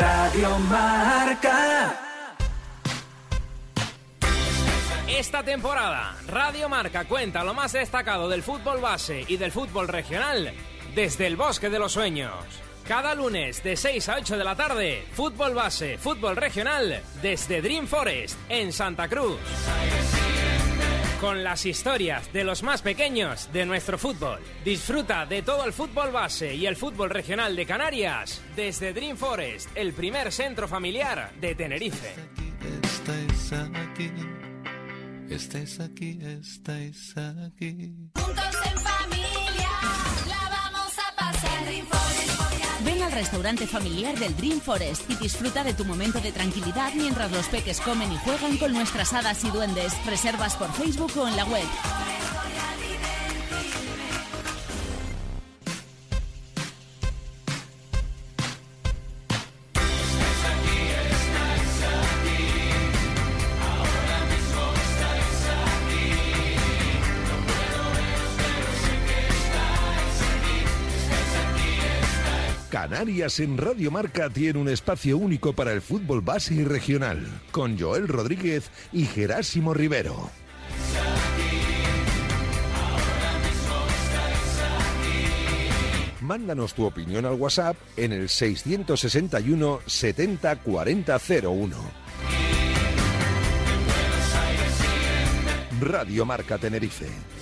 Radio Marca. Esta temporada, Radio Marca cuenta lo más destacado del fútbol base y del fútbol regional desde el Bosque de los Sueños. Cada lunes de 6 a 8 de la tarde, fútbol base, fútbol regional desde Dream Forest en Santa Cruz. Con las historias de los más pequeños de nuestro fútbol. Disfruta de todo el fútbol base y el fútbol regional de Canarias desde Dream Forest, el primer centro familiar de Tenerife. Estáis aquí, estáis aquí, estáis aquí. Juntos en familia, la vamos a pasar. Dream Forest, Ven al restaurante familiar del Dream Forest y disfruta de tu momento de tranquilidad mientras los peques comen y juegan con nuestras hadas y duendes. Reservas por Facebook o en la web. Canarias en Radio Marca tiene un espacio único para el fútbol base y regional, con Joel Rodríguez y Gerásimo Rivero. Mándanos tu opinión al WhatsApp en el 661 70 40 01. Radio Marca Tenerife.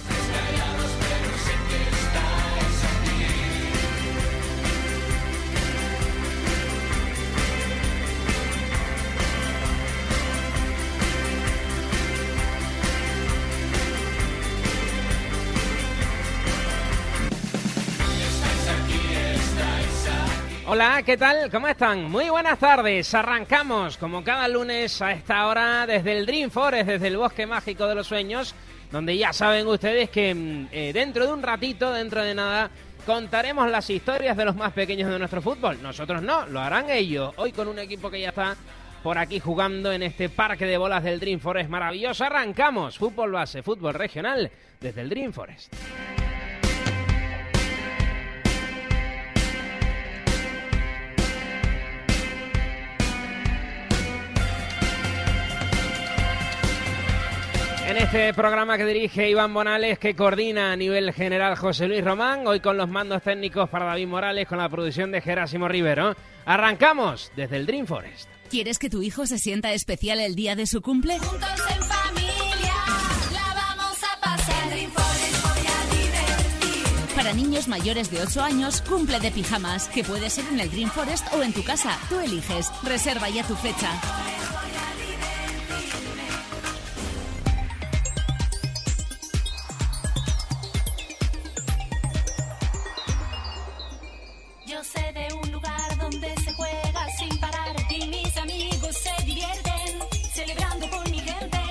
Hola, ¿qué tal? ¿Cómo están? Muy buenas tardes. Arrancamos, como cada lunes a esta hora, desde el Dream Forest, desde el Bosque Mágico de los Sueños, donde ya saben ustedes que mm, eh, dentro de un ratito, dentro de nada, contaremos las historias de los más pequeños de nuestro fútbol. Nosotros no, lo harán ellos. Hoy con un equipo que ya está por aquí jugando en este parque de bolas del Dream Forest maravilloso. Arrancamos fútbol base, fútbol regional desde el Dream Forest. En este programa que dirige Iván Bonales, que coordina a nivel general José Luis Román, hoy con los mandos técnicos para David Morales, con la producción de Gerásimo Rivero. Arrancamos desde el Dream Forest. ¿Quieres que tu hijo se sienta especial el día de su cumple? juntos en familia, la vamos a pasar. Dream Forest, voy a divertir. Para niños mayores de 8 años, cumple de pijamas, que puede ser en el Dream Forest o en tu casa. Tú eliges. Reserva ya tu fecha.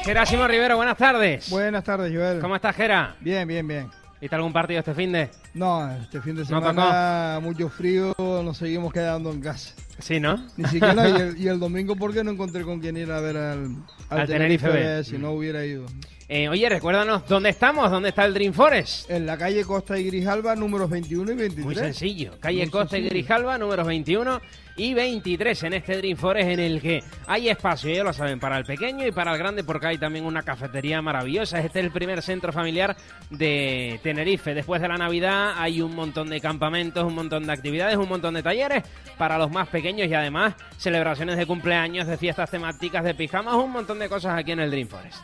Gerásimo Rivero, buenas tardes. Buenas tardes, Joel. ¿Cómo estás, Gera? Bien, bien, bien. ¿Viste algún partido este fin de? No, este fin de ¿No semana mucho frío, nos seguimos quedando en casa. Sí, ¿no? Ni siquiera, y el, y el domingo, ¿por qué no encontré con quién ir a ver al, Al Tenerife B. Si no hubiera ido. Eh, oye, recuérdanos, ¿dónde estamos? ¿Dónde está el Dream Forest? En la calle Costa y Grijalba, números 21 y 23. Muy sencillo. Calle Muy Costa y sencillo. Grijalba, números 21 y 23 en este Dream Forest en el que hay espacio, ya lo saben, para el pequeño y para el grande porque hay también una cafetería maravillosa. Este es el primer centro familiar de Tenerife. Después de la Navidad hay un montón de campamentos, un montón de actividades, un montón de talleres para los más pequeños y además celebraciones de cumpleaños, de fiestas temáticas, de pijamas, un montón de cosas aquí en el Dream Forest.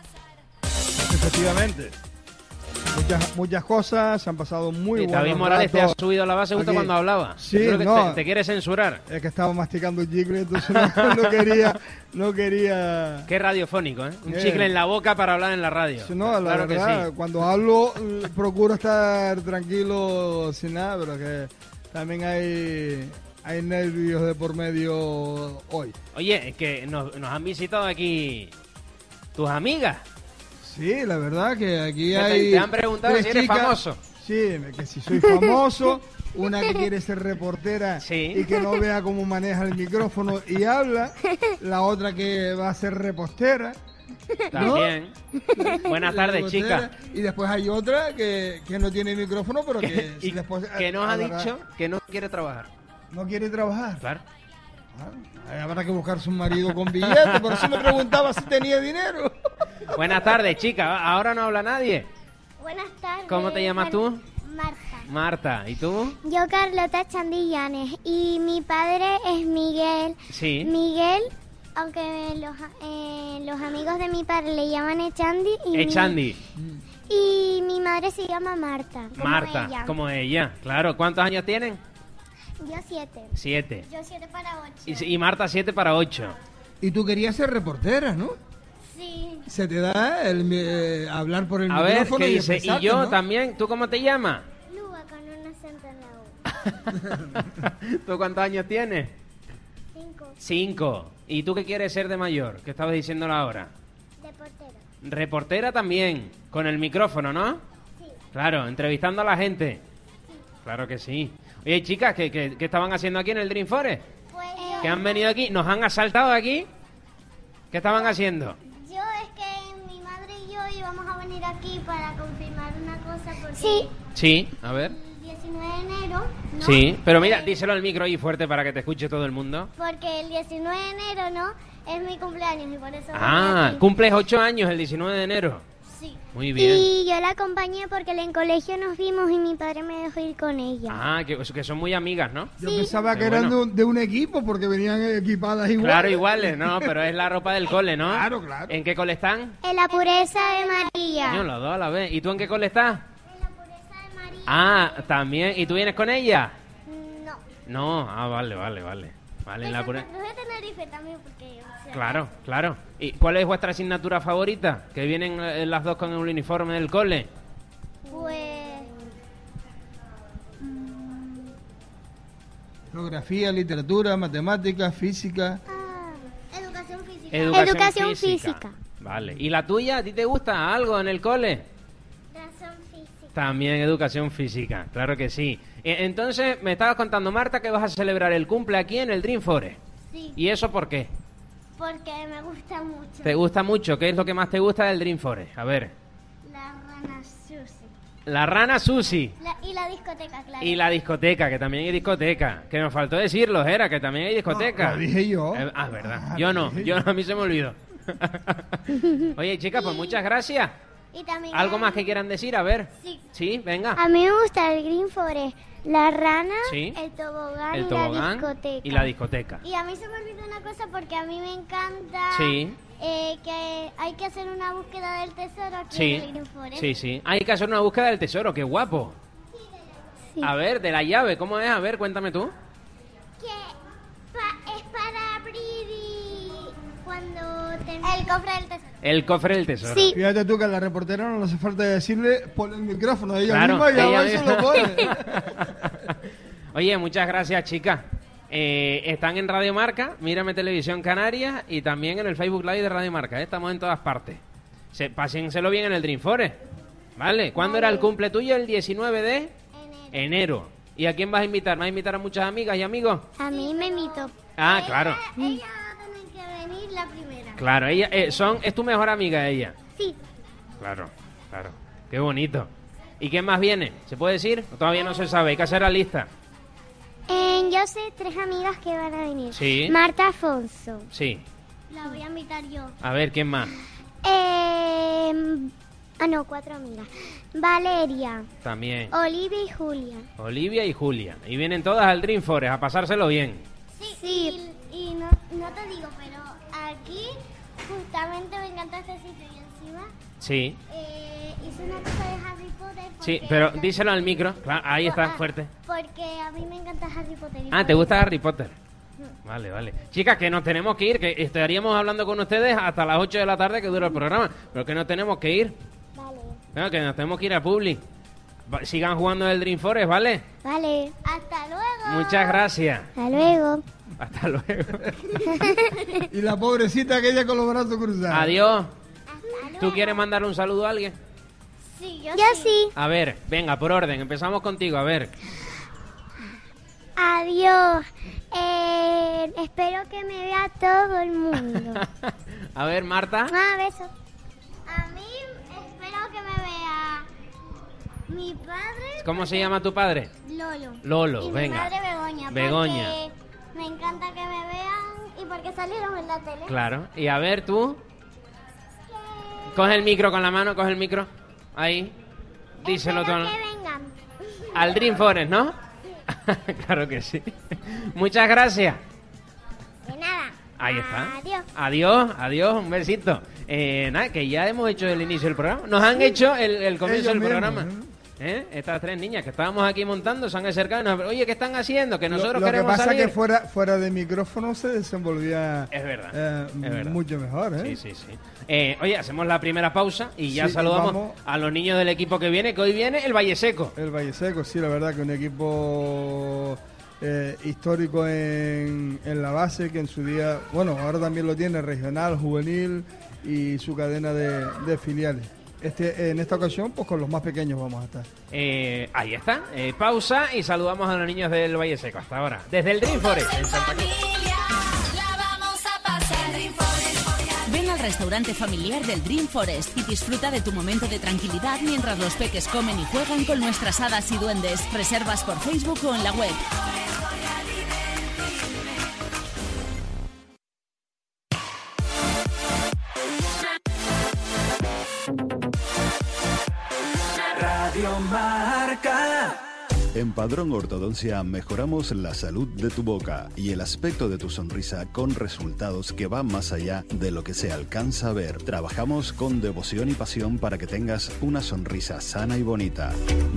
Efectivamente. Muchas, muchas cosas, se han pasado muy y buenos David Morales te ha subido la base justo aquí. cuando hablaba. Sí, Yo creo que no. te, te quiere censurar. Es que estaba masticando un chicle, entonces no, no quería, no quería... Qué radiofónico, ¿eh? Un chicle en la boca para hablar en la radio. No, la claro verdad, que sí. cuando hablo eh, procuro estar tranquilo sin nada, pero que también hay, hay nervios de por medio hoy. Oye, es que nos, nos han visitado aquí tus amigas. Sí, la verdad que aquí hay... te han preguntado si eres chicas- famoso. Sí, que si soy famoso, una que quiere ser reportera Sí. y que no vea cómo maneja el micrófono y habla, la otra que va a ser repostera. También. Buenas tardes, repostera. chica. Y después hay otra que, que no tiene micrófono, pero que y después... que nos ha dicho que no quiere trabajar. No quiere trabajar. Claro. Ahí Habrá que buscarse un marido con billete, por eso me preguntaba si tenía dinero. Buenas tardes, chica. Ahora no habla nadie. Buenas tardes. ¿Cómo te llamas tú? Marta. Marta. ¿Y tú? Yo Carlota Chandillanes y mi padre es Miguel. Sí. Miguel, aunque los, eh, los amigos de mi padre le llaman Echandi y, mi- Echandi. y mi madre se llama Marta. como Marta. ella. Como ella. Claro. ¿Cuántos años tienen? Yo siete. Siete. Yo siete para ocho. Y, y Marta siete para ocho. Y tú querías ser reportera, ¿no? Sí. Se te da el, eh, hablar por el A ver, micrófono ¿qué y dice? Y yo ¿no? también. ¿Tú cómo te llamas? Luga con un acento en la U. ¿Tú cuántos años tienes? Cinco. Cinco. ¿Y tú qué quieres ser de mayor? ¿Qué estabas diciéndolo ahora? De portero. Reportera también, con el micrófono, ¿no? Sí. Claro, entrevistando a la gente. Claro que sí. Oye, chicas, ¿qué, qué, qué estaban haciendo aquí en el Dream Forest? Pues ¿Que han venido aquí? ¿Nos han asaltado aquí? ¿Qué estaban haciendo? yo es que mi madre y yo íbamos a venir aquí para confirmar una cosa porque sí. Sí, a ver. el 19 de enero, ¿no? Sí, pero mira, díselo al micro ahí fuerte para que te escuche todo el mundo. Porque el 19 de enero, ¿no? Es mi cumpleaños y por eso... Ah, cumples ocho años el 19 de enero. Sí. Muy bien. Y yo la acompañé porque en el colegio nos vimos y mi padre me dejó ir con ella. Ah, que, que son muy amigas, ¿no? Yo Sí. pensaba que eran bueno. de un, de un equipo porque venían equipadas igual. Claro, iguales, ¿no? Pero es la ropa del cole, ¿no? Claro, claro. ¿En qué cole están? En la pureza de María. Coño, los dos a la vez. ¿Y tú en qué cole estás? En la pureza de María. Ah, también. ¿Y tú vienes con ella? No. No, ah, vale, vale, vale. Vale, en la pure- Cruz de Tenerife también porque... o sea, Claro, claro. ¿Y cuál es vuestra asignatura favorita? Que vienen eh, las dos con el uniforme del cole. Pues... Geografía, literatura, matemáticas, física. Ah, educación física. Educación, física. Vale. ¿Y la tuya? ¿A ti te gusta algo en el cole? Educación física. También educación física, claro que sí. E- Entonces, me estabas contando, Marta, que vas a celebrar el cumple aquí en el Dream Forest. Sí, ¿Y eso por qué? Porque me gusta mucho. ¿Te gusta mucho? ¿Qué es lo que más te gusta del Dream Forest? A ver. La rana Susi. La rana Susi. La- y la discoteca, claro. Y la discoteca, que también hay discoteca. Que nos faltó decirlo, era que también hay discoteca. No, lo dije yo. Eh, ah, verdad. Ah, Yo no, yo yo. a mí se me olvidó. Oye, chicas, pues muchas gracias. Y también ¿Algo hay- más que quieran decir? A ver. Sí. Sí, venga. A mí me gusta el Green Forest, la rana, Sí. el tobogán, El y la tobogán discoteca. y la discoteca. Y a mí se me olvidó una cosa porque a mí me encanta Sí. eh, que hay que hacer una búsqueda del tesoro aquí Sí, en el Green Forest. sí, sí. Hay que hacer una búsqueda del tesoro, qué guapo. Sí. A ver, de la llave, ¿cómo es? A ver, cuéntame tú. Que pa- es para abrir y cuando. El cofre del tesoro. El cofre del tesoro. Sí. Fíjate tú que a la reportera no le hace falta decirle pon el micrófono. Ella Claro, misma ella y se misma. lo pone. Oye, muchas gracias, chicas. Eh, están en Radio Marca, Mírame Televisión Canaria y también en el Facebook Live de Radio Marca. ¿eh? Estamos en todas partes. Se, pásenselo bien en el Dream Forest. ¿Vale? ¿Cuándo era el cumple tuyo? El 19 de Enero. enero. ¿Y a quién vas a invitar? ¿Vas a invitar a muchas amigas y amigos? A mí me invitó. Ah, claro. Ella va a tener que venir la primera. Claro, ella eh, son, es tu mejor amiga ella. Sí. Claro, claro. Qué bonito. ¿Y quién más viene? ¿Se puede decir? ¿O Todavía no se sabe, hay que hacer la lista. Eh, yo sé tres amigas que van a venir. Sí. Marta Afonso. Sí. La voy a invitar yo. A ver, ¿quién más? Eh, ah, no, cuatro amigas. Valeria, También. Olivia y Julia. Olivia y Julia. Y vienen todas al Dream Forest a pasárselo bien. Sí, Y, y no, no te digo, pero aquí justamente me encanta este sitio y encima Sí. eh, hice una cosa de Harry Potter. Sí, pero díselo al micro. Claro, ahí está, Ah, fuerte. Porque a mí me encanta Harry Potter. Ah, ¿te gusta Harry Potter? Vale, vale. Chicas, que nos tenemos que ir, que estaríamos hablando con ustedes hasta las 8 de la tarde que dura el programa, pero que nos tenemos que ir. Vale, Bueno, que nos tenemos que ir a Publi. Sigan jugando el Dream Forest, ¿vale? vale. Hasta luego. Muchas gracias. Hasta luego. Hasta luego. Y la pobrecita aquella con los brazos cruzados. Adiós. ¿Tú quieres mandar un saludo a alguien? Sí, yo, sí. A ver, venga, por orden, empezamos contigo, a ver. Adiós. Eh, espero que me vea todo el mundo. a ver, Marta. Ah, beso. A mí espero que me vea mi padre. ¿Cómo se llama tu padre? Lolo. Lolo, y venga. mi madre Begoña. Begoña. porque Me encanta que me vea y porque salieron en la tele. Claro. Y a ver, tú. Coge el micro con la mano, coge el micro. Ahí. Díselo. Espero que vengan. Al Dream Forest, ¿no? claro que sí. Muchas gracias. De nada. Ahí está. Adiós. Adiós, adiós, un besito. Eh, nada, que ya hemos hecho el inicio del programa. Nos han hecho el, el comienzo Ellos del mismos, programa. ¿Eh? Estas tres niñas que estábamos aquí montando se han acercado y nos han- Oye, ¿qué están haciendo? Que nosotros lo, lo que pasa salir. es que fuera, fuera de micrófono se desenvolvía Es verdad, eh, es verdad. mucho mejor, ¿eh? Sí, sí, sí. Eh, oye, hacemos la primera pausa y ya Sí, saludamos vamos. a los niños del equipo que viene, que hoy viene el Valle Seco. El Valle Seco, sí, la verdad que un equipo eh, histórico en, en la base, que en su día, bueno, ahora también lo tiene regional, juvenil y su cadena de, de filiales. Este, en esta ocasión, pues con los más pequeños vamos a estar. Eh, ahí está, eh, pausa y saludamos a los niños del Valle Seco hasta ahora. Desde el Dream Forest en Santa Cruz. Restaurante familiar del Dream Forest y disfruta de tu momento de tranquilidad mientras los peques comen y juegan con nuestras hadas y duendes. Reservas por Facebook o en la web. En Padrón Ortodoncia mejoramos la salud de tu boca y el aspecto de tu sonrisa con resultados que van más allá de lo que se alcanza a ver. Trabajamos con devoción y pasión para que tengas una sonrisa sana y bonita.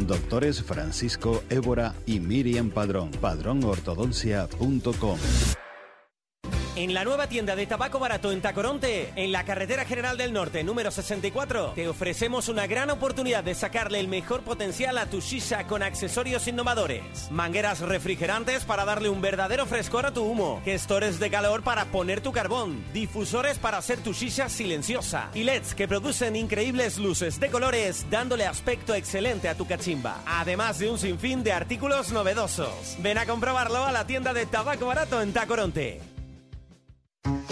Doctores Francisco Évora y Miriam Padrón. Padronortodoncia.com. En la nueva tienda de tabaco barato en Tacoronte, en la carretera general del norte número 64, te ofrecemos una gran oportunidad de sacarle el mejor potencial a tu shisha con accesorios innovadores. Mangueras refrigerantes para darle un verdadero frescor a tu humo, gestores de calor para poner tu carbón, difusores para hacer tu shisha silenciosa y LEDs que producen increíbles luces de colores dándole aspecto excelente a tu cachimba. Además de un sinfín de artículos novedosos. Ven a comprobarlo a la tienda de tabaco barato en Tacoronte.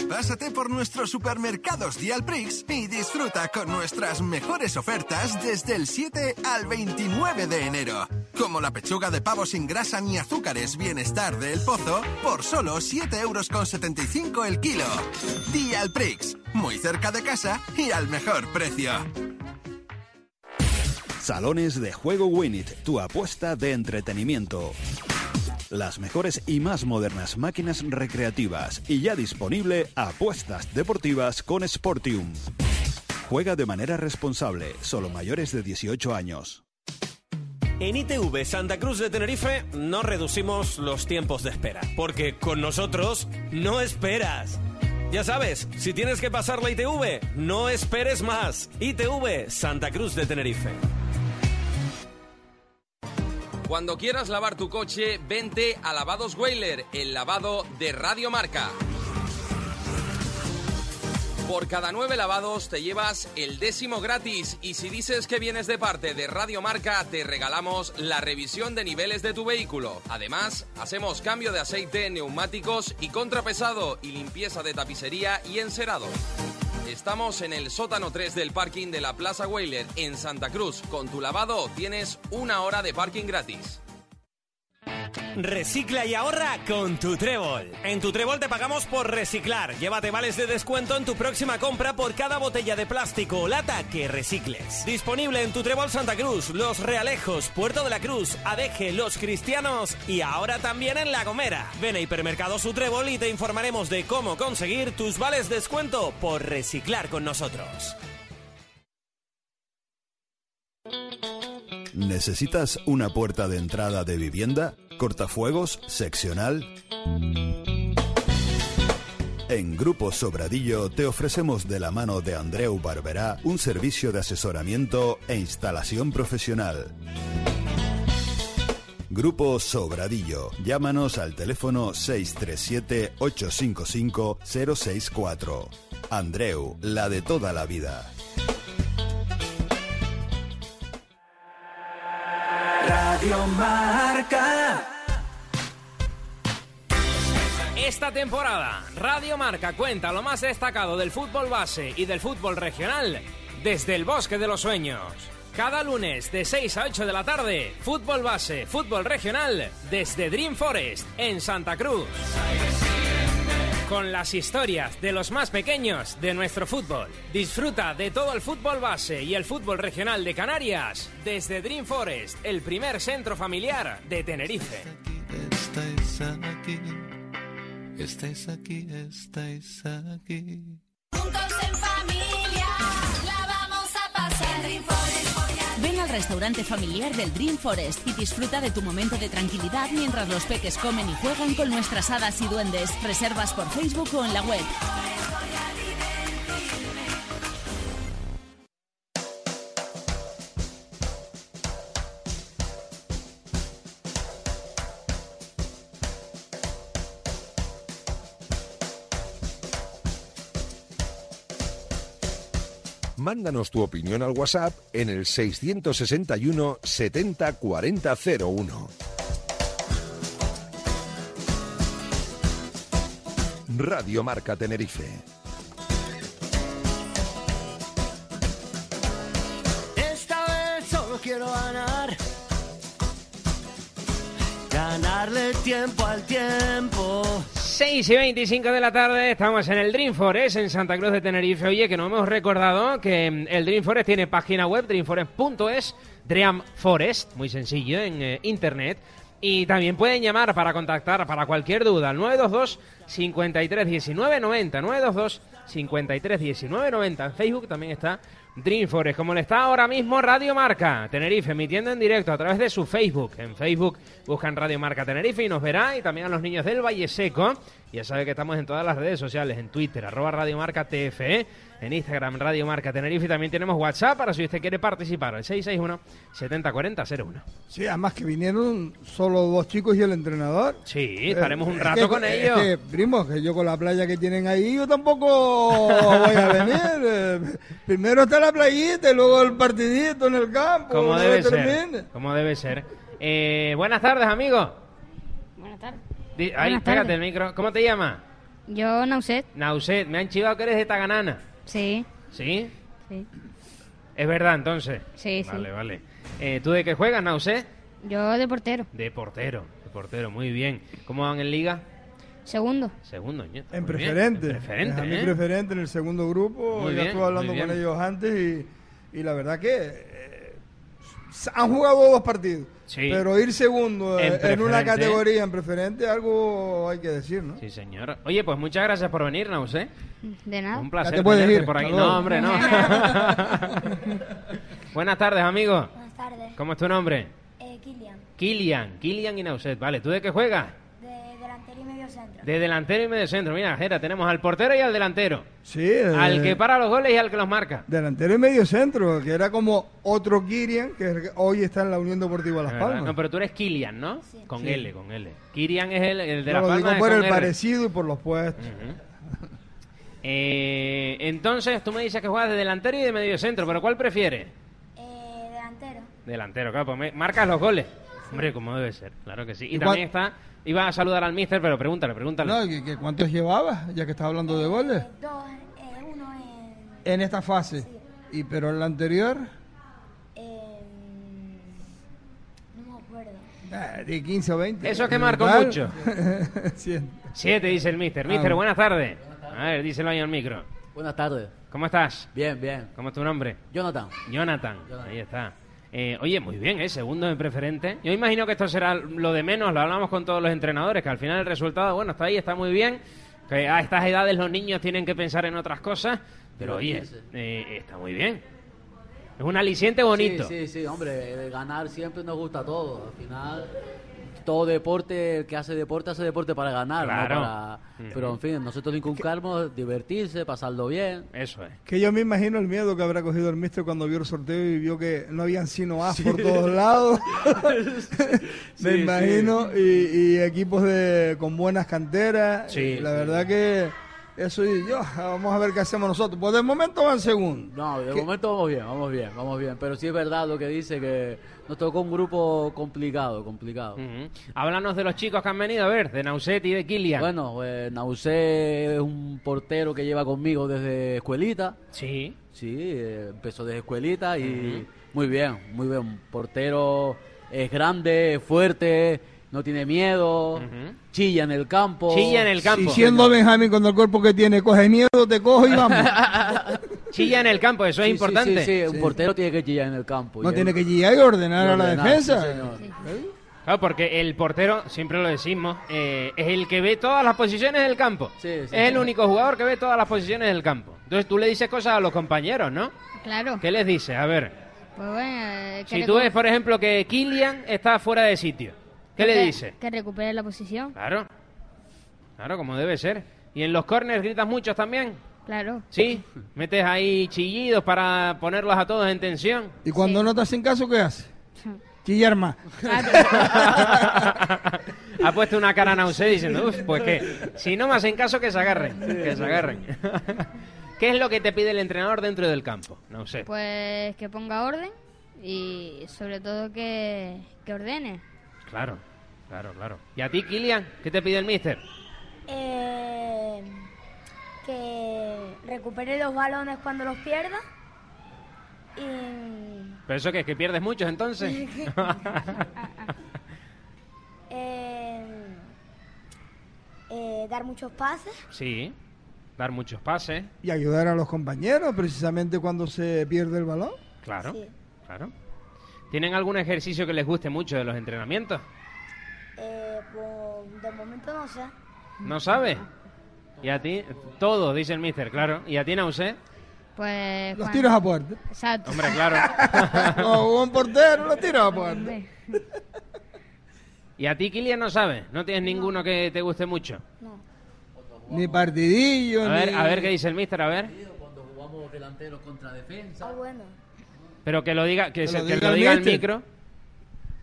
Pásate por nuestros supermercados Dialprix y disfruta con nuestras mejores ofertas desde el 7 al 29 de enero. Como la pechuga de pavo sin grasa ni azúcares Bienestar de El Pozo por solo 7,75 euros el kilo. Dialprix, muy cerca de casa y al mejor precio. Salones de Juego Winit, tu apuesta de entretenimiento. Las mejores y más modernas máquinas recreativas y ya disponible apuestas deportivas con Sportium. Juega de manera responsable, solo mayores de 18 años. En ITV Santa Cruz de Tenerife no reducimos los tiempos de espera, porque con nosotros no esperas. Ya sabes, si tienes que pasar la ITV, no esperes más. ITV Santa Cruz de Tenerife. Cuando quieras lavar tu coche, vente a Lavados Whaler, el lavado de Radio Marca. Por cada nueve lavados te llevas el décimo gratis y si dices que vienes de parte de Radio Marca te regalamos la revisión de niveles de tu vehículo. Además, hacemos cambio de aceite, neumáticos y contrapesado y limpieza de tapicería y encerado. Estamos en el sótano 3 del parking de la Plaza Whaler en Santa Cruz. Con tu lavado tienes una hora de parking gratis. Recicla y ahorra con tu Trébol. En tu Trébol te pagamos por reciclar. Llévate vales de descuento en tu próxima compra por cada botella de plástico o lata que recicles. Disponible en tu Trébol Santa Cruz, Los Realejos, Puerto de la Cruz, Adeje, Los Cristianos y ahora también en La Gomera. Ven a Hipermercado Su Trébol y te informaremos de cómo conseguir tus vales de descuento por reciclar con nosotros. ¿Necesitas una puerta de entrada de vivienda? ¿Cortafuegos? ¿Seccional? En Grupo Sobradillo te ofrecemos de la mano de Andreu Barberá un servicio de asesoramiento e instalación profesional. Grupo Sobradillo. Llámanos al teléfono 637-855-064. Andreu, la de toda la vida. Radio Marca. Esta temporada, Radio Marca cuenta lo más destacado del fútbol base y del fútbol regional desde el Bosque de los Sueños. Cada lunes de 6 a 8 de la tarde, fútbol base, fútbol regional desde Dream Forest en Santa Cruz. Con las historias de los más pequeños de nuestro fútbol. Disfruta de todo el fútbol base y el fútbol regional de Canarias desde Dream Forest, el primer centro familiar de Tenerife. Estáis aquí, estáis aquí, estáis aquí. Juntos en familia, la vamos a pasar. Dream Forest. Al restaurante familiar del Dream Forest y disfruta de tu momento de tranquilidad mientras los peques comen y juegan con nuestras hadas y duendes. Reservas por Facebook o en la web. Mándanos tu opinión al WhatsApp en el 661 70 40 01. Radio Marca Tenerife. Esta vez solo quiero ganar. Ganarle tiempo al tiempo. 6 y 25 de la tarde, estamos en el Dream Forest en Santa Cruz de Tenerife. Oye, que no hemos recordado que mm, el Dream Forest tiene página web, dreamforest.es, Dream Forest, muy sencillo, en eh, internet. Y también pueden llamar para contactar para cualquier duda al 922 53 19 90. 922 53 19 90. En Facebook también está Dream Forest, como le está ahora mismo Radio Marca Tenerife, emitiendo en directo a través de su Facebook. En Facebook buscan Radio Marca Tenerife y nos verá, y también a los niños del Valle Seco. Ya sabe que estamos en todas las redes sociales, en Twitter, arroba Radio Marca TFE, en Instagram Radio Marca Tenerife y también tenemos WhatsApp para si usted quiere participar, el 661 704001. Sí, además que vinieron solo dos chicos y el entrenador. Sí, estaremos un Eh, rato es que- con es ellos. que, primo, que yo con la playa que tienen ahí, yo tampoco voy a venir. Primero está la playita y luego el partidito en el campo. Como debe ser. Como debe ser. Eh, buenas tardes, amigo. Buenas tardes. Di- Ahí, pégate el micro. ¿Cómo te llamas? Yo, Nauset. Nauset. Me han chivado que eres de Taganana. Sí. ¿Sí? Sí. Es verdad, entonces. Sí, sí. Vale, vale. Eh, ¿Tú de qué juegas, Nauset? Yo de portero. De portero. De portero, muy bien. ¿Cómo van en liga? Segundo. Segundo. En preferente. En preferente, mi ¿eh? preferente en el segundo grupo. Muy ya bien, estuve hablando con ellos antes y, y la verdad que han jugado dos partidos. Sí. Pero ir segundo En eh, en, una categoría en preferente, algo hay que decir, ¿no? Sí, señor. Oye, pues muchas gracias por venir, Nauset. De nada. Un placer Ya te puedes tenerte ir. por aquí. No, hombre, no. Buenas tardes, amigo. Buenas tardes. ¿Cómo es tu nombre? Eh, Kilian, Kilian. Kilian y Nauset. Vale, ¿tú de qué juegas? De delantero y medio centro. De delantero y medio centro. Mira, Jera, tenemos al portero y al delantero. Sí. eh, Al que para los goles y al que los marca. Delantero y medio centro, que era como otro Kirian, que hoy está en la Unión Deportiva Las. Palmas. No, pero tú eres Kilian, ¿no? Con Sí. L, con L. Kirian es el, el de Yo la lo digo por con el parecido y por los puestos. Eh, entonces, tú me dices que juegas de delantero y de medio centro, pero ¿cuál prefieres? Eh, delantero. Delantero, claro, pues me- marcas los goles. Hombre, como debe ser, claro que sí. Y, ¿Y también cuál- está, iba a saludar al mister, pero pregúntale, pregúntale. No, ¿que- que ¿Cuántos llevabas, ya que estás hablando de goles? Dos, eh, uno en... En esta fase. Y pero en la anterior, No me acuerdo. eh, de 15 o 20. Eso es que marcó ¿Verdad? mucho. Sí. Siete, dice el mister. Ah, Mister, bueno. buenas tardes. A ver, díselo ahí al micro. Buenas tardes. ¿Cómo estás? Bien, bien. ¿Cómo es tu nombre? Jonathan. Jonathan. Ahí está. Eh, oye, muy bien, ¿eh? Segundo en preferente. Yo imagino que esto será lo de menos, lo hablamos con todos los entrenadores, que al final el resultado, bueno, está ahí, está muy bien. Que a estas edades los niños tienen que pensar en otras cosas, pero oye, eh, está muy bien. Es un aliciente bonito. Sí, sí, sí, hombre, ganar siempre nos gusta a todos. Al final, todo deporte, el que hace deporte, hace deporte para ganar, no Claro. para-. Pero en fin, nosotros inculcamos divertirse, pasarlo bien. Eso es. Que yo me imagino el miedo que habrá cogido el mister cuando vio el sorteo y vio que no habían sino As Sí. por todos lados. me Sí, imagino. Y, y equipos de con buenas canteras. Sí, la verdad que eso y yo, vamos a ver qué hacemos nosotros. Pues de momento van segundo. No, de ¿Qué? momento vamos bien, vamos bien, vamos bien. Pero sí es verdad lo que dice que nos tocó un grupo complicado, complicado. Háblanos de los chicos que han venido a ver, de Nauset y de Kilian. Bueno, pues Nausé es un portero que lleva conmigo desde escuelita. Sí. Sí, eh, empezó desde escuelita y muy bien, muy bien. Un portero es grande, es fuerte no tiene miedo, chilla en el campo. Chilla en el campo. Y siendo Benjamín con el cuerpo que tiene, coge miedo, te cojo y vamos. Chilla en el campo, eso es Sí, importante. Sí, sí, un portero tiene que chillar en el campo. No tiene él- que llegar y ordenar y a la defensa. sí, señor. Claro, porque el portero, siempre lo decimos, eh, es el que ve todas las posiciones del campo. sí. Es el único jugador que ve todas las posiciones del campo. Entonces tú le dices cosas a los compañeros, ¿no? Claro. ¿Qué les dices? A ver, Pues bueno, eh, si tú ves, por ejemplo, que Kylian está fuera de sitio, ¿qué le que- dices? Que recupere la posición. Claro, claro, como debe ser. ¿Y en los corners gritas muchos también? Claro. ¿Sí? ¿Metes ahí chillidos para ponerlos a todos en tensión? Y cuando no te hacen caso, ¿qué hace? Chillar más. ha puesto una cara náusea diciendo, uff, pues que si no me hacen caso, que se agarren, que se agarren. ¿Qué es lo que te pide el entrenador dentro del campo? No sé. Pues que ponga orden y sobre todo que, que ordene. Claro, claro, claro. ¿Y a ti, Kilian? ¿Qué te pide el mister? Eh, que recupere los balones cuando los pierda. Y ¿Pero eso qué? ¿Que pierdes muchos entonces? eh, eh, dar muchos pases. sí, dar muchos pases, Y ayudar a los compañeros precisamente cuando se pierde el balón. claro, Sí. claro. ¿Tienen algún ejercicio que les guste mucho de los entrenamientos? Eh, pues, de momento no sé. ¿No sabe? ¿Y a ti? Todo, dice el mister, claro. ¿Y a ti, Nausé? Pues. Los tiros a puerta. Exacto. Hombre, claro. Como buen portero, los tiros a puerta. ¿Y a ti, Kilian, no sabes? ¿No tienes ninguno que te guste mucho? Ni partidillo, A ver, ni... a ver qué dice el mister, a ver. Cuando jugamos delantero contra defensa. Ah, bueno. Pero que lo diga, que, Que se- lo que diga lo el diga el míster. micro.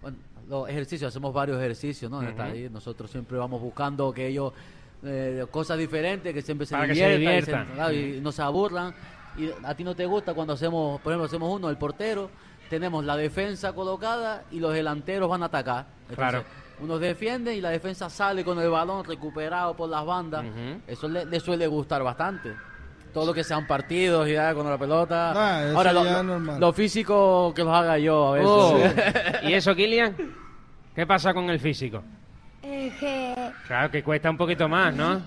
Bueno, los ejercicios, hacemos varios ejercicios, ¿no? Está ahí. Nosotros siempre vamos buscando que ellos, eh, cosas diferentes, que siempre se Para que se diviertan, y diviertan. no se aburran. Y a ti no te gusta cuando hacemos, por ejemplo, hacemos uno, el portero, tenemos la defensa colocada y los delanteros van a atacar. Entonces, Claro. Unos defienden y la defensa sale con el balón recuperado por las bandas. Eso le, le suele gustar bastante. Todo lo que sean partidos y ya con la pelota. Ah, eso Ahora, lo, ya lo- es normal. lo físico que los haga yo a veces. Oh. ¿Y eso, Kilian? ¿Qué pasa con el físico? Eh, que Claro que cuesta un poquito más, ¿no?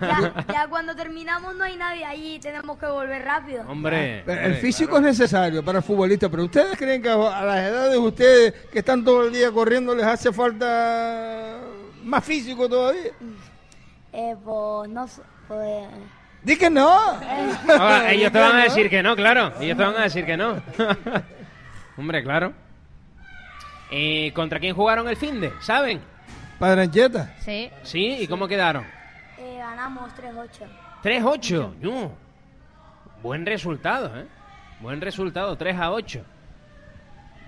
ya, ya cuando terminamos no hay nadie allí, tenemos que volver rápido. Hombre. Pero el físico claro. es necesario para el futbolista, pero ustedes creen que a a las edades de ustedes que están todo el día corriendo les hace falta más físico todavía. Eh, pues no sé. Pues, Di que no. Ahora, ellos te van a decir que no, claro. Ellos te van a decir que no. Hombre, claro. Eh, ¿Contra quién jugaron el fin de? ¿Saben? Padrancheta. Sí. ¿Sí? ¿Y cómo quedaron? eh, ganamos 3-8. 3-8. No. Buen resultado, ¿eh? Buen resultado, 3 a 8.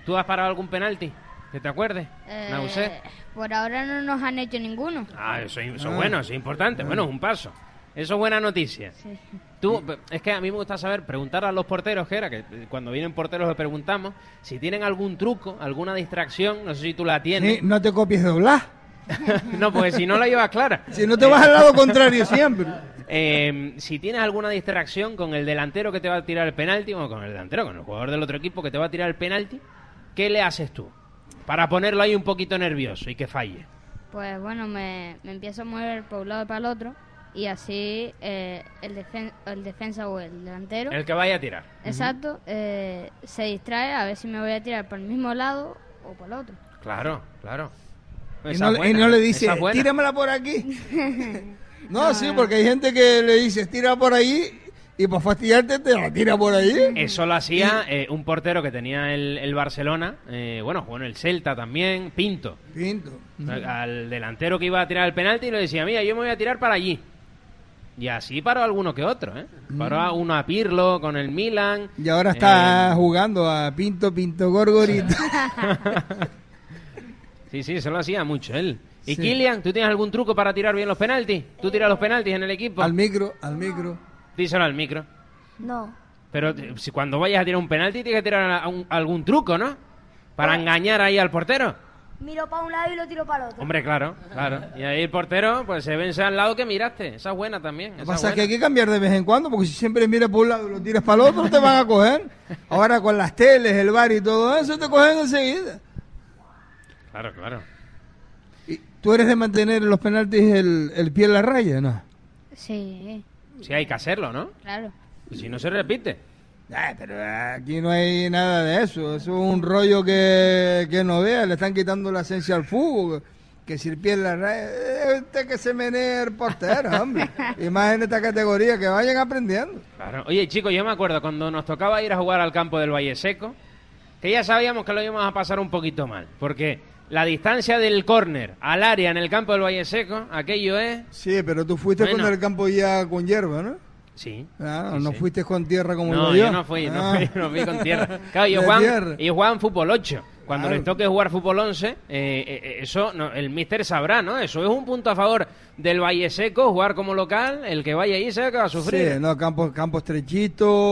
¿Tú has parado algún penalti? ¿Que te acuerdes? Eh, Nausé. por ahora no nos han hecho ninguno. Ah, eso, eso Ah. bueno, eso es importante. Bueno, es un paso. Eso es buena noticia. Sí. Tú, es que a mí me gusta saber, preguntar a los porteros, que era que eh, cuando vienen porteros le preguntamos si tienen algún truco, alguna distracción, no sé si tú la tienes. Sí, no te copies de doblar. no, porque si no la llevas clara. Si no te vas al lado contrario siempre. Eh, si tienes alguna distracción con el delantero que te va a tirar el penalti, o con el delantero, con el jugador del otro equipo que te va a tirar el penalti, ¿qué le haces tú? Para ponerlo ahí un poquito nervioso y que falle. Pues bueno, me, me empiezo a mover por un lado y para el otro. Y así eh, el, defen- el defensa o el delantero. El que vaya a tirar. Exacto, eh, se distrae a ver si me voy a tirar por el mismo lado o por el otro. Claro, claro. Y no, y no le esa dice, tíramela por aquí. No, sí, porque hay gente que le dice, tira por ahí y para fastidiarte te la tira por ahí. Eso lo hacía eh, un portero que tenía el, el Barcelona, eh, bueno, jugó en el Celta también, Pinto. Pinto. Al, al delantero que iba a tirar el penalti le decía, mira, yo me voy a tirar para allí. Y así paró alguno que otro, ¿eh? Paró a uno a Pirlo con el Milan. Y ahora está Eh, jugando a Pinto, Pinto, Gorgorito. sí, sí, eso lo hacía mucho él. ¿Y Sí. Kilian, tú tienes algún truco para tirar bien los penaltis? ¿Tú tiras los penaltis en el equipo? al micro, al micro. Díselo al micro. No. Pero eh, si cuando vayas a tirar un penalti tienes que tirar a- a un- algún truco, ¿no? Para engañar ahí al portero. Miro para un lado y lo tiro para el otro. Hombre, claro, claro. Y ahí el portero, pues se vence al lado que miraste. Esa es buena también. Lo que pasa es que hay que cambiar de vez en cuando, porque si siempre miras por un lado y lo tiras para el otro, te van a coger. Ahora con las teles, el bar y todo eso, te cogen enseguida. Claro, claro. ¿Tú eres de mantener en los penaltis el, el pie en la raya? No. Sí, Sí, hay que hacerlo, ¿no? claro. Y si no se repite. Ah, pero aquí no hay nada de eso. Eso es un rollo que, que no vea. Le están quitando la esencia al fútbol. Que si el pie en la raya, eh, usted que se menee el portero, hombre. Y más en esta categoría, que vayan aprendiendo. Claro. Oye, chicos, yo me acuerdo cuando nos tocaba ir a jugar al campo del Valle Seco, que ya sabíamos que lo íbamos a pasar un poquito mal, porque la distancia del córner al área en el campo del Valle Seco, aquello es... Sí, pero tú fuiste Bueno. con el campo ya con hierba, ¿no? Sí. Ah, no fuiste con tierra como No, yo no fui, no Ah. fui, no fui con tierra. Claro, ellos juegan, tierra. ellos juegan fútbol 8. Cuando Claro. les toque jugar fútbol 11, eh, eh, eso no, el míster sabrá, ¿no? Eso es un punto a favor del Valle Seco, jugar como local, el que vaya ahí se va a sufrir. Sí, no, campo, campo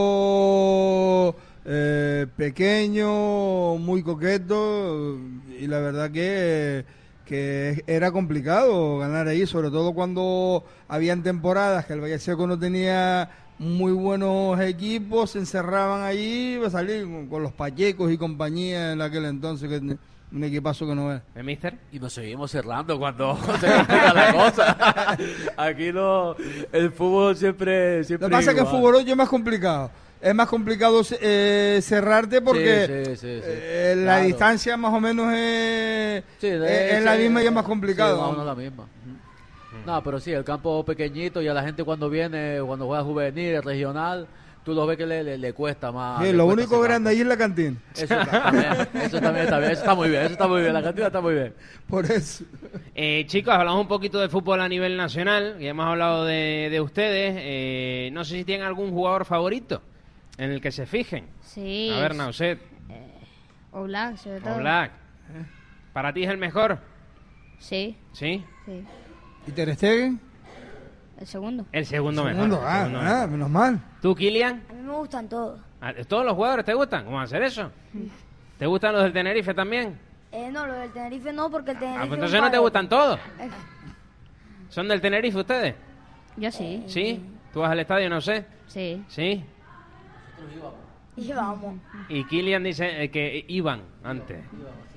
estrechito, eh, pequeño, muy coqueto, y la verdad que, que era complicado ganar ahí, sobre todo cuando habían temporadas que el Valle Seco no tenía muy buenos equipos, se encerraban allí, iba a salir con, con los Pachecos y compañía en aquel entonces, que un equipazo que no es. ¿Eh, mister? Y nos seguimos cerrando cuando se complica la cosa. Aquí no, el fútbol siempre, siempre Lo que pasa es que el fútbol ocho es más complicado. Es más complicado eh, cerrarte porque Sí, sí, sí, sí. eh, la Claro. distancia más o menos es, Sí, es- de- es la sí, misma y es más sí, complicado. más o menos la misma. No, pero sí, el campo pequeñito y a la gente cuando viene, cuando juega juvenil, regional, tú lo ves que le, le, le cuesta más. Sí, le lo cuesta único grande ahí es la cantina. Eso también, eso también está bien, eso está muy bien, eso está muy bien, la cantidad está muy bien. Por eso. Eh, chicos, hablamos un poquito de fútbol a nivel nacional, ya hemos hablado de, de ustedes. Eh, no sé si tienen algún jugador favorito en el que se fijen. Sí. A ver, Nauset, O Black, sobre todo. o Black. ¿Para ti es el mejor? Sí, ¿Sí? sí. ¿Y Ter Stegen? El segundo. El segundo, Segundo, mejor. ah, el segundo ah, mejor. menos mal. ¿Tú, Kilian? A mí me gustan todos. Ah, ¿Todos los jugadores te gustan? ¿Cómo va a hacer eso? ¿Te gustan los del Tenerife también? Eh, no, lo del Tenerife no, porque el Tenerife. Ah, pues es un entonces no te gustan todos. Eh, ¿Son del Tenerife ustedes? Yo sí. ¿Sí? ¿Tú vas al estadio? No sé. Sí. ¿Sí? Y vamos. Y Kilian dice eh, que iban antes.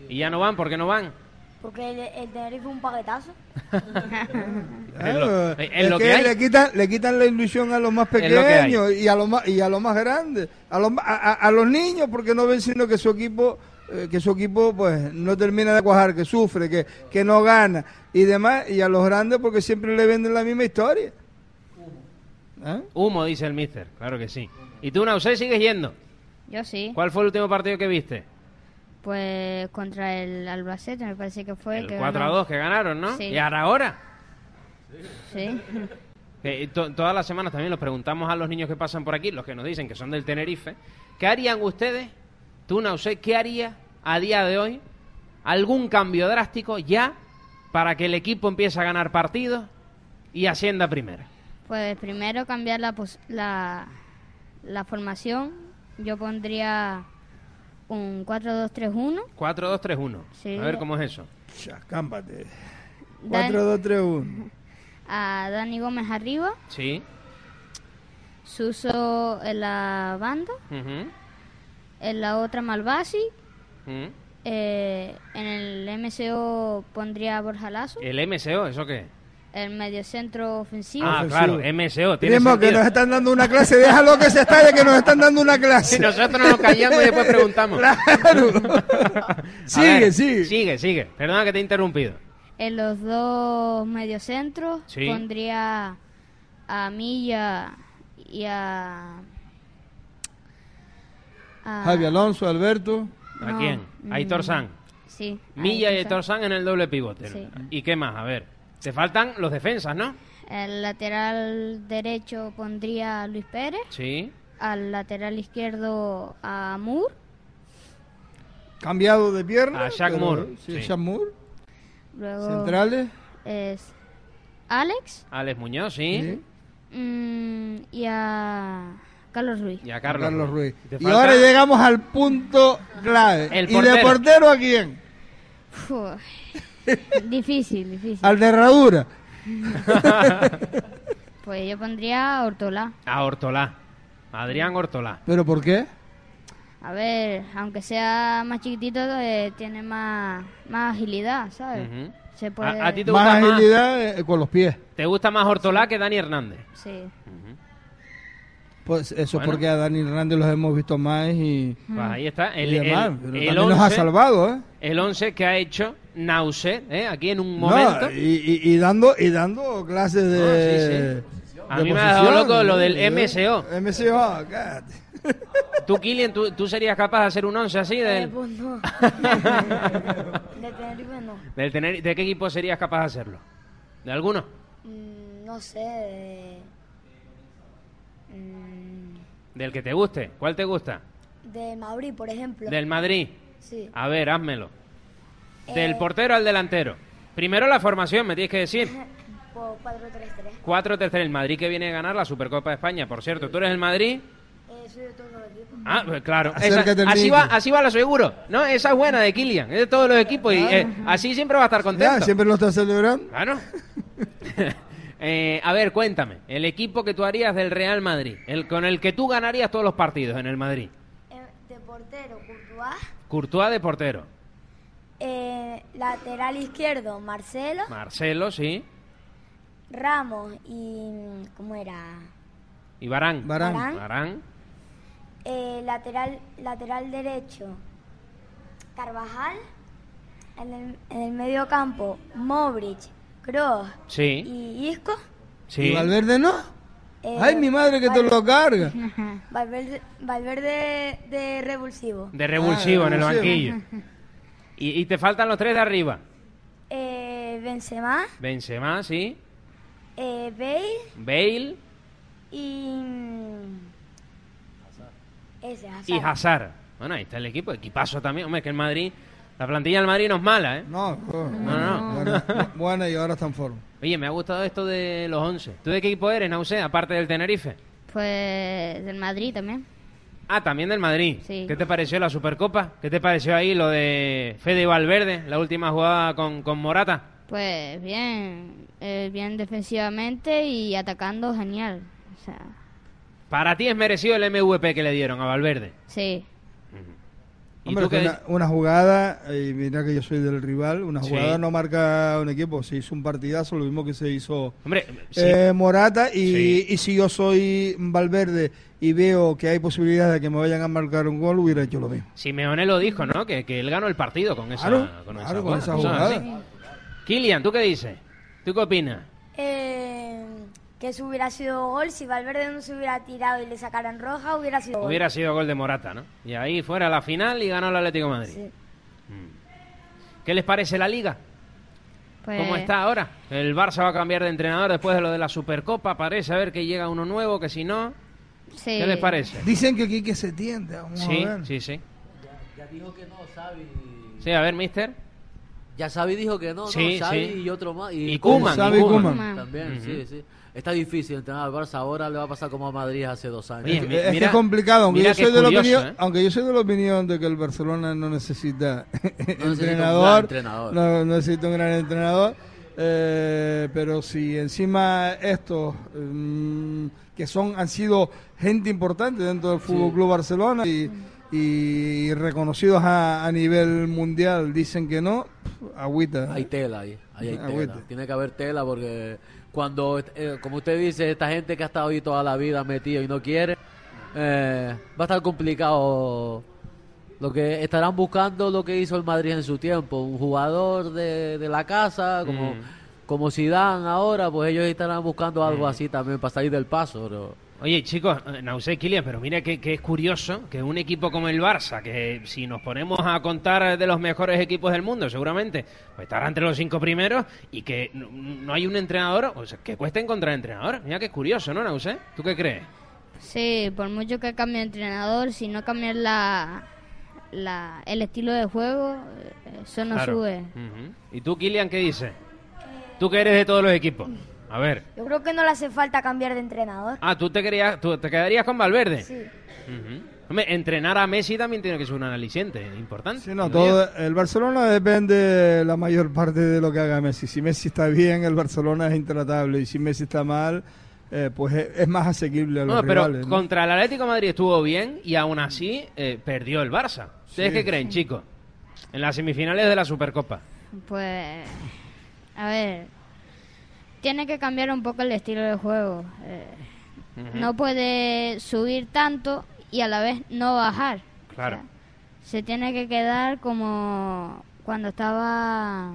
¿Y ya no van? ¿Por qué no van? Porque el, el Tenerife es un paquetazo. Es lo- es es lo que, que hay. le quitan le quitan la ilusión a los más pequeños y a los más y a los más grandes a los a- a los niños porque no ven sino que su equipo eh, que su equipo pues no termina de cuajar que sufre que, que no gana y demás y a los grandes porque siempre le venden la misma historia ¿Eh? Humo, dice el mister. Claro que sí. ¿Y tú, Nausé, sigues yendo? Yo sí. ¿Cuál fue el último partido que viste? Pues contra el Albacete me parece que fue. El que 4 a ganó. 2 que ganaron, ¿no? Sí. ¿Y ahora ahora? Sí. To- todas las semanas también los preguntamos a los niños que pasan por aquí, los que nos dicen que son del Tenerife, ¿qué harían ustedes? Tú, Nausé, ¿qué haría a día de hoy? ¿Algún cambio drástico ya para que el equipo empiece a ganar partidos y ascienda primero? Pues primero cambiar la, pos- la, la formación. Yo pondría un 4-2-3-1. 4-2-3-1. Sí. A ver cómo es eso. cámpate Dan- 4 2 3 1 A Dani Gómez arriba. Sí. Suso en la banda. Ujú. En la otra Malvasi. Mm. Eh, en el MCO pondría a Borja Lazo. ¿El MSO? ¿Eso qué? El mediocentro ofensivo. Ah, claro, MSO. Tiene Primo, que nos están dando una clase déjalo que se estalle que nos están dando una clase Y nosotros nos callamos y después preguntamos. Claro. A Sigue, ver, sigue. Sigue, sigue. Perdona que te he interrumpido. En los dos mediocentros Sí. pondría a Milla y a... a- Javi Alonso Alberto ¿A No, quién? Aitor mm, San. Sí. Milla y Aitor Aitor San en el doble pivote. Sí. ¿Y qué más? A ver. Te faltan los defensas, ¿no? El lateral derecho pondría a Luis Pérez. Sí. Al lateral izquierdo a Moore. cambiado de pierna A Shaq pero- Moore, sí, sí. Shaq Moore Luego centrales es Alex Alex Muñoz, sí. mm, y a Carlos Ruiz. Y a Carlos, Carlos Ruiz ¿Te y ahora llegamos al punto clave El y de portero. a quién difícil, difícil. al de herradura Pues yo pondría a Ortolá. A Hortolá. Adrián Hortolá. pero por qué A ver, aunque sea más chiquitito, eh, tiene más, más agilidad, ¿sabes? Ujú. Se puede... A, a ti te Más gusta más, agilidad eh, con los pies. te gusta más Hortolá que Dani Hernández. Sí. Pues eso es Bueno. porque a Dani Hernández los hemos visto más y, Pues ahí está. El, y demás. el- pero el también nos ha 11, salvado, ¿eh? El 11 que ha hecho Nauset, ¿eh? aquí en un No, momento. y, y- y dando y dando clases de. A de mí me ha posición, loco lo ¿no? del ¿Eh? MSO. MSO, cállate. Tú, Kilian, ¿tú, tú serías capaz de hacer un 11 así? Eh, Del, pues no. de Tenerife no. del tener- ¿De qué equipo serías capaz de hacerlo? ¿De alguno? Mm, no sé. De, mm, Del que te guste. ¿Cuál te gusta? de Madrid, por ejemplo. Del Madrid. Sí. A ver, házmelo. Del Eh, portero al delantero. Primero la formación, me tienes que decir. Por 4-3-3. 4 tercer el Madrid que viene a ganar la Supercopa de España. Por cierto, ¿tú eres el Madrid? Eh, soy de todos los equipos. Ah, pues claro. Esa- así, va, así va lo seguro. No, esa es buena de Kilian. Es de todos los equipos y eh, así siempre va a estar Ya, contento. siempre lo está celebrando. Claro. Eh, a ver, cuéntame. El equipo que tú harías del Real Madrid. El con el que tú ganarías todos los partidos en el Madrid. De portero, Courtois. Courtois de portero. Eh, lateral izquierdo, Marcelo. Marcelo, sí. Ramos y. ¿Cómo era? Y Barán. Varane. Varane. Varane. Eh, lateral, lateral derecho, Carvajal. En el, en el medio campo, Mobric, Kroos Sí. y Isco. Sí. ¿Y Valverde no? Eh, Ay, mi madre que te Val- lo carga. Valverde, Valverde de revulsivo. De revulsivo Ah, en el banquillo. Y, y te faltan los tres de arriba. Eh, Benzema, Benzema, sí. eh, Bale Bale y. Ese, Hazard. y Hazard. Bueno, ahí está el equipo. Equipazo también. Hombre, que el Madrid... La plantilla del Madrid no es mala, ¿eh? No, no, No, no. Bueno, bueno, y ahora está en forma. Oye, me ha gustado esto de los 11. ¿Tú de qué equipo eres, Nausé, aparte del Tenerife? Pues del Madrid también. Ah, también del Madrid. Sí. ¿Qué te pareció la Supercopa? ¿Qué te pareció ahí lo de Fede Valverde, la última jugada con, con Morata? Pues bien, eh, bien defensivamente y atacando genial. O sea, Para ti es merecido el MVP que le dieron a Valverde. sí. ¿Y Hombre, tú que qué una, una jugada, y mira que yo soy del rival, una Sí. jugada no marca un equipo, se hizo un partidazo, lo mismo que se hizo Hombre, sí. eh, Morata, y, Sí. y si yo soy Valverde y veo que hay posibilidad de que me vayan a marcar un gol, hubiera hecho lo mismo. Simeone lo dijo, ¿no? Que, que él ganó el partido con esa, Claro, con claro, con esa Eso es jugada. Kilian, ¿tú qué dices? ¿Tú qué opinas? Eh, que eso hubiera sido gol. Si Valverde no se hubiera tirado y le sacaran roja, hubiera sido gol. Hubiera sido gol de Morata, ¿no? Y ahí fuera la final y ganó el Atlético de Madrid. Sí. ¿Qué les parece la liga? Pues, ¿Cómo está ahora? El Barça va a cambiar de entrenador después de lo de la Supercopa. Parece a ver que llega uno nuevo, que si no... Sí. ¿Qué les parece? Dicen que Quique se tiende, vamos Sí, a ver. sí, sí. Ya dijo que no, Xavi. Sí, a ver, mister. Ya Xavi dijo que no, Sí, no, Xavi sí. y otro más. Y Y. Koeman. También, sí, sí. Está difícil entrenar al Barça. Ahora le va a pasar como a Madrid hace dos años. Oye, Es, mi- es que mira- es complicado, aunque yo, que soy de la opinión, ¿eh? aunque yo soy de la opinión de que el Barcelona no necesita un gran entrenador, entrenador. no no necesita un gran entrenador, eh, pero si encima estos mm, que son han sido gente importante dentro del Fútbol Club Barcelona y, y reconocidos a, a nivel mundial dicen que no, agüita. Hay tela ahí, ahí hay tela. Tiene que haber tela porque cuando, eh, como usted dice, esta gente que ha estado ahí toda la vida metido y no quiere, eh, va a estar complicado. Lo que estarán buscando lo que hizo el Madrid en su tiempo, un jugador de, de la casa, como, Mm. como Zidane ahora, pues ellos estarán buscando algo así también para salir del paso. Pero... Oye, chicos, eh, Nausé, Kilian, pero mira que, que es curioso que un equipo como el Barça, que si nos ponemos a contar de los mejores equipos del mundo, seguramente pues estará entre los cinco primeros y que no, no hay un entrenador, o sea, que cuesta encontrar entrenador. Mira que es curioso, ¿no, Nausé? ¿Tú qué crees? Sí, por mucho que cambie de entrenador, si no cambias la, la, el estilo de juego, eh, eso no Claro. sube. ¿Y tú, Kilian, qué dices? Tú que eres de todos los equipos. A ver. Yo creo que no le hace falta cambiar de entrenador. Ah, ¿tú te, querías, tú te quedarías con Valverde? Sí. Hombre, entrenar a Messi también tiene que ser un aliciente importante. Sí, no, todo, el Barcelona depende la mayor parte de lo que haga Messi. Si Messi está bien, el Barcelona es intratable. Y si Messi está mal, eh, pues es, es más asequible a los No, pero rivales. ¿no? contra el Atlético de Madrid estuvo bien y aún así eh, perdió el Barça. ¿Ustedes Sí. qué creen, chicos? En las semifinales de la Supercopa. Pues A ver, tiene que cambiar un poco el estilo de juego. Eh. No puede subir tanto y a la vez no bajar. Claro. Se tiene que quedar como cuando estaba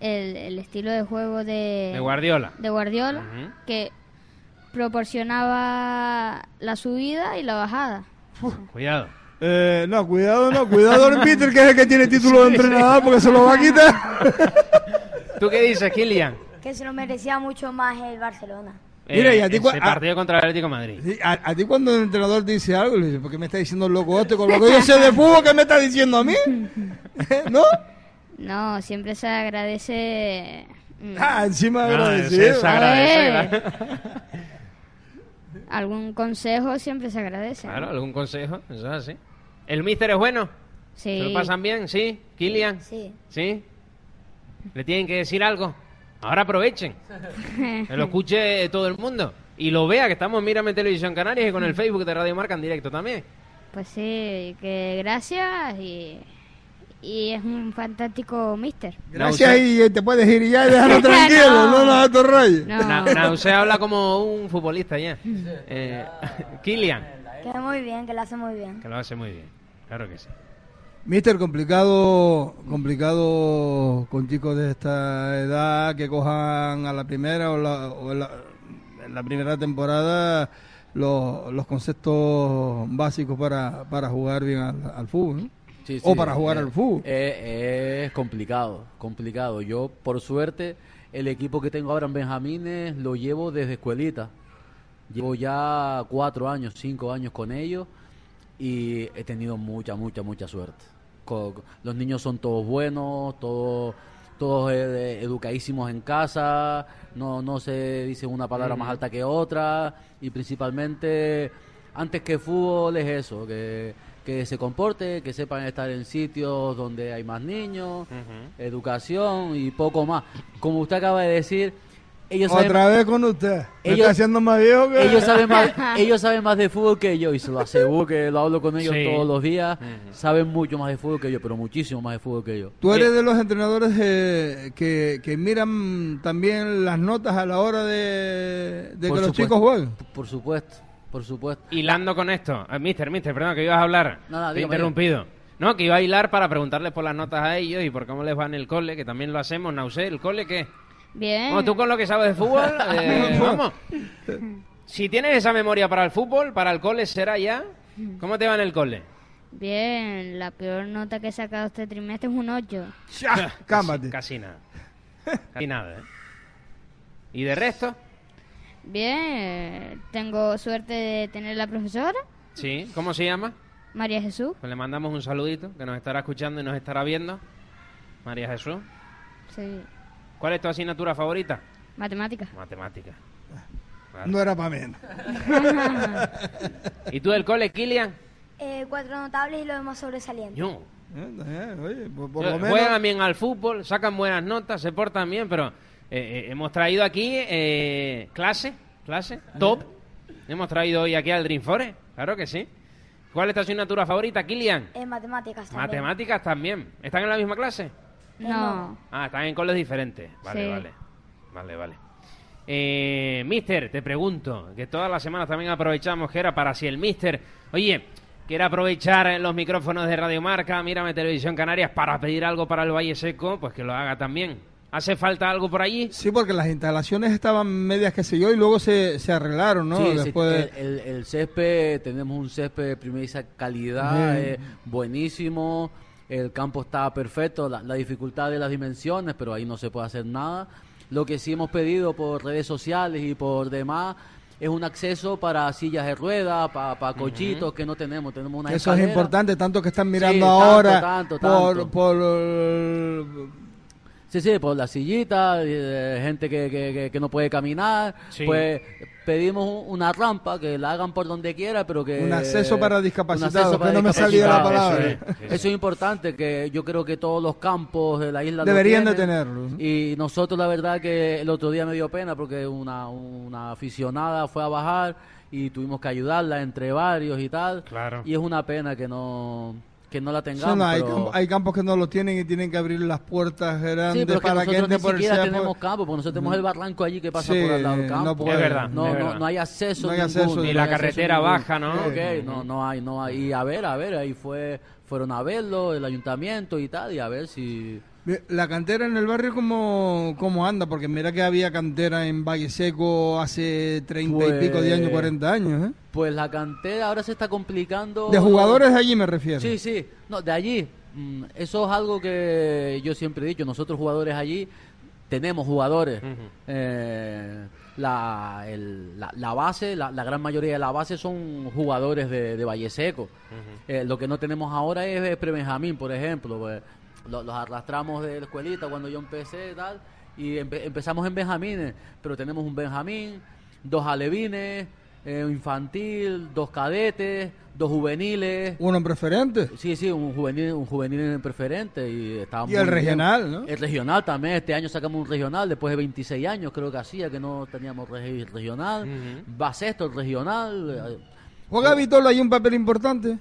el, el estilo de juego de, De Guardiola. de Guardiola, que proporcionaba la subida y la bajada. Cuidado. Eh, no, cuidado, no, cuidado el Peter, que es el que tiene título de entrenador, porque se lo va a quitar. ¿Tú qué dices, Kilian? Que se lo merecía mucho más el Barcelona. Mira, y a ti ese cua- a- partido contra el Atlético de Madrid. Sí, a, a ti cuando el entrenador te dice algo, le dices, ¿por qué me está diciendo el loco este? Con lo que yo sé de fútbol, ¿qué me está diciendo a mí? ¿No? No, siempre se agradece. mm, Ah, encima No, agradecido. se agradece, claro. algún consejo siempre se agradece. ¿no? Claro, algún consejo, eso es así. ¿El míster es bueno? Sí. ¿Se lo pasan bien? ¿Sí? ¿Kilian? Sí. ¿Sí? ¿Le tienen que decir algo? Ahora aprovechen. Que lo escuche todo el mundo. Y lo vea, que estamos en Mírame Televisión Canarias y con el Facebook de Radio Marca en directo también. Pues sí, que gracias y, y es un fantástico mister. Gracias y eh, te puedes ir y ya y déjalo tranquilo, no, no, no te rayes. No. Na- usted habla como un futbolista ya. Eh, Kilian, Que muy bien, que lo hace muy bien. que lo hace muy bien. Claro que sí. Mister, complicado, complicado con chicos de esta edad que cojan a la primera o, la, o en, la, en la primera temporada los, los conceptos básicos para, para jugar bien al, al fútbol, ¿no? Sí, sí, o para jugar eh, al fútbol. eh, es complicado, complicado. Yo, por suerte, el equipo que tengo ahora en Benjamines lo llevo desde escuelita. Llevo ya cuatro años, cinco años con ellos y he tenido mucha, mucha, mucha suerte. Los niños son todos buenos, todos, todos eh, educadísimos en casa, no, no se dice una palabra más alta que otra y principalmente antes que fútbol es eso, que, que se comporte, que sepan estar en sitios donde hay más niños, educación y poco más. Como usted acaba de decir, ellos saben, Otra vez con usted. Me ellos- está haciendo más viejo que... ellos saben más, ellos saben más de fútbol que yo y se lo aseguro que lo hablo con ellos Sí. todos los días. Saben mucho más de fútbol que yo, pero muchísimo más de fútbol que yo. Tú eres de los entrenadores eh, que, que miran también las notas a la hora de, de que los chicos jueguen. Por supuesto, por supuesto. Hilando con esto, eh, mister, mister, perdón, que ibas a hablar. Nada, Te he dígame. interrumpido. No, que iba a hilar para preguntarles por las notas a ellos y por cómo les va en el cole, que también lo hacemos. Nausé, ¿el cole qué? Bien. Bueno, tú con lo que sabes de fútbol, eh, vamos. Si tienes esa memoria para el fútbol, para el cole será ya. ¿Cómo te va en el cole? Bien, la peor nota que he sacado este trimestre es un 8. Cámate. Casi nada. Casi nada, ¿eh? ¿Y de resto? Bien, tengo suerte de tener la profesora, Sí. ¿Cómo se llama? María Jesús. Pues le mandamos un saludito, que nos estará escuchando y nos estará viendo. María Jesús. Sí, ¿Cuál es tu asignatura favorita? matemática. Matemática. No era para menos. ¿Y tú del cole, Kilian? Eh, cuatro notables y lo demás sobresaliente. Yo. Eh, oye, por, por Yo- lo menos... Juegan bien al fútbol, sacan buenas notas, se portan bien, pero eh, eh, hemos traído aquí eh, clase, clase, top. Hemos traído hoy aquí al Dream Forest, claro que sí. ¿Cuál es tu asignatura favorita, Kilian? En matemáticas también. Matemáticas también. ¿Están en la misma clase? No. Ah, están en coles diferentes. Vale, Sí. vale. Vale, vale. Eh, mister, te pregunto, que todas las semanas también aprovechamos que era para si el mister, oye, quiere aprovechar los micrófonos de Radio Marca, mírame Televisión Canarias para pedir algo para el Valle Seco, pues que lo haga también. ¿Hace falta algo por allí? Sí, porque las instalaciones estaban medias, qué sé yo, y luego se, se arreglaron, ¿no? Sí, sí, Después... el, el- el césped, tenemos un césped de primera calidad, Bien. eh, buenísimo, el campo está perfecto, la, la dificultad de las dimensiones, pero ahí no se puede hacer nada. Lo que sí hemos pedido por redes sociales y por demás es un acceso para sillas de ruedas, para cochitos que no tenemos, tenemos una Eso es importante, tanto que están mirando ahora tanto, por, tanto. por Sí, sí, por la sillita, eh, gente que, que, que- que no puede caminar, Sí. pues pedimos un- una rampa que la hagan por donde quiera, pero que... Un acceso para un discapacitados, acceso que no me salía la discapacitados, palabra. Eso es, Eso es importante, que yo creo que todos los campos de la isla Deberían de tenerlo. Y nosotros la verdad que el otro día me dio pena porque una, una aficionada fue a bajar y tuvimos que ayudarla entre varios y tal. Claro. Y es una pena que no que no la Sí, tengamos. no, hay, pero- campo- hay campos que no lo tienen y tienen que abrir las puertas grandes Sí, pero es que para que nosotros entre ni por el siquiera cepo. tenemos campo, porque nosotros tenemos el barranco allí que pasa Sí, por al lado del no campo. puede, Es verdad, no, es no, verdad. no hay acceso No hay acceso, Ni la carretera baja, ¿no? Ok, no, no hay, no hay. Y a ver, a ver, ahí fue, fueron a verlo, el ayuntamiento y tal, y a ver si... La cantera en el barrio, ¿cómo, ¿cómo anda? Porque mira que había cantera en Valle Seco hace 30 y pico de años, 40 años, ¿eh? Pues la cantera ahora se está complicando. De jugadores de allí me refiero. Sí, sí. No, de allí. mm, Eso es algo que yo siempre he dicho. Nosotros jugadores allí tenemos jugadores. Eh, la, el- la, la base, la, la gran mayoría de la base son jugadores de, de Valle Seco. Eh, lo que no tenemos ahora es, es Prebenjamín, por ejemplo. pues, lo- los arrastramos de la escuelita cuando yo empecé y tal. Y empe- empezamos en Benjamines, pero tenemos un Benjamín, dos alevines, eh, un infantil, dos cadetes, dos juveniles. Uno en preferente. Sí, sí, un juvenil, un juvenil en preferente. Y, estaba Y el bien. regional, ¿no? El regional también. Este año sacamos un regional después de 26 años, creo que hacía que no teníamos regi- regional. Va sexto el regional. ¿Juega Vitolo ahí un papel importante?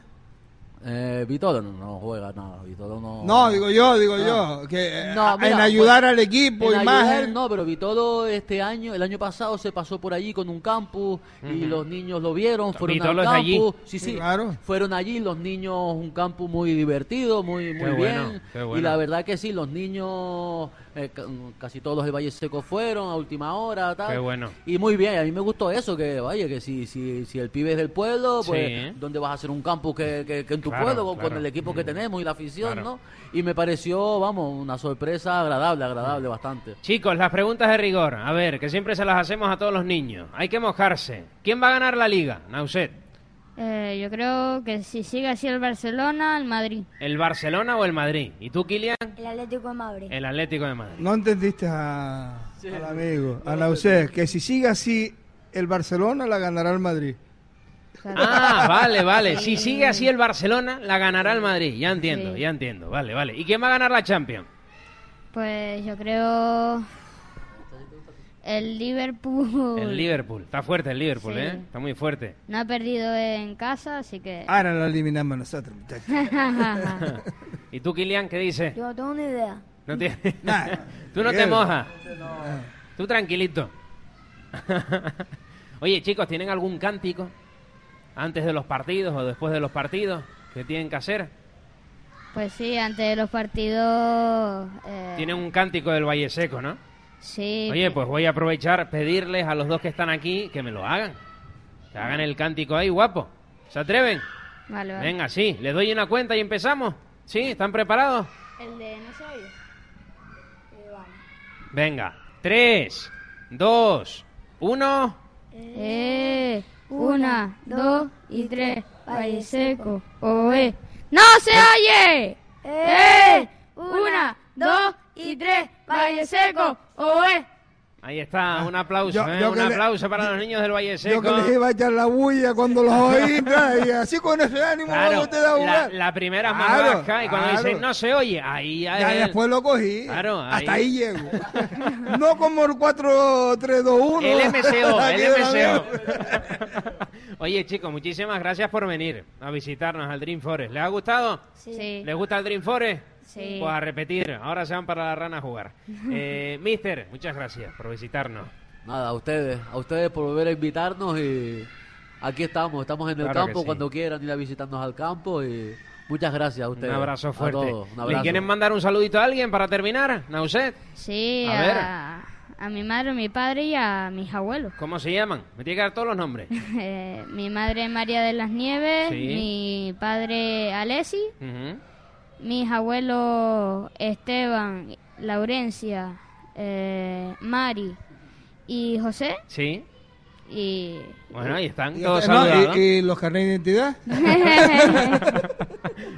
Eh, Vitolo no, no juega nada. Vitolo no. No, digo yo, digo Ah. yo. Que, eh, No, en mira, ayudar pues, al equipo, en imagen. ayudar, no, pero Vitolo este año, el año pasado se pasó por allí con un campus y los niños lo vieron, fueron Vitolo al es de allí. campus. Sí, sí, Claro. fueron allí los niños, un campus muy divertido, muy, muy Qué bueno, bien. Y la verdad que sí, los niños, eh, ca- casi todos los de Valle Seco fueron a última hora, tal. Qué bueno. Y muy bien, a mí me gustó eso, que vaya, que si, si, si el pibe es del pueblo, pues, Sí. ¿dónde vas a hacer un campus que, que- que en tu Claro, pueblo, con, claro. con el equipo que tenemos y la afición, Claro. ¿no? Y me pareció, vamos, una sorpresa agradable, agradable bastante. Chicos, las preguntas de rigor. A ver, que siempre se las hacemos a todos los niños. Hay que mojarse. ¿Quién va a ganar la liga? Nauset. Eh, yo creo que si sigue así el Barcelona, el Madrid. ¿El Barcelona o el Madrid? ¿Y tú, Kilian? El Atlético de Madrid. El Atlético de Madrid. No entendiste a, al amigo, a Nausé, que si sigue así el Barcelona la ganará el Madrid. Ah, vale, vale. Si sigue así el Barcelona, la ganará el Madrid. Ya entiendo, Sí. ya entiendo. Vale, vale. ¿Y quién va a ganar la Champions? Pues yo creo el Liverpool. El Liverpool. Está fuerte el Liverpool, Sí. ¿eh? Está muy fuerte. No ha perdido en casa, así que... Ahora la eliminamos nosotros, muchachos. ¿Y tú, Kilian, qué dices? Yo tengo ni idea. No tienes- Nah, Tú no te mojas. Tú tranquilito. Oye, chicos, ¿tienen algún cántico antes de los partidos o después de los partidos que tienen que hacer? Pues sí, antes de los partidos... eh, Tienen un cántico del Valle Seco, ¿no? Sí. Oye, pues voy a aprovechar, pedirles a los dos que están aquí que me lo hagan. Que hagan el cántico ahí, guapo. ¿Se atreven? Vale, vale. Venga, sí. ¿Les doy una cuenta y empezamos? ¿Sí? ¿Están preparados? El de no se oye. Venga. Tres, dos, uno... Eh, una, dos y tres. Valle seco. Oe. ¡No se oye! ¡Eh! Una, dos y tres. Valle seco. Oe. Ahí está, un aplauso, Yo- ¿eh? yo un que le- aplauso para los niños del Valle Yo Seco. que les iba a echar la bulla cuando los oí, y así con ese ánimo Claro, va usted a la, jugar. la primera es más Claro, baja y cuando claro. dicen no se oye, ahí ya, el- después lo cogí. Claro, Hasta ahí- ahí llego. no como el 4, 3, 2, 1. El MCO, el la MCO. Oye, chicos, muchísimas gracias por venir a visitarnos al Dream Forest. ¿Les ha gustado? Sí. ¿Les gusta el Dream Forest? Sí. Pues a repetir, ahora se van para la rana a jugar. Eh, mister, muchas gracias por visitarnos. Nada, a ustedes, a ustedes por volver a invitarnos y aquí estamos, estamos en el Claro campo sí. cuando quieran ir a visitarnos al campo y muchas gracias a ustedes. Un abrazo a fuerte. todos, un ¿Le abrazo. quieren mandar un saludito a alguien para terminar? ¿Nauset? Sí, A ver. a, a mi madre, mi padre y a mis abuelos. ¿Cómo se llaman? Me tiene que dar todos los nombres. Eh, mi madre María de las Nieves, Sí. mi padre Alessi, Ujú. Mis abuelos Esteban, Laurencia, eh, Mari y José. Sí. Y Bueno, ahí están Y- todos no, saludados. y, y los carnet de identidad?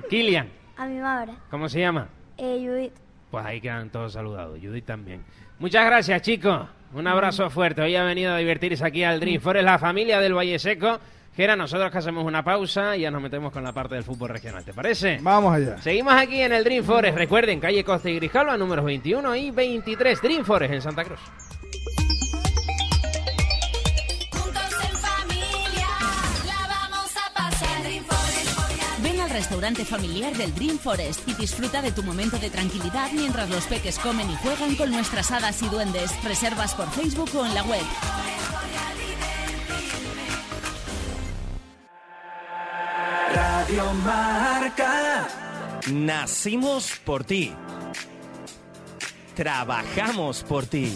Kilian, A mi madre. ¿cómo se llama? Eh, Judith. Pues ahí quedan todos saludados. Judith también. Muchas gracias, chicos. Un abrazo fuerte. Hoy ha venido a divertirse aquí al Dream Forest, la familia del Valle Seco. Gera, nosotros que hacemos una pausa y ya nos metemos con la parte del fútbol regional. ¿Te parece? Vamos allá. Seguimos aquí en el Dream Forest. Recuerden, calle Costa y Grijalva, números 21 y 23. Dream Forest en Santa Cruz. Juntos en familia, la vamos a pasar. Dream Forest. Ven al restaurante familiar del Dream Forest y disfruta de tu momento de tranquilidad mientras los peques comen y juegan con nuestras hadas y duendes. Reservas por Facebook o en la web. Radio Marca. Nacimos por ti. Trabajamos por ti.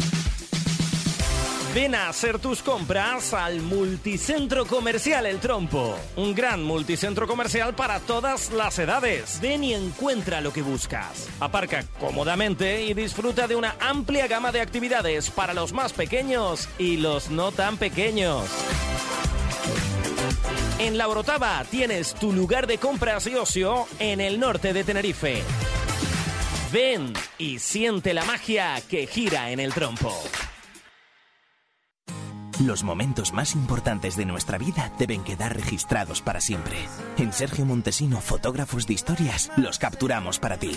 Ven a hacer tus compras al Multicentro Comercial El Trompo. Un gran multicentro comercial para todas las edades. Ven y encuentra lo que buscas. Aparca cómodamente y disfruta de una amplia gama de actividades para los más pequeños y los no tan pequeños. En La Orotava tienes tu lugar de compras y ocio en el norte de Tenerife. Ven y siente la magia que gira en el trompo. Los momentos más importantes de nuestra vida deben quedar registrados para siempre. En Sergio Montesino, fotógrafos de historias, los capturamos para ti.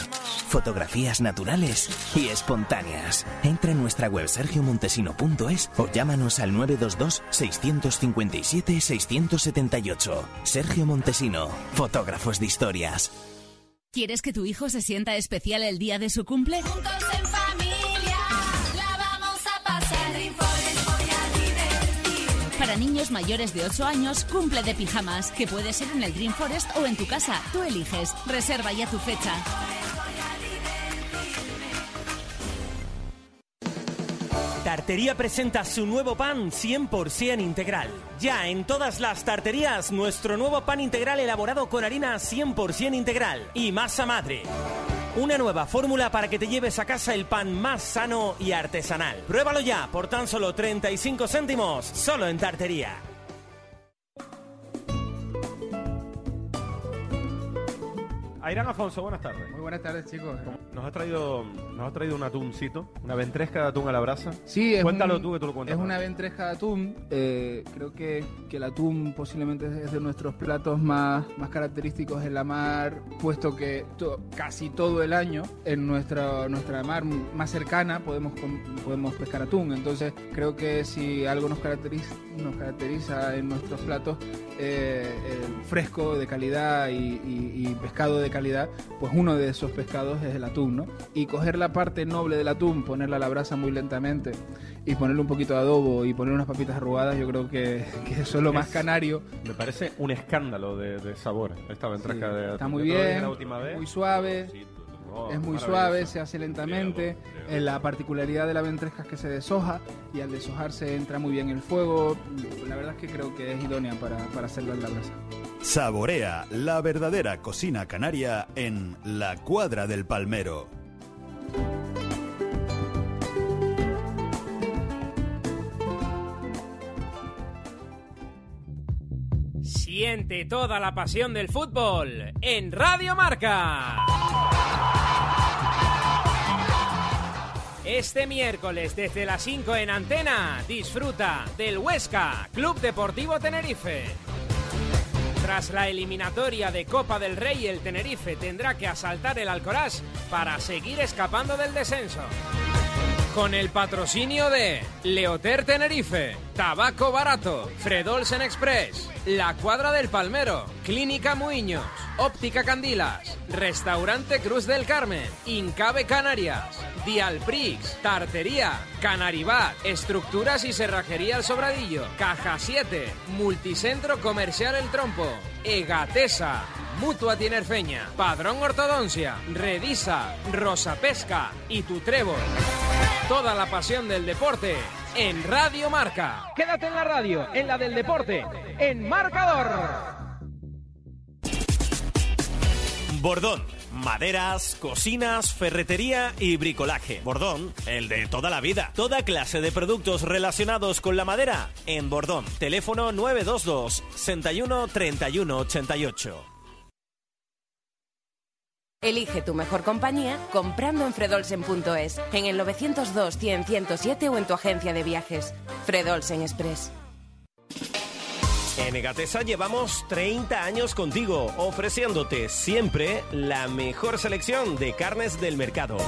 Fotografías naturales y espontáneas. Entra en nuestra web sergiomontesino.es o llámanos al 922-657-678. Sergio Montesino, fotógrafos de historias. ¿Quieres que tu hijo se sienta especial el día de su cumple? Juntos en familia, niños mayores de 8 años, cumple de pijamas, que puede ser en el Dream Forest o en tu casa. Tú eliges. Reserva ya tu fecha. Tartería presenta su nuevo pan 100% integral. Ya en todas las tarterías, nuestro nuevo pan integral elaborado con harina 100% integral y masa madre. Una nueva fórmula para que te lleves a casa el pan más sano y artesanal. Pruébalo ya por tan solo 35 céntimos, solo en tartería. Airán Afonso, buenas tardes. Muy buenas tardes, chicos. Nos has traído, nos has traído un atuncito, una ventresca de atún a la brasa. Sí, es Cuéntalo un- tú que tú lo cuentas. Es una ventresca de atún. eh, creo que, que el atún posiblemente es de nuestros platos más, más característicos en la mar, puesto que to- casi todo el año en nuestra, nuestra mar más cercana podemos, podemos pescar atún. Entonces creo que si algo nos caracteriza, nos caracteriza en nuestros platos, eh, el fresco de calidad y, y- y pescado de calidad, pues uno de esos pescados es el atún, ¿no? Y coger la parte noble del atún, ponerla a la brasa muy lentamente y ponerle un poquito de adobo y poner unas papitas arrugadas, yo creo que, que eso es lo más canario. Me parece un escándalo de, de sabor esta ventresca Sí, de atún. Está muy bien, la última vez. muy suave. Oh, es muy suave, se hace lentamente. Eh, La particularidad de la ventresca es que se deshoja y al deshojarse entra muy bien el fuego. La verdad es que creo que es idónea para, para hacerla en la brasa. Saborea la verdadera cocina canaria en La Cuadra del Palmero. Toda la pasión del fútbol en Radio Marca. Este miércoles desde las 5 en antena, disfruta del Huesca, Club Deportivo Tenerife. Tras la eliminatoria de Copa del Rey, el Tenerife tendrá que asaltar el Alcoraz para seguir escapando del descenso. Con el patrocinio de Leoter Tenerife, Tabaco Barato, Fredolsen Express, La Cuadra del Palmero, Clínica Muiños, Óptica Candilas, Restaurante Cruz del Carmen, Incabe Canarias, Dialprix, Tartería, Canaribat, Estructuras y Cerrajería El Sobradillo, Caja 7, Multicentro Comercial El Trompo, Egatesa, Mutua Tinerfeña, Padrón Ortodoncia, Redisa, Rosa Pesca y Tu Trébol. Toda la pasión del deporte en Radio Marca. Quédate en la radio, en la del deporte, en Marcador. Bordón. Maderas, cocinas, ferretería y bricolaje. Bordón, el de toda la vida. Toda clase de productos relacionados con la madera en Bordón. Teléfono 922 61 31 88. Elige tu mejor compañía comprando en fredolsen.es, en el 902 100 107 o en tu agencia de viajes. Fredolsen Express. En Egatesa llevamos 30 años contigo, ofreciéndote siempre la mejor selección de carnes del mercado.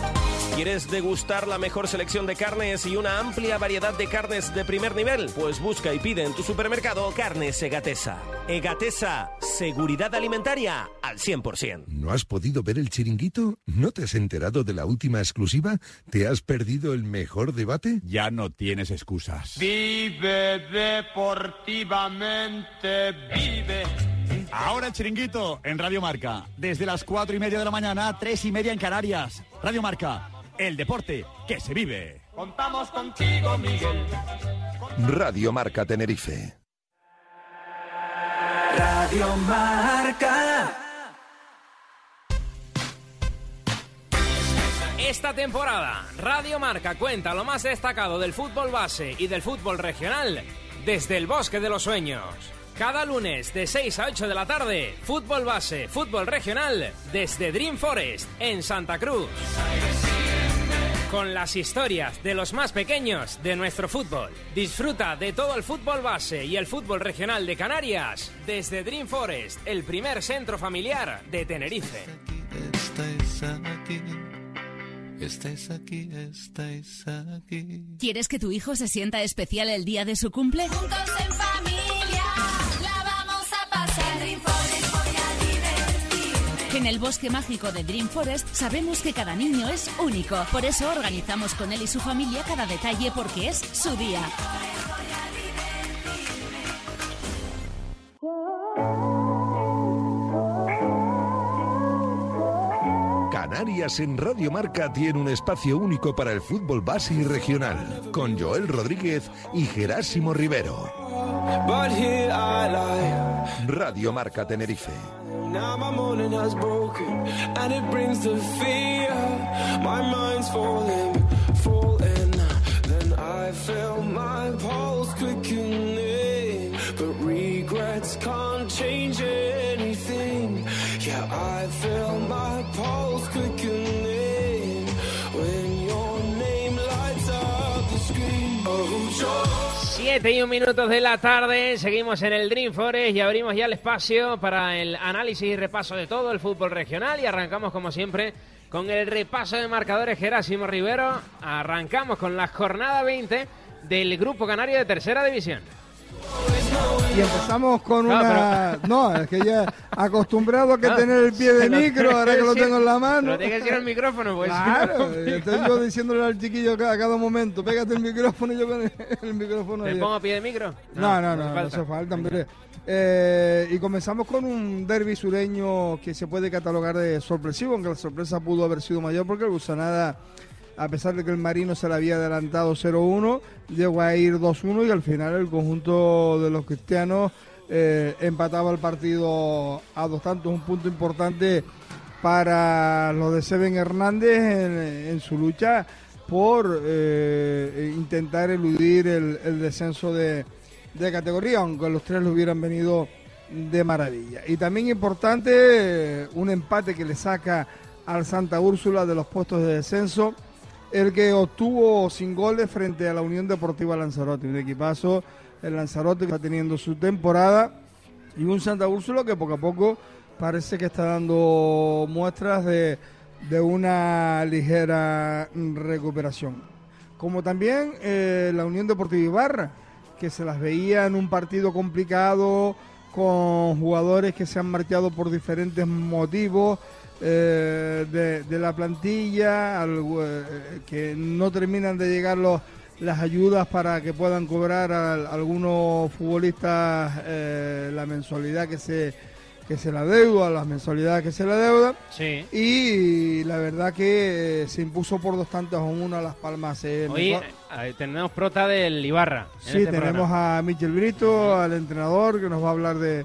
¿Quieres degustar la mejor selección de carnes y una amplia variedad de carnes de primer nivel? Pues busca y pide en tu supermercado Carnes Egatesa. Egatesa, seguridad alimentaria al 100%. ¿No has podido ver el chiringuito? ¿No te has enterado de la última exclusiva? ¿Te has perdido el mejor debate? Ya no tienes excusas. Vive deportivamente, vive. Ahora el chiringuito en Radio Marca. Desde las cuatro y media de la mañana, tres y media en Canarias. Radio Marca, el deporte que se vive. Contamos contigo, Miguel. Radio Marca Tenerife. Radio Marca. Esta temporada, Radio Marca cuenta lo más destacado del fútbol base y del fútbol regional desde el Bosque de los Sueños. Cada lunes de 6 a 8 de la tarde, fútbol base, fútbol regional desde Dream Forest en Santa Cruz. Con las historias de los más pequeños de nuestro fútbol. Disfruta de todo el fútbol base y el fútbol regional de Canarias desde Dream Forest, el primer centro familiar de Tenerife. Estáis aquí, estáis aquí. ¿Quieres que tu hijo se sienta especial el día de su cumple? Juntos en familia, la vamos a pasar. Dream Forest voy a divertirme. En el bosque mágico de Dream Forest sabemos que cada niño es único. Por eso organizamos con él y su familia cada detalle porque es su día. Canarias en Radio Marca tiene un espacio único para el fútbol base y regional, con Joel Rodríguez y Gerásimo Rivero. Radio Marca Tenerife. Regrets can't change anything. Yeah, I feel my 7 y un minutos de la tarde, seguimos en el Dream Forest y abrimos ya el espacio para el análisis y repaso de todo el fútbol regional y arrancamos como siempre con el repaso de marcadores Gerásimo Rivero. Arrancamos con la jornada 20 del Grupo Canario de Tercera División. Y empezamos con No, una... No, es que ya acostumbrado a que No, tener el pie de micro, ahora que lo tengo en la mano. Lo tiene que decir al micrófono, pues. Claro, estoy yo diciéndole al chiquillo a cada momento, pégate el micrófono y yo con el, el micrófono. ¿Me ahí. pongo a pie de micro? No, no, no, no, hace falta, hombre. Eh, y comenzamos con un derby sureño que se puede catalogar de sorpresivo, aunque la sorpresa pudo haber sido mayor porque el Busanada, a pesar de que el Marino se le había adelantado 0-1, llegó a ir 2-1 y al final el conjunto de los cristianos eh, empataba el partido a dos tantos, un punto importante para los de Seven Hernández en, su lucha por eh, intentar eludir el, descenso de, de categoría, aunque los tres lo hubieran venido de maravilla. Y también importante, eh, un empate que le saca al Santa Úrsula de los puestos de descenso, el que obtuvo sin goles frente a la Unión Deportiva Lanzarote, un equipazo, el Lanzarote que está teniendo su temporada, y un Santa Úrsula que poco a poco parece que está dando muestras de, de una ligera recuperación. Como también eh, la Unión Deportiva Ibarra, que se las veía en un partido complicado, con jugadores que se han marchado por diferentes motivos eh, de, de la plantilla, algo, eh, que no terminan de llegar los, las ayudas para que puedan cobrar a, a algunos futbolistas eh, la mensualidad que se que se la deuda, las mensualidades que se la deuda. Sí. Y la verdad que se impuso por dos tantos a uno a Las Palmas. Hoy eh, tenemos prota del Ibarra. Sí, este tenemos programa. a Michel Brito, al entrenador, que nos va a hablar de,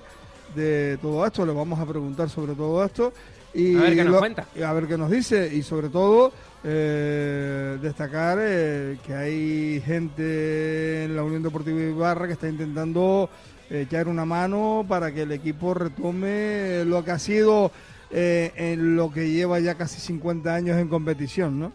de todo esto. Le vamos a preguntar sobre todo esto. Y A ver qué nos lo- cuenta. y A ver qué nos dice. Y sobre todo, eh, destacar eh, que hay gente en la Unión Deportiva Ibarra que está intentando eh, echar una mano para que el equipo retome lo que ha sido eh, en lo que lleva ya casi 50 años en competición, ¿no?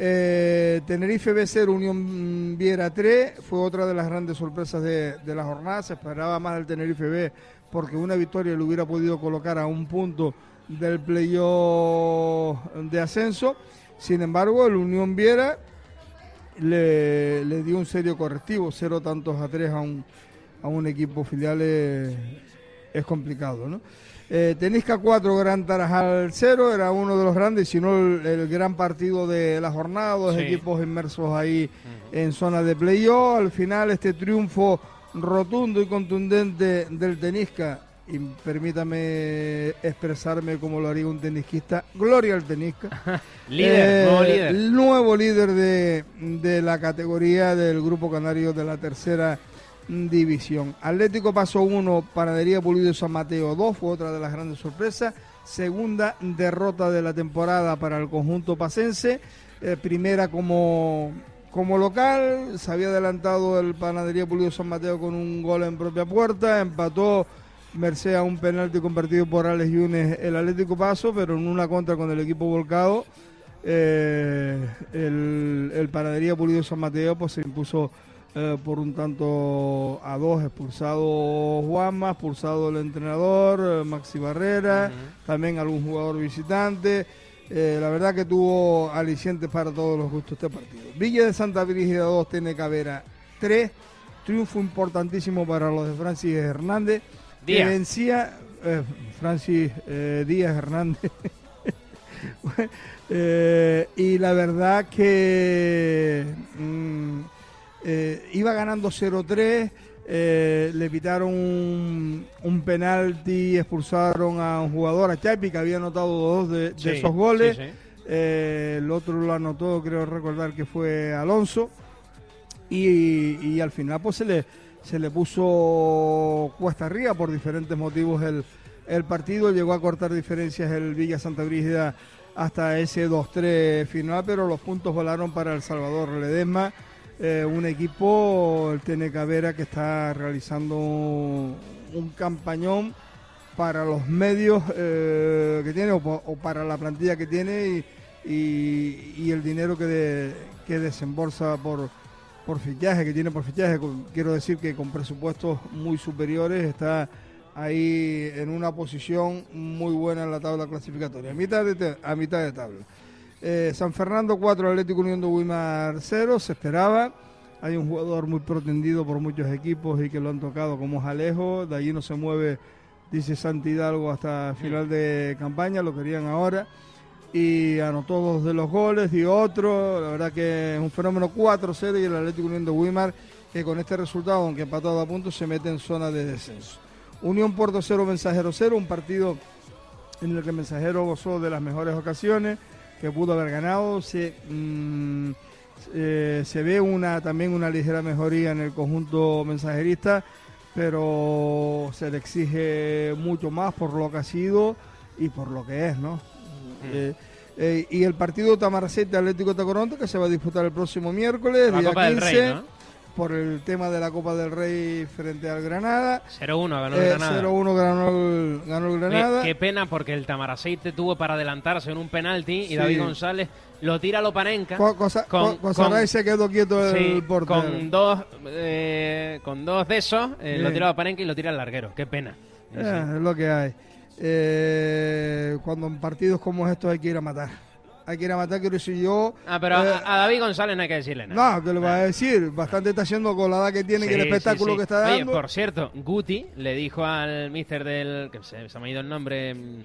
Eh, Tenerife B0, Unión Viera 3, fue otra de las grandes sorpresas de, de la jornada. Se esperaba más del Tenerife B porque una victoria le hubiera podido colocar a un punto del playoff de ascenso. Sin embargo, el Unión Viera le, le dio un serio correctivo, cero tantos a tres a un, a un equipo filial es, es complicado, ¿no? Eh, Tenisca 4, Gran Tarajal 0, era uno de los grandes, si no el, el gran partido de la jornada, dos Sí. equipos inmersos ahí en zona de playoff. Al final este triunfo rotundo y contundente del Tenisca, y permítame expresarme como lo haría un tenisquista, gloria al Tenisca. Líder, nuevo líder. Nuevo líder de, de la categoría del Grupo Canario de la tercera división. Atlético Paso 1, Panadería Pulido San Mateo 2, fue otra de las grandes sorpresas. Segunda derrota de la temporada para el conjunto pasense. Eh, primera como, como local, se había adelantado el Panadería Pulido San Mateo con un gol en propia puerta, empató merced a un penalti convertido por Alex Yunes el Atlético Paso, pero en una contra con el equipo volcado. eh, el, el Panadería Pulido San Mateo pues se impuso eh, por un tanto a dos, expulsado Juanma, expulsado el entrenador, eh, Maxi Barrera, también algún jugador visitante. La verdad que tuvo alicientes para todos los gustos este partido. Villa de Santa Brígida 2, tiene Cabera 3. Triunfo importantísimo para los de Francis Hernández. Que Díaz. vencía eh, Francis eh, Díaz Hernández. Eh, y la verdad que mm, iba ganando 0-3, eh, le pitaron un, un penalti, expulsaron a un jugador, a Chapi, que había anotado dos de, esos goles. sí, sí. Eh, el otro lo anotó, creo recordar que fue Alonso. Y, y al final pues se le, se le puso cuesta arriba por diferentes motivos el, el partido. Llegó a cortar diferencias el Villa Santa Brígida hasta ese 2-3 final, pero los puntos volaron para El Salvador Ledesma. eh, un equipo, el TN Vera, que está realizando un campañón para los medios eh, que tiene o, para la plantilla que tiene y, y- el dinero que, que desembolsa por, por fichaje, que tiene por fichaje. Quiero decir que con presupuestos muy superiores está ahí en una posición muy buena en la tabla clasificatoria, a mitad de, a mitad de tabla. Eh, San Fernando 4, Atlético Unión de Guimar 0, se esperaba. Hay un jugador muy pretendido por muchos equipos y que lo han tocado como Jalejo, de allí no se mueve, dice Santi Hidalgo, hasta final de campaña, lo querían ahora. Y anotó dos de los goles y otro, la verdad que es un fenómeno 4-0 y el Atlético Unión de Guimar, que con este resultado, aunque empatado a puntos, se mete en zona de descenso. Unión Puerto 0, Mensajero 0, un partido en el que Mensajero gozó de las mejores ocasiones, que pudo haber ganado. Se, mm, eh, se ve una también una ligera mejoría en el conjunto mensajerista, pero se le exige mucho más por lo que ha sido y por lo que es, ¿no? Eh, eh, y el partido Tamaracete Atlético Tacoronte que se va a disputar el próximo miércoles, La día Copa del 15, Rey, ¿no? por el tema de la Copa del Rey frente al Granada. 0-1 ganó el Eh, Granada. 0-1 ganó el, ganó el Granada. qué pena porque el Tamaraceite tuvo para adelantarse en un penalti y Sí. David González lo tira a Lopanenka. Co- cosa- co- Cosaray se quedó quieto el sí, portero. Con dos, eh, con dos de esos, eh, lo tira a Lopanenka y lo tira al larguero. Qué pena. Eh, es lo que hay. Eh, cuando en partidos como estos hay que ir a matar. Hay que ir a matar, quiero decir yo. Ah, pero eh, a, a David González no hay que decirle nada. no, que le va a decir. Bastante está haciendo con la edad que tiene y el Sí, espectáculo sí, sí. que está Oye, dando. por cierto, Guti le dijo al mister del. que se, se me ha ido el nombre. mm,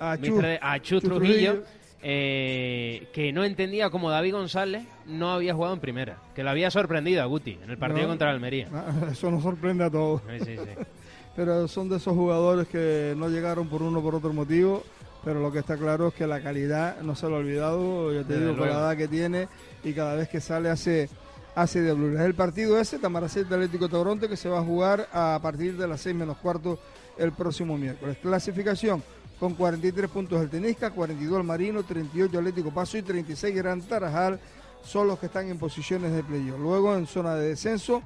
A Chu- de- a Chu Chu Trujillo. Trujillo. eh, que no entendía cómo David González no había jugado en primera. Que lo había sorprendido a Guti en el partido No. contra Almería. Ah, Eso nos sorprende a todos. Sí, sí, sí. pero son de esos jugadores que no llegaron por uno o por otro motivo. Pero lo que está claro es que la calidad no se lo ha olvidado, ya te Desde digo, con la edad que tiene y cada vez que sale hace, hace de blur. Es el partido ese, Tamaracete Atlético Toronto, que se va a jugar a partir de las 6 menos cuarto el próximo miércoles. Clasificación con 43 puntos el Tenisca, 42 el Marino, 38 Atlético Paso y 36 Gran Tarajal son los que están en posiciones de playoff. Luego en zona de descenso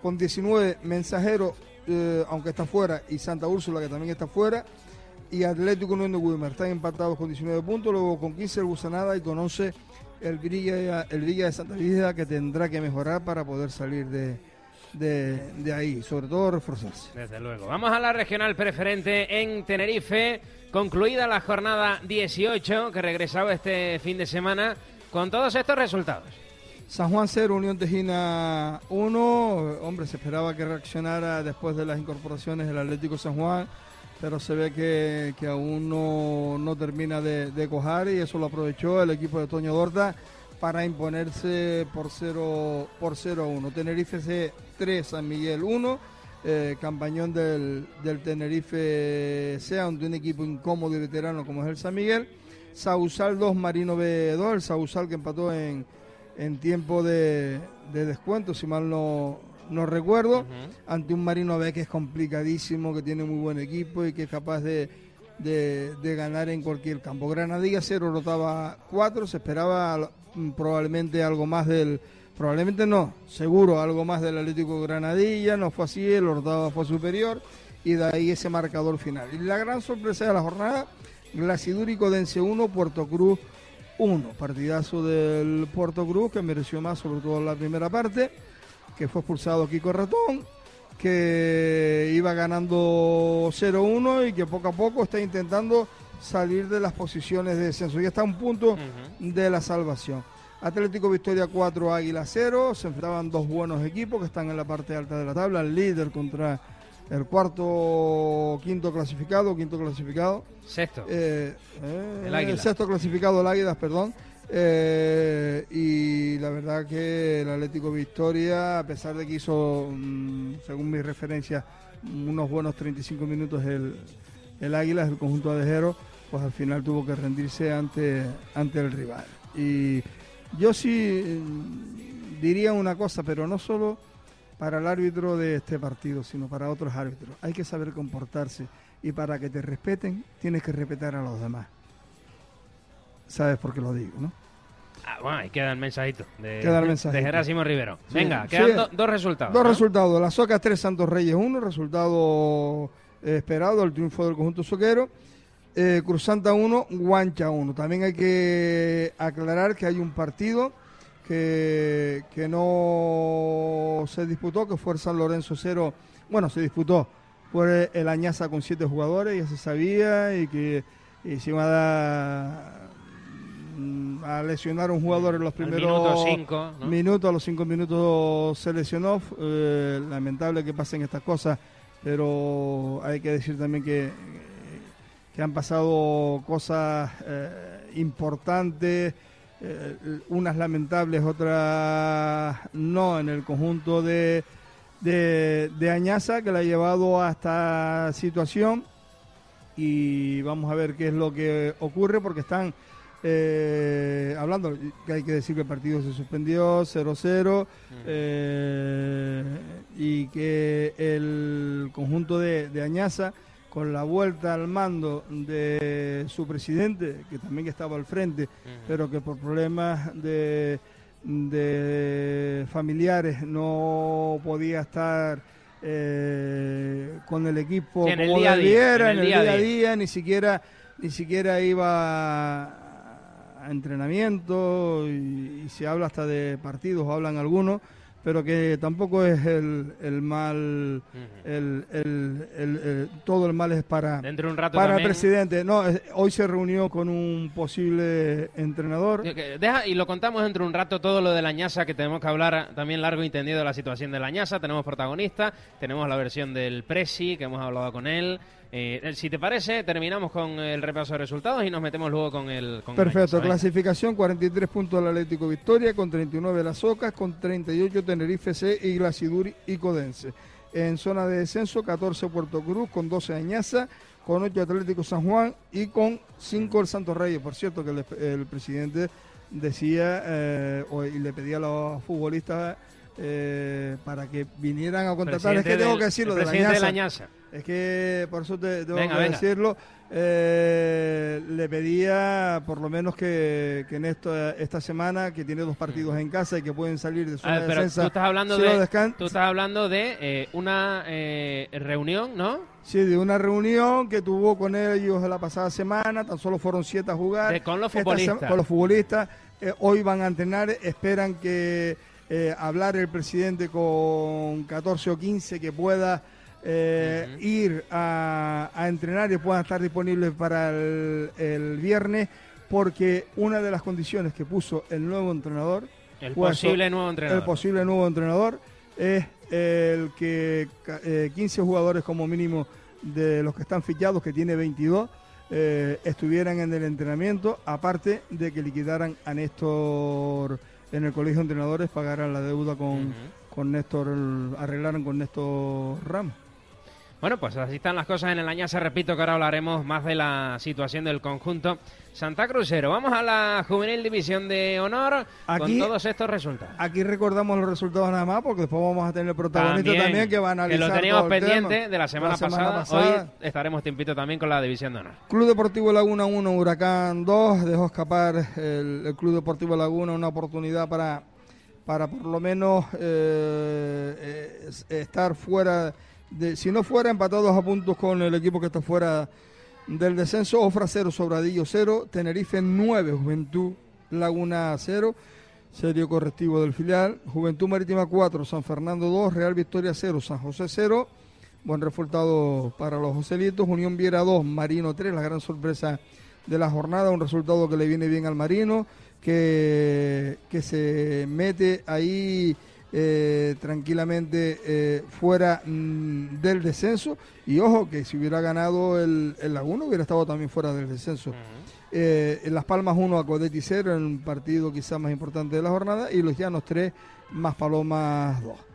con 19 Mensajero, eh, aunque está fuera, y Santa Úrsula que también está fuera, y Atlético Unión de están empatados con 19 puntos, luego con 15 el Busanada y con 11 el Villa, el Villa de Santa Vida que tendrá que mejorar para poder salir de, de, de ahí, sobre todo reforzarse. Desde luego. Vamos a la regional preferente en Tenerife. Concluida la jornada 18 que regresaba este fin de semana con todos estos resultados. San Juan 0, Unión Tejina 1. Hombre, se esperaba que reaccionara después de las incorporaciones del Atlético San Juan, pero se ve que, que aún no, no termina de, de cojar y eso lo aprovechó el equipo de Toño Dorta para imponerse por 0 por 0 1. Tenerife C 3, San Miguel 1. Eh, campañón del, del Tenerife sea de un equipo incómodo y veterano como es el San Miguel. Sausal 2, Marino B 2, el Sausal que empató en, en tiempo de, de descuento, si mal no, no recuerdo, ante un Marino B que es complicadísimo, que tiene muy buen equipo y que es capaz de, de, de ganar en cualquier campo. Granadilla 0, rotaba 4, se esperaba probablemente algo más del probablemente no, seguro algo más del Atlético Granadilla, no fue así, el Ortava fue superior y de ahí ese marcador final. Y la gran sorpresa de la jornada, Glacidúrico Dense 1, Puerto Cruz 1, partidazo del Puerto Cruz que mereció más sobre todo en la primera parte, que fue expulsado Kiko Ratón, que iba ganando 0-1 y que poco a poco está intentando salir de las posiciones de descenso. Ya está a un punto de la salvación. Atlético Victoria 4, Águila 0. Se enfrentaban dos buenos equipos que están en la parte alta de la tabla. El líder contra el cuarto, quinto clasificado, quinto clasificado. Sexto. Eh, eh, El Águila. sexto clasificado, el Águilas, perdón. Eh, y la verdad que el Atlético Victoria, a pesar de que hizo, mm, según mis referencias, unos buenos 35 minutos el, el Águilas, el conjunto adejero, pues al final tuvo que rendirse ante, ante el rival. Y yo sí mm, diría una cosa, pero no solo para el árbitro de este partido, sino para otros árbitros. Hay que saber comportarse y para que te respeten, tienes que respetar a los demás. ¿Sabes por qué lo digo, no? Ah, bueno, ahí queda el mensajito de, Queda el mensajito. de Gerásimo Rivero. Sí, Venga, sí. quedan do- dos resultados. Dos ¿no? resultados. La Soca 3, Santos Reyes 1, resultado eh, esperado, el triunfo del conjunto soquero. Eh, Cruzanta 1, Guancha 1. También hay que aclarar que hay un partido que, que no se disputó, que fue el San Lorenzo 0. Bueno, se disputó. Fue el Añaza con 7 jugadores, ya se sabía, y que y se iba a dar mm, a lesionar a un jugador en los primeros minuto cinco, ¿no? minutos, a los cinco minutos se lesionó. Eh, lamentable que pasen estas cosas, pero hay que decir también que, que han pasado cosas eh, importantes, eh, unas lamentables, otras no, en el conjunto de, de, de Añaza, que la ha llevado a esta situación. Y vamos a ver qué es lo que ocurre porque están eh, hablando, que hay que decir que el partido se suspendió 0-0 eh, y que el conjunto de, de Añaza con la vuelta al mando de su presidente, que también estaba al frente, pero que por problemas de, de familiares no podía estar eh, con el equipo Sí, en como día, debiera, en el día a día a día. día, ni siquiera, ni siquiera iba a entrenamiento y, y se habla hasta de partidos, o hablan algunos, pero que tampoco es el, el mal, el, el- todo el mal es para, Dentro de un rato para el presidente. No, es- hoy se reunió con un posible entrenador. Deja, y lo contamos dentro de un rato todo lo de la ñasa, que tenemos que hablar también largo y tendido de la situación de la ñasa. Tenemos protagonista, tenemos la versión del Presi, que hemos hablado con él. Eh, si te parece, terminamos con el repaso de resultados y nos metemos luego con el. Con Perfecto, Ñasa, ¿eh? clasificación 43 puntos del Atlético Victoria, con 39 las Ocas, con 38 Tenerife C y Glaciduri y Codense. En zona de descenso 14 Puerto Cruz, con 12 Añaza, con 8 Atlético San Juan y con 5 el Santos Reyes. Por cierto que el, el presidente decía eh, y le pedía a los futbolistas eh, para que vinieran a contratar. Es Presidente que tengo que decirlo el de la de la Ñaza. Es que por eso te, tengo Venga, que venga. decirlo. Eh, le pedía por lo menos que, que en esta, esta semana, que tiene dos partidos en casa y que pueden salir de A zona ver, de pero defensa. tú estás hablando si de, tú estás hablando de eh, una eh, reunión, ¿no? Sí, de una reunión que tuvo con ellos la pasada semana, tan solo fueron siete a jugar. De- con los futbolistas. con los futbolistas. Eh, hoy van a entrenar, esperan que eh, hablar el presidente con 14 o 15 que pueda eh, ir a, a entrenar y puedan estar disponibles para el, el viernes, porque una de las condiciones que puso el nuevo entrenador, El posible eso, nuevo entrenador. el posible nuevo entrenador es el que eh, 15 jugadores como mínimo de los que están fichados, que tiene 22, eh, estuvieran en el entrenamiento, aparte de que liquidaran a Néstor en el colegio de entrenadores, pagaran la deuda con, con Néstor, arreglaran con Néstor Ramos. Bueno, pues así están las cosas en el Añaza. Repito que ahora hablaremos más de la situación del conjunto Santa Crucero. Vamos a la Juvenil División de Honor Aquí- con todos estos resultados. Aquí recordamos los resultados nada más, porque después vamos a tener el protagonista también, También, que va a que analizar lo teníamos pendiente de la semana, pasada. pasada. Hoy estaremos tiempito también con la División de Honor. Club Deportivo Laguna 1, Huracán 2. Dejó escapar el, el Club Deportivo Laguna una oportunidad para, para por lo menos eh, eh, es- estar fuera, de, si no fuera empatados a puntos con el equipo que está fuera del descenso. Ofra 0, Sobradillo 0, Tenerife 9, Juventud Laguna 0. Serio correctivo del filial. Juventud Marítima 4, San Fernando 2, Real Victoria 0, San José 0. Buen resultado para los Joselitos. Unión Viera 2, Marino 3, la gran sorpresa de la jornada. Un resultado que le viene bien al Marino, que, que se mete ahí eh, tranquilamente eh, fuera mm, del descenso. Y ojo, que si hubiera ganado el, el Laguna, hubiera estado también fuera del descenso. Eh, en Las Palmas 1 a Codetti 0, en un partido quizás más importante de la jornada. Y los Llanos 3, más Palomas 2.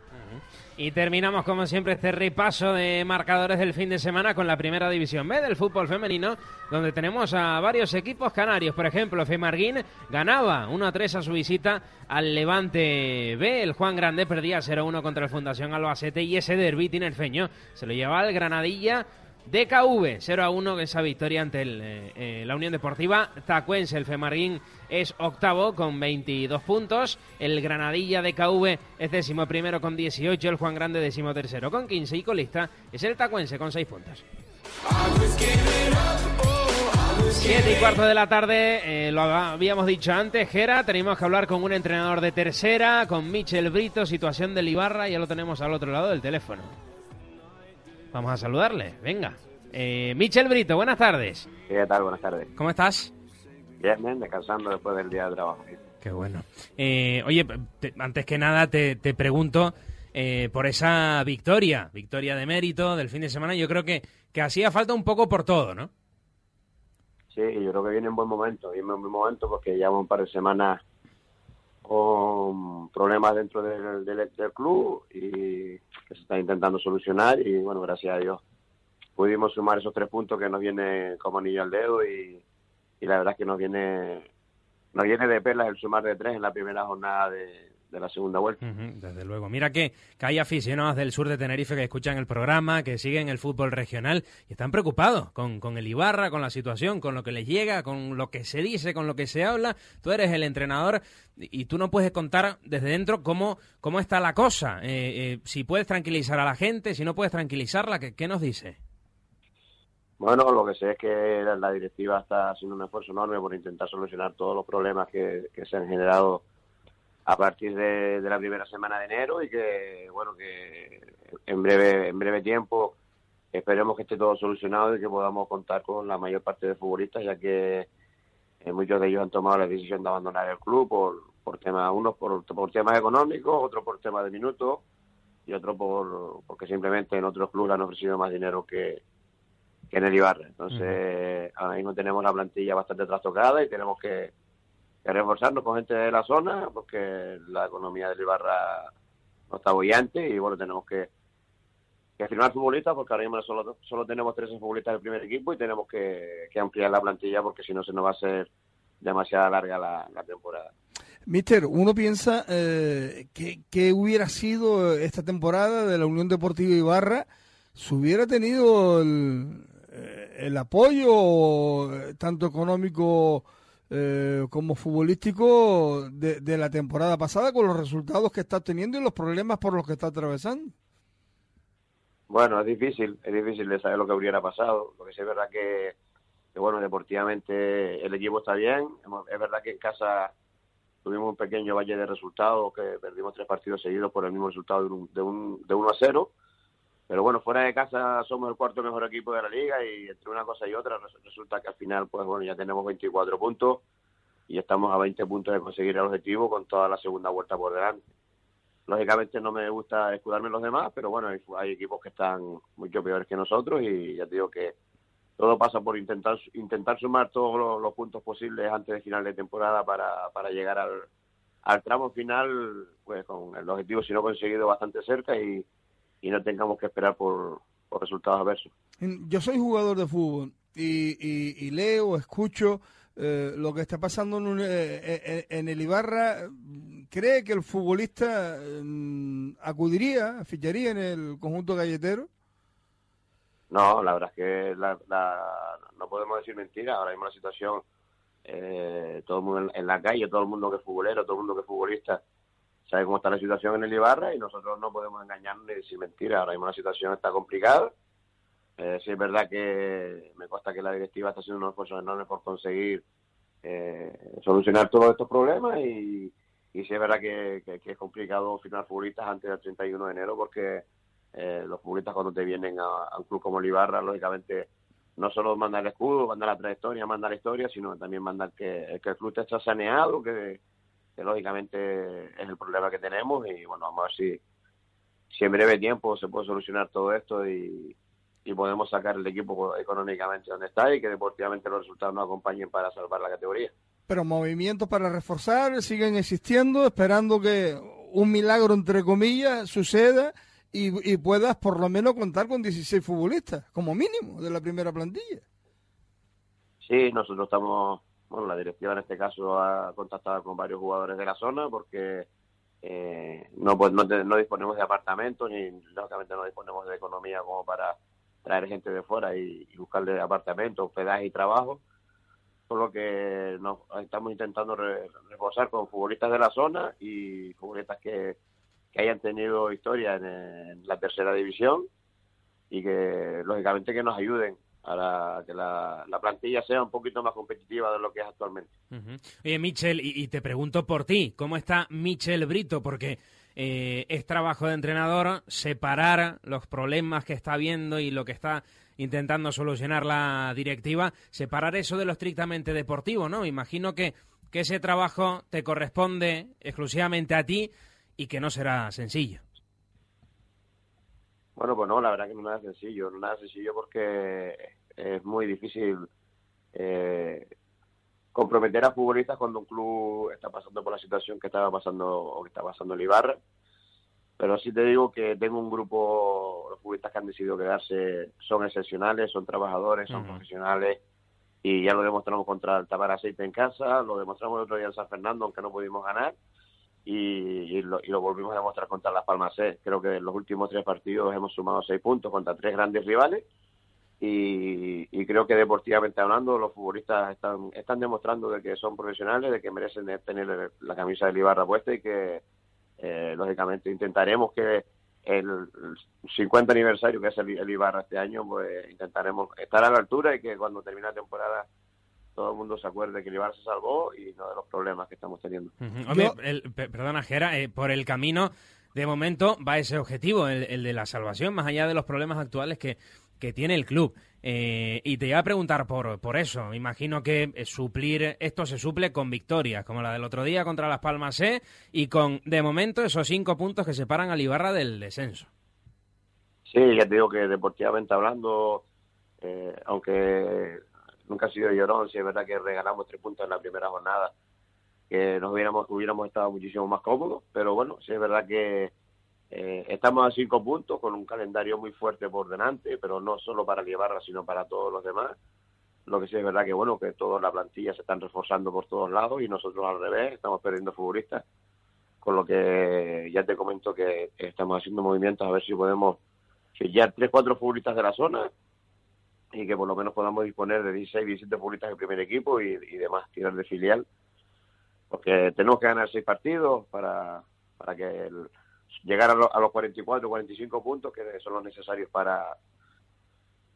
Y terminamos como siempre este repaso de marcadores del fin de semana con la primera división B del fútbol femenino, donde tenemos a varios equipos canarios. Por ejemplo, Femarguín ganaba 1-3 a su visita al Levante B. El Juan Grande perdía 0-1 contra el Fundación Albacete y ese derbi tinerfeño se lo llevaba el Granadilla DKV 0 a 1 esa victoria ante el, eh, eh, la Unión Deportiva Tacuense. El Femarguín es octavo con 22 puntos. El Granadilla DKV es décimo primero con 18. El Juan Grande décimo tercero con 15. Y colista es el Tacuense con 6 puntos. Siete y cuarto de la tarde, eh, lo habíamos dicho antes, Gera, tenemos que hablar con un entrenador de tercera, con Michel Brito, situación del Ibarra, ya lo tenemos al otro lado del teléfono. Vamos a saludarle, venga. Eh, Michel Brito, buenas tardes. ¿Qué tal? Buenas tardes. ¿Cómo estás? Bien, bien, descansando después del día de trabajo. Qué bueno. Eh, oye, te- antes que nada te, te pregunto eh, por esa victoria, victoria de mérito del fin de semana. Yo creo que, que hacía falta un poco por todo, ¿no? Sí, yo creo que viene en buen momento. Viene en buen momento porque llevamos un par de semanas con problemas dentro del, del, del club y que se está intentando solucionar y bueno, gracias a Dios pudimos sumar esos tres puntos que nos viene como anillo al dedo y, y la verdad es que nos viene nos viene de perlas el sumar de tres en la primera jornada de, de la segunda vuelta. Desde luego. Mira que, que hay aficionados del sur de Tenerife que escuchan el programa, que siguen el fútbol regional y están preocupados con, con el Ibarra, con la situación, con lo que les llega, con lo que se dice, con lo que se habla. Tú eres el entrenador y, y tú no puedes contar desde dentro cómo, cómo está la cosa. Eh, eh, si puedes tranquilizar a la gente, si no puedes tranquilizarla, ¿qué, qué nos dice? Bueno, lo que sé es que la directiva está haciendo un esfuerzo enorme por intentar solucionar todos los problemas que, que se han generado a partir de, de la primera semana de enero y que, bueno, que en breve, en breve tiempo esperemos que esté todo solucionado y que podamos contar con la mayor parte de futbolistas, ya que eh, muchos de ellos han tomado la decisión de abandonar el club por, por temas, unos por, por temas económicos, otros por temas de minutos y otros por, porque simplemente en otros clubes han ofrecido más dinero que, que en el Ibarra. Entonces, ahora mismo tenemos la plantilla bastante trastocada y tenemos que reforzarnos con gente de la zona porque la economía del Ibarra no está bollante y bueno, tenemos que, que firmar futbolistas porque ahora mismo solo, solo tenemos 13 futbolistas del primer equipo y tenemos que, ampliar la plantilla porque si no se nos va a hacer demasiado larga la, temporada. Mister, uno piensa eh, que, hubiera sido esta temporada de la Unión Deportiva Ibarra si hubiera tenido el, eh, el apoyo tanto económico eh, como futbolístico de, de la temporada pasada con los resultados que está teniendo y los problemas por los que está atravesando. Bueno, es difícil, es difícil de saber lo que hubiera pasado. Lo que sí es verdad que, bueno, deportivamente el equipo está bien. Es verdad que en casa tuvimos un pequeño valle de resultados, que perdimos tres partidos seguidos por el mismo resultado de, un, de, un, de 1 a 0. Pero bueno, fuera de casa somos el cuarto mejor equipo de la liga y entre una cosa y otra res- resulta que al final, pues bueno, ya tenemos 24 puntos y estamos a 20 puntos de conseguir el objetivo con toda la segunda vuelta por delante. Lógicamente no me gusta escudarme los demás, pero bueno, hay, equipos que están mucho peores que nosotros y ya digo que todo pasa por intentar intentar sumar todos los, los puntos posibles antes de final de temporada para, para llegar al, al tramo final pues con el objetivo si no conseguido bastante cerca y, y no tengamos que esperar por, por resultados adversos. Yo soy jugador de fútbol y, y- y leo, escucho eh, lo que está pasando en, un- eh, eh, en el Ibarra. ¿Cree que el futbolista mm, acudiría, ficharía en el conjunto galletero? No, la verdad es que la- la- no podemos decir mentiras. Ahora mismo la situación, eh, todo el mundo en, en la calle, todo el mundo que es futbolero, todo el mundo que es futbolista, sabe cómo está la situación en el Ibarra y nosotros no podemos engañarnos ni decir mentiras. Ahora mismo la situación está complicada. Eh, sí es verdad que me consta que la directiva está haciendo unos esfuerzos enormes por conseguir eh, solucionar todos estos problemas y, y sí es verdad que, es complicado firmar futbolistas antes del 31 de enero porque eh, los futbolistas cuando te vienen a, un club como el Ibarra, lógicamente no solo manda el escudo, manda la trayectoria, manda la historia, sino también manda que, el club esté saneado, que, que lógicamente es el problema que tenemos y bueno, vamos a ver si, si en breve tiempo se puede solucionar todo esto y, y podemos sacar el equipo económicamente donde está y que deportivamente los resultados nos acompañen para salvar la categoría. Pero movimientos para reforzar siguen existiendo, esperando que un milagro, entre comillas, suceda y, y puedas por lo menos contar con 16 futbolistas, como mínimo, de la primera plantilla. Sí, nosotros estamos, bueno, la directiva en este caso ha contactado con varios jugadores de la zona porque eh, no, pues, no, disponemos de apartamentos ni lógicamente no disponemos de economía como para traer gente de fuera y, y buscarle apartamentos, hospedaje y trabajo. Por lo que nos estamos intentando re- reforzar con futbolistas de la zona y futbolistas que, que hayan tenido historia en, en la tercera división y que lógicamente que nos ayuden a la- que la, la plantilla sea un poquito más competitiva de lo que es actualmente. Oye, Michel, y, y te pregunto por ti, ¿cómo está Michel Brito? Porque eh, es trabajo de entrenador separar los problemas que está viendo y lo que está intentando solucionar la directiva, separar eso de lo estrictamente deportivo, ¿no? Imagino que, que ese trabajo te corresponde exclusivamente a ti y que no será sencillo. Bueno, pues no, la verdad que no es nada sencillo, no es nada sencillo porque es muy difícil eh, comprometer a futbolistas cuando un club está pasando por la situación que estaba pasando o que está pasando el Ibarra. Pero sí te digo que tengo un grupo, los futbolistas que han decidido quedarse son excepcionales, son trabajadores, son profesionales y ya lo demostramos contra el Tabar Aceite en casa, lo demostramos el otro día en San Fernando, aunque no pudimos ganar, y, y lo, y lo volvimos a demostrar contra Las Palmas C. Creo que en los últimos tres partidos hemos sumado seis puntos contra tres grandes rivales y, y creo que deportivamente hablando los futbolistas están, están demostrando de que son profesionales, de que merecen tener la camisa del Ibarra puesta y que eh, lógicamente intentaremos que el 50 aniversario que es el, el Ibarra este año, pues intentaremos estar a la altura y que cuando termine la temporada todo el mundo se acuerde que el Ibarra se salvó y no de los problemas que estamos teniendo. Hombre, el- pe- perdona, Jera, eh, por el camino, de momento va ese objetivo, el, el de la salvación, más allá de los problemas actuales que, que tiene el club. Eh, y te iba a preguntar por, por eso. Imagino que eh, suplir esto se suple con victorias, como la del otro día contra Las Palmas C, y con, de momento, esos cinco puntos que separan al Ibarra del descenso. Sí, ya te digo que deportivamente hablando, eh, aunque nunca ha sido llorón, sí es verdad que regalamos tres puntos en la primera jornada, que nos hubiéramos, hubiéramos estado muchísimo más cómodos, pero bueno, sí es verdad que eh, estamos a cinco puntos con un calendario muy fuerte por delante, pero no solo para el Ibarra, sino para todos los demás. Lo que sí es verdad que, bueno, que toda la plantilla se están reforzando por todos lados y nosotros al revés, estamos perdiendo futbolistas. Con lo que ya te comento que estamos haciendo movimientos a ver si podemos sellar tres, cuatro futbolistas de la zona y que por lo menos podamos disponer de 16, 17 futbolistas del primer equipo y, y demás tirar de filial. Porque tenemos que ganar seis partidos para, para que el- llegar a, lo- a los 44, 45 puntos que son los necesarios para,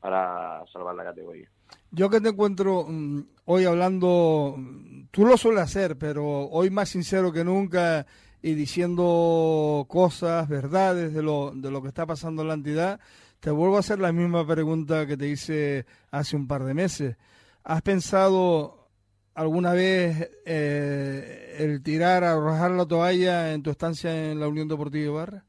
para salvar la categoría. Yo que te encuentro mm, hoy hablando, mm, tú lo sueles hacer, pero hoy más sincero que nunca y diciendo cosas, verdades de lo, de lo que está pasando en la entidad, te vuelvo a hacer la misma pregunta que te hice hace un par de meses. ¿Has pensado alguna vez eh, el tirar, arrojar la toalla en tu estancia en la Unión Deportiva Ibarra?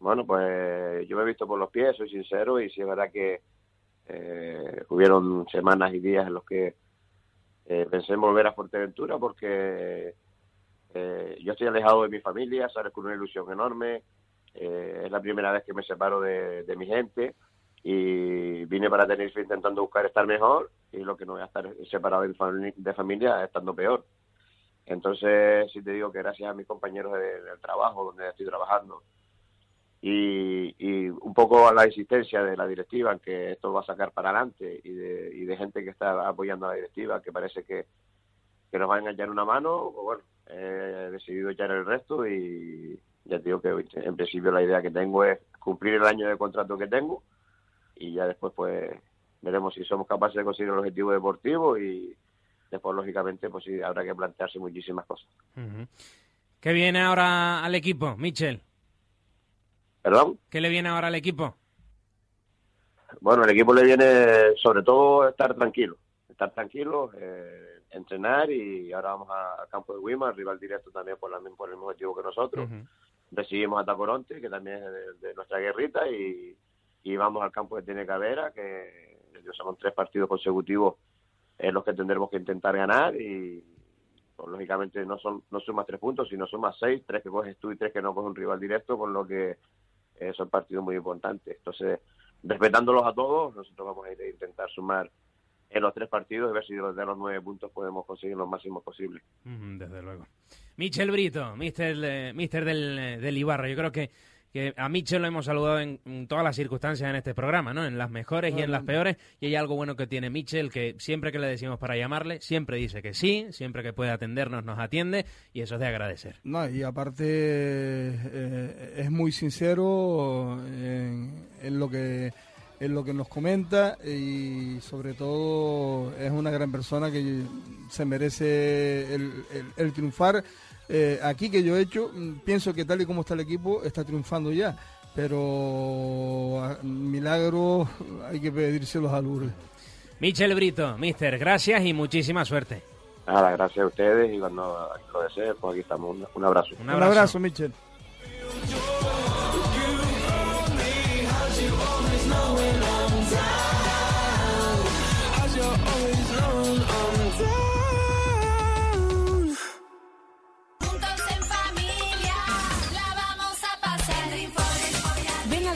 Bueno, pues yo me he visto por los pies, soy sincero, y sí es verdad que eh, hubieron semanas y días en los que eh, pensé en volver a Fuerteventura porque eh, yo estoy alejado de mi familia, sabes, con una ilusión enorme. Eh, es la primera vez que me separo de, de mi gente y vine para Tenerife intentando buscar estar mejor y lo que no voy a estar separado de, mi fami- de familia estando peor. Entonces, sí te digo que gracias a mis compañeros de- del trabajo, donde estoy trabajando, y, y un poco a la insistencia de la directiva en que esto va a sacar para adelante y de, y de gente que está apoyando a la directiva, que parece que, que nos van a echar una mano, pues bueno, he decidido echar el resto y ya te digo que en principio la idea que tengo es cumplir el año de contrato que tengo y ya después pues veremos si somos capaces de conseguir el objetivo deportivo y después lógicamente pues sí habrá que plantearse muchísimas cosas. Ujú. ¿Qué viene ahora al equipo, Michel? ¿Perdón? ¿Qué le viene ahora al equipo? Bueno, el equipo le viene sobre todo estar tranquilo, estar tranquilo, eh, entrenar y ahora vamos a- al campo de Wimar, rival directo también por, la, por el mismo motivo que nosotros. Recibimos a Tacoronte, que también es de, nuestra guerrita, y, y vamos al campo de Tenecavera, que son tres partidos consecutivos en los que tendremos que intentar ganar y pues, lógicamente no son no sumas tres puntos, sino sumas seis, tres que coges tú y tres que no coge un rival directo, con lo que eh, son partidos muy importantes. Entonces, respetándolos a todos, nosotros vamos a intentar sumar en los tres partidos y ver si de los, nueve puntos podemos conseguir los máximos posibles. Ujú, Desde luego. Michel Brito, mister, eh, mister del, eh, del Ibarra. Yo creo que, que a Michel lo hemos saludado en, en todas las circunstancias en este programa, ¿no? En las mejores y en las peores. Y hay algo bueno que tiene Michel, que siempre que le decimos para llamarle, siempre dice que sí, siempre que puede atendernos nos atiende y eso es de agradecer. No, y aparte eh, es muy sincero en, en lo que en lo que nos comenta y sobre todo es una gran persona que se merece el, el- el triunfar. Eh, aquí que yo he hecho, mm, pienso que tal y como está el equipo, está triunfando ya, pero ah, milagros hay que pedírselos a Lourdes. Michel Brito, mister, gracias y muchísima suerte. Nada, gracias a ustedes y cuando lo deseen, pues aquí estamos. Un, un abrazo. Un abrazo, Michel.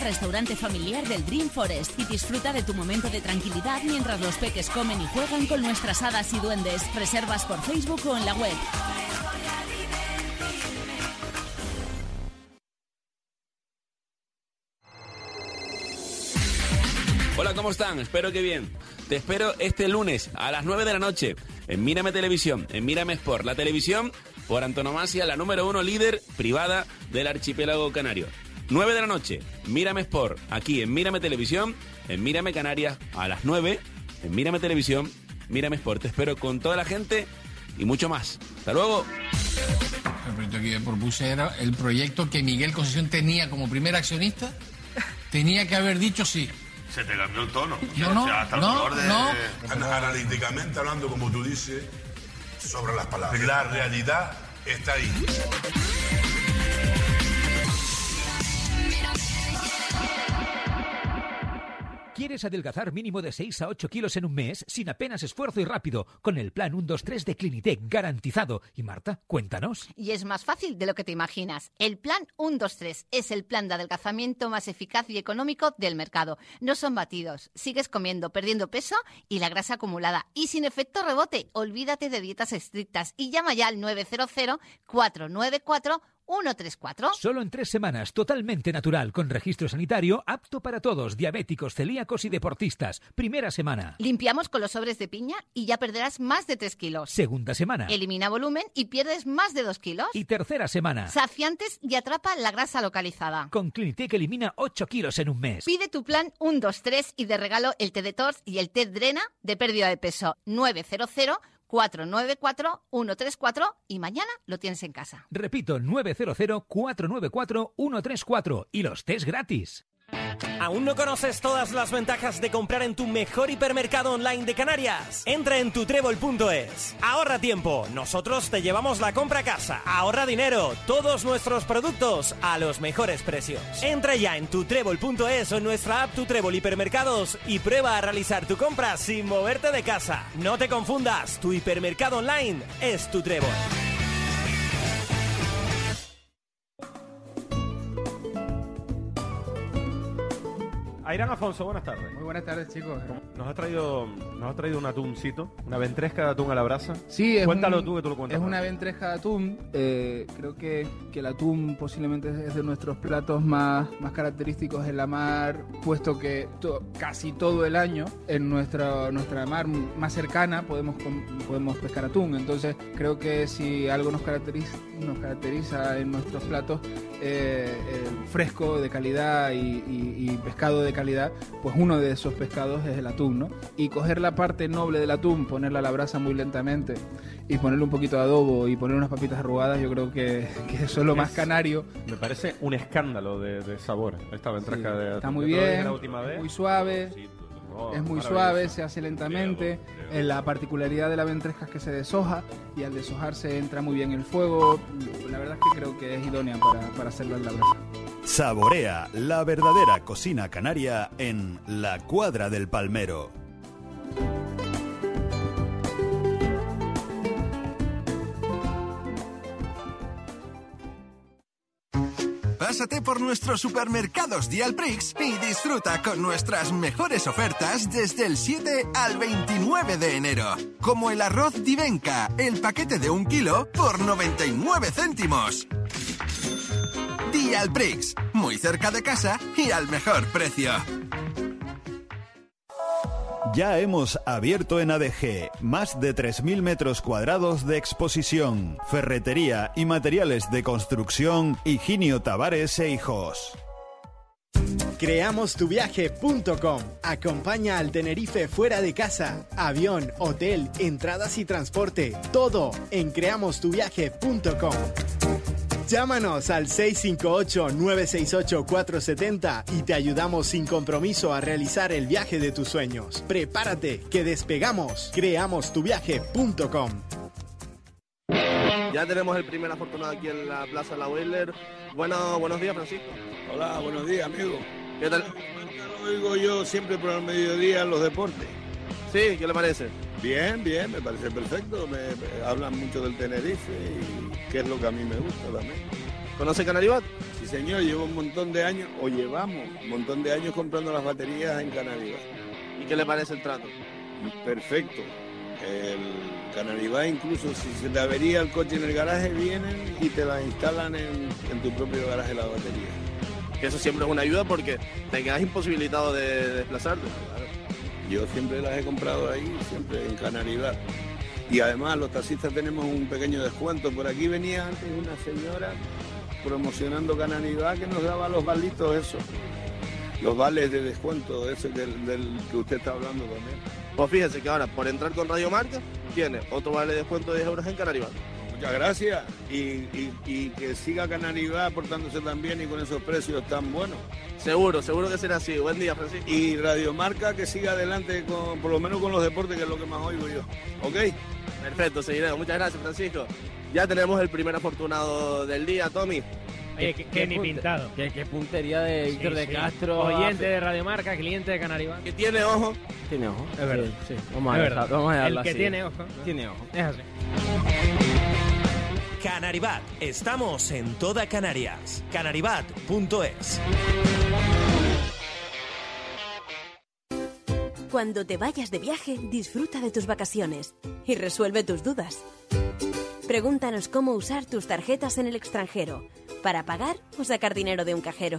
Restaurante familiar del Dream Forest y disfruta de tu momento de tranquilidad mientras los peques comen y juegan con nuestras hadas y duendes. Reservas por Facebook o en la web. Hola, ¿cómo están? Espero que bien. Te espero este lunes a las 9 de la noche en Mírame Televisión, en Mírame Sport, la televisión por antonomasia, la número uno líder privada del archipiélago canario. 9 de la noche, Mírame Sport, aquí en Mírame Televisión, en Mírame Canarias, a las 9, en Mírame Televisión, Mírame Sport. Te espero con toda la gente y mucho más. Hasta luego. El proyecto que yo propuse era el proyecto que Miguel Concesión tenía como primer accionista. Tenía que haber dicho sí. Se te cambió el tono. No, no, O sea, hasta el no, color de- no. Analíticamente hablando, como tú dices, sobre las palabras. La realidad está ahí. ¿Quieres adelgazar mínimo de 6 a 8 kilos en un mes sin apenas esfuerzo y rápido con el plan 123 de Clinitec garantizado? Y Marta, cuéntanos. Y es más fácil de lo que te imaginas. El plan 123 es el plan de adelgazamiento más eficaz y económico del mercado. No son batidos. Sigues comiendo, perdiendo peso y la grasa acumulada. Y sin efecto rebote, olvídate de dietas estrictas y llama ya al 900 494 134. Solo en tres semanas, totalmente natural, con registro sanitario, apto para todos, diabéticos, celíacos y deportistas. Primera semana. Limpiamos con los sobres de piña y ya perderás más de 3 kilos. Segunda semana. Elimina volumen y pierdes más de 2 kilos. Y tercera semana. Saciantes y atrapa la grasa localizada. Con Clinitec elimina 8 kilos en un mes. Pide tu plan 1, 2, 3 y de regalo el té de Tors y el té Drena de pérdida de peso 900 494-134 y mañana lo tienes en casa. Repito, 900-494-134 y los test gratis. ¿Aún no conoces todas las ventajas de comprar en tu mejor hipermercado online de Canarias? Entra en tutrébol.es. Ahorra tiempo, nosotros te llevamos la compra a casa. Ahorra dinero, todos nuestros productos a los mejores precios. Entra ya en tutrébol.es o en nuestra app Tutrébol Hipermercados y prueba a realizar tu compra sin moverte de casa. No te confundas, tu hipermercado online es Tutrébol. Airán Afonso, buenas tardes. Muy buenas tardes, chicos. Nos has traído, nos has traído un atuncito, una ventresca de atún a la brasa. Sí, es Cuéntalo un- tú que tú lo cuentas. Es una ventreja de atún. eh, creo que, que el atún posiblemente es de nuestros platos más, más característicos en la mar, puesto que to- casi todo el año en nuestra, nuestra mar más cercana podemos, podemos pescar atún. Entonces creo que si algo nos caracteriza, nos caracteriza en nuestros platos, eh, eh, fresco, de calidad y, y- y pescado de calidad, pues uno de esos pescados es el atún, ¿no? Y coger la parte noble del atún, ponerla a la brasa muy lentamente y ponerle un poquito de adobo y poner unas papitas arrugadas, yo creo que, que eso es lo más canario. Me parece un escándalo de, de sabor esta ventresca de Está atún. muy lo dije bien, la última vez. muy suave. Oh, es muy suave, se hace lentamente. Eh, La particularidad de la ventresca es que se deshoja y al deshojarse entra muy bien el fuego. La verdad es que creo que es idónea para, para hacerla en la brasa. Saborea la verdadera cocina canaria en La Cuadra del Palmero. Pásate por nuestros supermercados Dialprix y disfruta con nuestras mejores ofertas desde el 7 al 29 de enero. Como el arroz Divenca, el paquete de un kilo por 99 céntimos. Dialprix, muy cerca de casa y al mejor precio. Ya hemos abierto en ADG más de 3.000 metros cuadrados de exposición, ferretería y materiales de construcción Higinio Tavares e Hijos. Creamostuviaje.com Acompaña al Tenerife fuera de casa. Avión, hotel, entradas y transporte. Todo en creamostuviaje.com. Llámanos al 658-968-470 y te ayudamos sin compromiso a realizar el viaje de tus sueños. Prepárate, que despegamos. Creamostuviaje.com. Ya tenemos el primer afortunado aquí en la Plaza La Wheeler. Bueno, buenos días, Francisco. Hola, buenos días, amigo. ¿Qué tal? Lo oigo yo siempre por el mediodía en los deportes. Sí, ¿qué le parece? Bien, bien, me parece perfecto. Me, me hablan mucho del Tenerife y que es lo que a mí me gusta también. ¿Conoce Canaribat? Sí, señor, llevo un montón de años, o llevamos un montón de años comprando las baterías en Canaribat. ¿Y qué le parece el trato? Perfecto. El Canaribat incluso si se te avería el coche en el garaje, vienen y te la instalan en, en tu propio garaje la batería. Que eso siempre es una ayuda porque te quedas imposibilitado de desplazarte. Yo siempre las he comprado ahí, siempre en Canaribat. Y además los taxistas tenemos un pequeño descuento. Por aquí venía antes una señora promocionando Canaribat que nos daba los balitos esos. Los vales de descuento, ese del, que usted está hablando también. Pues fíjese que ahora por entrar con Radio Marca tiene otro vale de descuento de 10 euros en Canaribat. Muchas gracias. Y, y- y que siga Canaribat portándose tan bien y con esos precios tan buenos. Seguro, seguro que será así. Buen día, Francisco. Y Radio Marca que siga adelante, con, por lo menos con los deportes, que es lo que más oigo yo. ¿Ok? Perfecto, seguiremos. Muchas gracias, Francisco. Ya tenemos el primer afortunado del día, Tommy. Oye, que, que ni pintado. Qué, qué puntería de Víctor Sí, de sí. Castro. Oyente de Radio Marca, cliente de Canariba. Que tiene ojo. Tiene ojo. Es verdad. Sí, sí. Vamos, a Es dejar- verdad. vamos a dejarlo El que así. tiene ojo. Tiene ojo. Es así. Canaribat, estamos en toda Canarias. Canaribat.es. Cuando te vayas de viaje, disfruta de tus vacaciones y resuelve tus dudas. Pregúntanos cómo usar tus tarjetas en el extranjero, para pagar o sacar dinero de un cajero.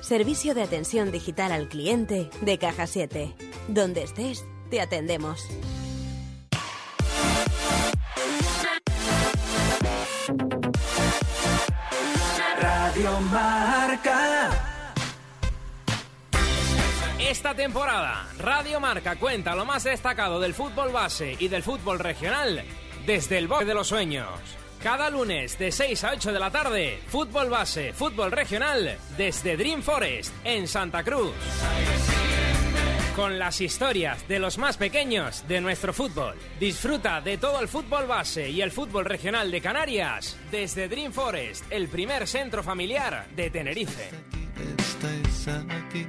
Servicio de atención digital al cliente de Caja 7. Donde estés, te atendemos. Radio Marca. Esta temporada, Radio Marca cuenta lo más destacado del fútbol base y del fútbol regional desde el bosque de los sueños. Cada lunes de 6 a 8 de la tarde, fútbol base, fútbol regional desde Dream Forest en Santa Cruz. Con las historias de los más pequeños de nuestro fútbol. Disfruta de todo el fútbol base y el fútbol regional de Canarias desde Dream Forest, el primer centro familiar de Tenerife. Estáis aquí.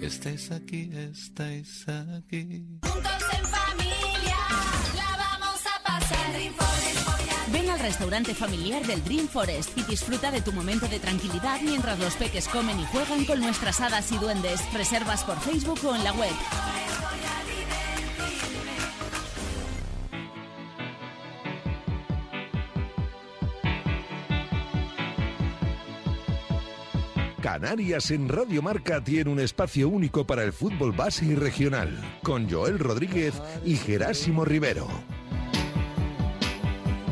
Estáis aquí, estáis aquí. Juntos en familia, la vamos a pasar. Restaurante familiar del Dream Forest y disfruta de tu momento de tranquilidad mientras los peques comen y juegan con nuestras hadas y duendes. Reservas por Facebook o en la web. Canarias en Radio Marca tiene un espacio único para el fútbol base y regional, con Joel Rodríguez y Gerásimo Rivero.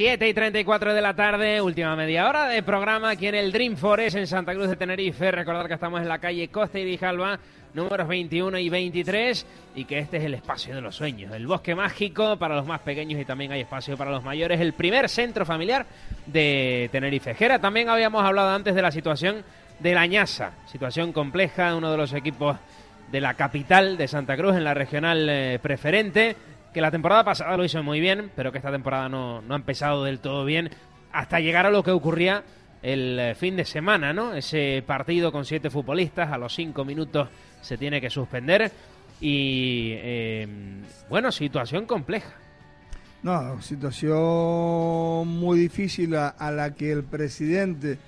7 y 34 de la tarde, última media hora de programa aquí en el Dream Forest en Santa Cruz de Tenerife. Recordar que estamos en la calle Costa y Grijalba, números 21 y 23, y que este es el espacio de los sueños, el bosque mágico para los más pequeños y también hay espacio para los mayores, el primer centro familiar de Tenerife. Gera, también habíamos hablado antes de la situación de la Ñasa, situación compleja, uno de los equipos de la capital de Santa Cruz en la regional eh, preferente, que la temporada pasada lo hizo muy bien, pero que esta temporada no, no ha empezado del todo bien, hasta llegar a lo que ocurría el eh, fin de semana, ¿no? Ese partido con siete futbolistas, a los cinco minutos se tiene que suspender y, eh, bueno, situación compleja. No, situación muy difícil a, la que el presidente,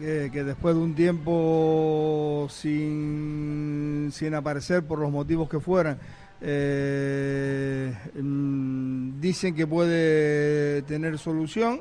eh, que después de un tiempo sin, sin aparecer por los motivos que fueran, eh, mm, dicen que puede tener solución,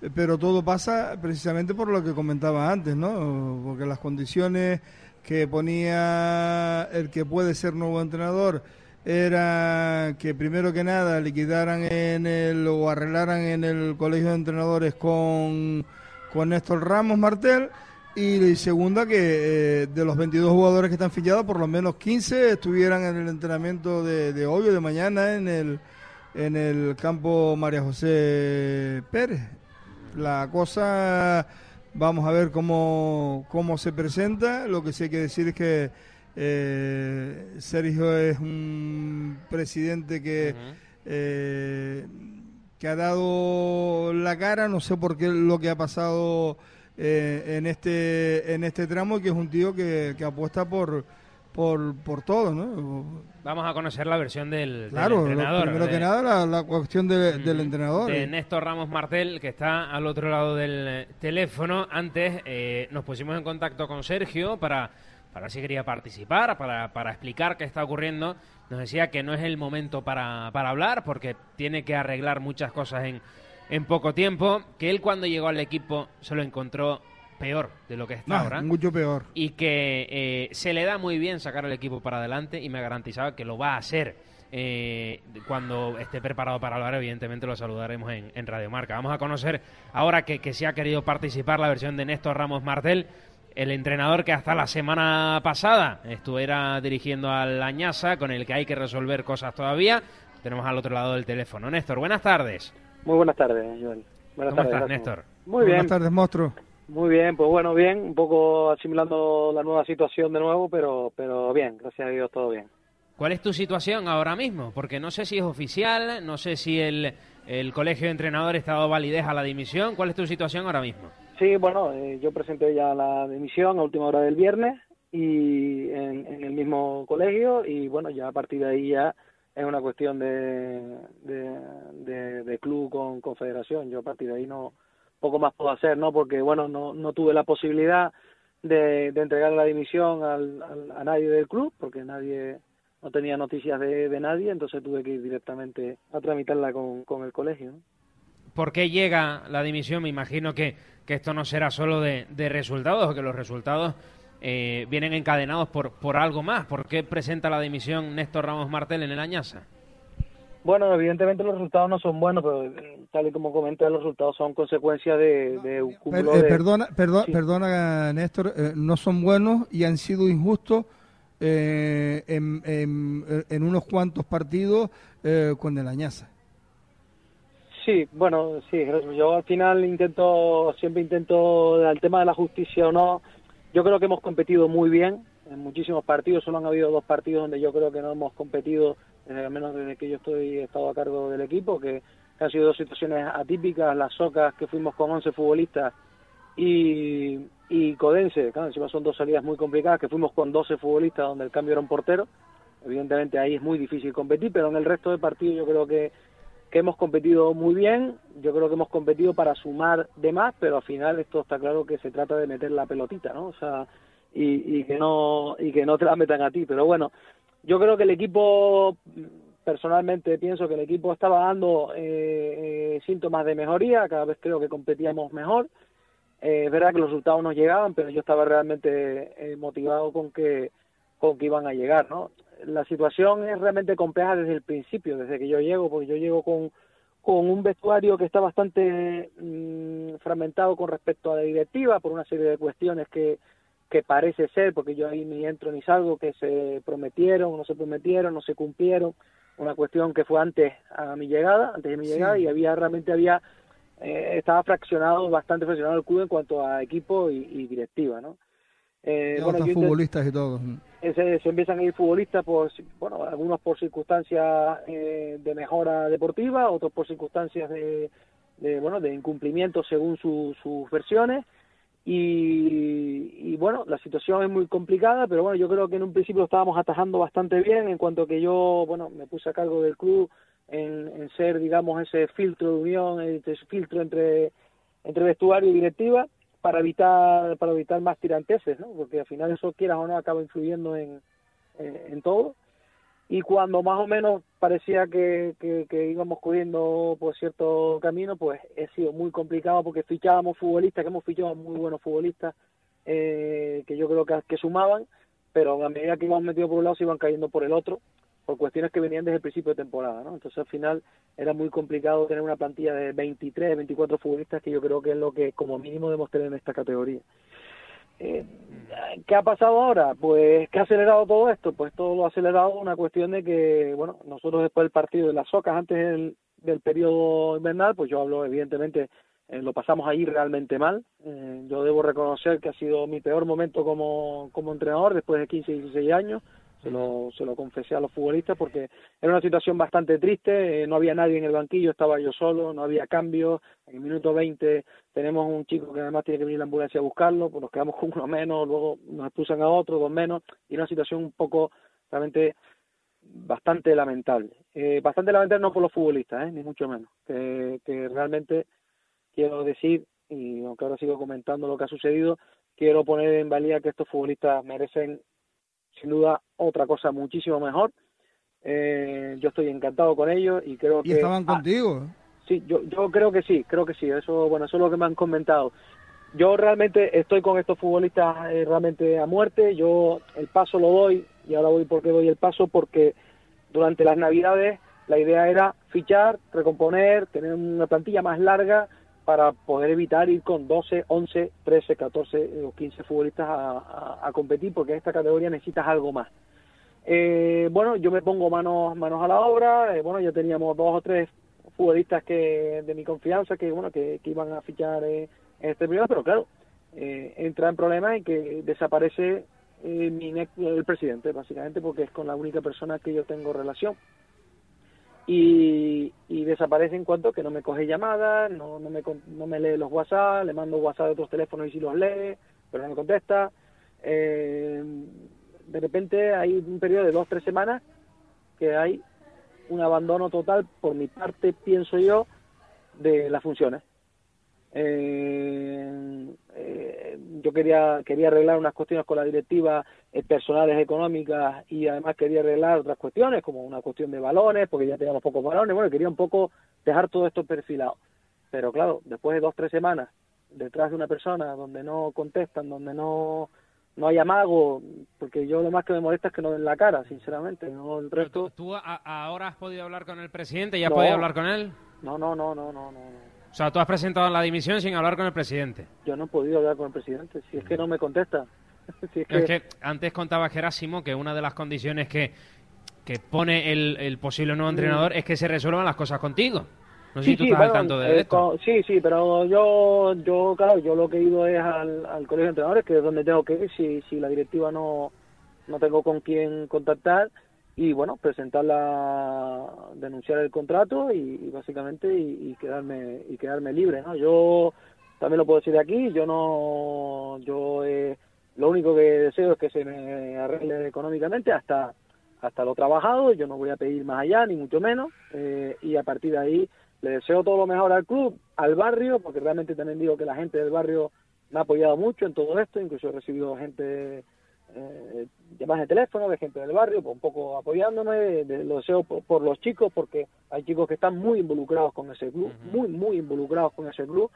eh, pero todo pasa precisamente por lo que comentaba antes, ¿no? Porque las condiciones que ponía el que puede ser nuevo entrenador era que primero que nada liquidaran en el o arreglaran en el colegio de entrenadores con, con Néstor Ramos Martel y segunda que eh, de los 22 jugadores que están fichados por lo menos 15 estuvieran en el entrenamiento de, de hoy o de mañana en el en el campo María José Pérez. La cosa vamos a ver cómo, cómo se presenta. Lo que sí hay que decir es que eh, Sergio es un presidente que, eh, que ha dado la cara, no sé por qué lo que ha pasado eh, en este en este tramo, que es un tío que, que apuesta por, por, por todo, ¿no? Vamos a conocer la versión del, del Claro, lo entrenador. primero de- que nada la, la cuestión de- del entrenador. de Néstor Ramos Martel, que está al otro lado del eh, teléfono. Antes eh, nos pusimos en contacto con Sergio para, para ver si quería participar, para, para explicar qué está ocurriendo. Nos decía que no es el momento para, para hablar porque tiene que arreglar muchas cosas en, en poco tiempo. Que él cuando llegó al equipo se lo encontró peor de lo que está No, ahora mucho peor. y que eh, se le da muy bien sacar al equipo para adelante y me garantizaba que lo va a hacer eh, cuando esté preparado para hablar. Evidentemente lo saludaremos en, en Radio Marca. Vamos a conocer ahora que, que se ha querido participar la versión de Néstor Ramos Martel. el entrenador que hasta la semana pasada estuviera dirigiendo al Añasa, con el que hay que resolver cosas todavía. Tenemos al otro lado del teléfono. Néstor, buenas tardes. Muy buenas tardes, Joel. Buenas ¿Cómo tardes, estás. Néstor? Muy bien. Buenas tardes, monstruo. Muy bien, pues bueno, bien, un poco asimilando la nueva situación de nuevo, pero pero bien, gracias a Dios todo bien. ¿Cuál es tu situación ahora mismo? Porque no sé si es oficial, no sé si el, el colegio de entrenadores está dado validez a la dimisión. ¿Cuál es tu situación ahora mismo? Sí, bueno, eh, yo presenté ya la dimisión a última hora del viernes y en, en el mismo colegio y bueno, ya a partir de ahí ya es una cuestión de, de, de- club con confederación. Yo a partir de ahí no poco más puedo hacer, ¿no? Porque bueno, no, no tuve la posibilidad de, de entregar la dimisión al, a nadie del club porque nadie no tenía noticias de, de nadie, entonces tuve que ir directamente a tramitarla con, con el colegio. ¿Por qué llega la dimisión? Me imagino que, que esto no será solo de, de resultados, que los resultados eh, vienen encadenados por, por algo más. ¿Por qué presenta la dimisión Néstor Ramos Martel en el Añasa? Bueno, evidentemente los resultados no son buenos, pero eh, tal y como comenté, los resultados son consecuencia de, de un Per- cúmulo eh, de... perdona, perdo- Sí. perdona, Néstor, eh, no son buenos y han sido injustos eh, en, en- en unos cuantos partidos eh, con el Añaza. Sí, bueno, sí, yo al final intento, siempre intento, al tema de la justicia o no, yo creo que hemos competido muy bien en muchísimos partidos, solo han habido dos partidos donde yo creo que no hemos competido, eh, al menos desde que yo estoy estado a cargo del equipo, que, que han sido dos situaciones atípicas, las socas que fuimos con 11 futbolistas y, y Codense, claro, encima son dos salidas muy complicadas, que fuimos con 12 futbolistas donde el cambio era un portero, evidentemente ahí es muy difícil competir, pero en el resto de partidos yo creo que que hemos competido muy bien, yo creo que hemos competido para sumar de más, pero al final esto está claro que se trata de meter la pelotita, ¿no? O sea, y, y que no y que no te la metan a ti, pero bueno, yo creo que el equipo personalmente pienso que el equipo estaba dando eh, eh, síntomas de mejoría, cada vez creo que competíamos mejor. Eh, es verdad que los resultados no llegaban, pero yo estaba realmente eh, motivado con que con que iban a llegar, ¿no? La situación es realmente compleja desde el principio, desde que yo llego, porque yo llego con, con un vestuario que está bastante mm, fragmentado con respecto a la directiva por una serie de cuestiones que, que parece ser, porque yo ahí ni entro ni salgo, que se prometieron, no se prometieron, no se cumplieron, una cuestión que fue antes a mi llegada, antes de mi Sí. llegada, y había realmente había eh, estaba fraccionado, bastante fraccionado el club en cuanto a equipo y, y directiva, ¿no? Eh, bueno, otros futbolistas y todo. Se, empiezan a ir futbolistas por bueno algunos por circunstancias eh, de mejora deportiva otros por circunstancias de, de, bueno de incumplimiento según su- sus versiones. Y, y, bueno la situación es muy complicada pero bueno yo creo que en un principio estábamos atajando bastante bien en cuanto que yo bueno me puse a cargo del club en, en ser digamos ese filtro de unión ese filtro entre entre vestuario y directiva para evitar para evitar más tiranteses ¿no? porque al final eso quieras o no acaba influyendo en, en, todo y cuando más o menos parecía que, que, que íbamos corriendo por cierto camino pues ha sido muy complicado porque fichábamos futbolistas que hemos fichado muy buenos futbolistas eh, que yo creo que, que sumaban pero a medida que íbamos metidos por un lado se iban cayendo por el otro por cuestiones que venían desde el principio de temporada, ¿no? Entonces al final era muy complicado tener una plantilla de 23, 24 futbolistas que yo creo que es lo que como mínimo debemos tener en esta categoría. Eh, ¿Qué ha pasado ahora? Pues ¿qué ha acelerado todo esto? Pues todo lo ha acelerado una cuestión de que, bueno, nosotros después del partido de las Socas, antes del, del periodo invernal, pues yo hablo evidentemente, eh, lo pasamos ahí realmente mal. Eh, yo debo reconocer que ha sido mi peor momento como, como entrenador después de 15, 16 años se lo, se lo confesé a los futbolistas porque era una situación bastante triste, eh, no había nadie en el banquillo, estaba yo solo, no había cambio, en el minuto 20 tenemos un chico que además tiene que venir la ambulancia a buscarlo, pues nos quedamos con uno menos, luego nos expulsan a otro, dos menos, y una situación un poco realmente bastante lamentable. Eh, bastante lamentable no por los futbolistas, eh, ni mucho menos, que realmente quiero decir, y aunque ahora sigo comentando lo que ha sucedido, quiero poner en valía que estos futbolistas merecen sin duda otra cosa muchísimo mejor. Eh, yo estoy encantado con ellos y creo Y que estaban ah, contigo. Sí, yo, yo creo que sí, creo que sí. Eso, bueno, eso es lo que me han comentado. Yo realmente estoy con estos futbolistas eh, realmente a muerte. Yo el paso lo doy y ahora voy porque doy el paso porque durante las Navidades la idea era fichar, recomponer, tener una plantilla más larga para poder evitar ir con 12, 11, 13, 14 o 15 futbolistas a, competir, porque en esta categoría necesitas algo más. Eh, bueno, yo me pongo manos, manos a la obra, eh, bueno, ya teníamos dos o tres futbolistas que de mi confianza que bueno que, iban a fichar eh, en este periodo, pero claro, eh, entra en problemas en que desaparece eh, mi el presidente, básicamente, porque es con la única persona que yo tengo relación. Y, y desaparece en cuanto que no me coge llamadas, no, no, me, no me lee los WhatsApp, le mando WhatsApp de otros teléfonos y sí los lee, pero no me contesta. Eh, de repente hay un periodo de dos, tres semanas que hay un abandono total, por mi parte, pienso yo, de las funciones. Eh, eh, yo quería quería arreglar unas cuestiones con la directiva eh, personales económicas y además quería arreglar otras cuestiones como una cuestión de balones porque ya teníamos pocos balones bueno quería un poco dejar todo esto perfilado pero claro después de dos tres semanas detrás de una persona donde no contestan donde no no hay amago porque yo lo más que me molesta es que no den la cara sinceramente no el resto ¿Tú a- ahora has podido hablar con el presidente? ¿Ya has No. podido hablar con él? no no no no no no no. O sea, tú has presentado la dimisión sin hablar con el presidente. yo no he podido hablar con el presidente si es que no me contesta si es Es que, antes contaba Gerásimo que una de las condiciones que, que pone el, el posible nuevo entrenador es que se resuelvan las cosas contigo. No sé si tú estás bueno, al tanto de eh, esto. sí, sí, pero yo, yo, claro, yo lo que he ido es al, al colegio de entrenadores, que es donde tengo que ir, si, si la directiva no, no tengo con quién contactar, y bueno, presentar la, denunciar el contrato y, básicamente y, y quedarme y quedarme libre, ¿no? Yo también lo puedo decir de aquí, yo no, yo eh, lo único que deseo es que se me arregle económicamente hasta hasta lo trabajado, yo no voy a pedir más allá, ni mucho menos, eh, y a partir de ahí le deseo todo lo mejor al club, al barrio, porque realmente también digo que la gente del barrio me ha apoyado mucho en todo esto, incluso he recibido gente, eh, llamadas de teléfono de gente del barrio, un poco apoyándome, de- lo deseo por, por los chicos, porque hay chicos que están muy involucrados con ese club, muy, muy involucrados con ese club,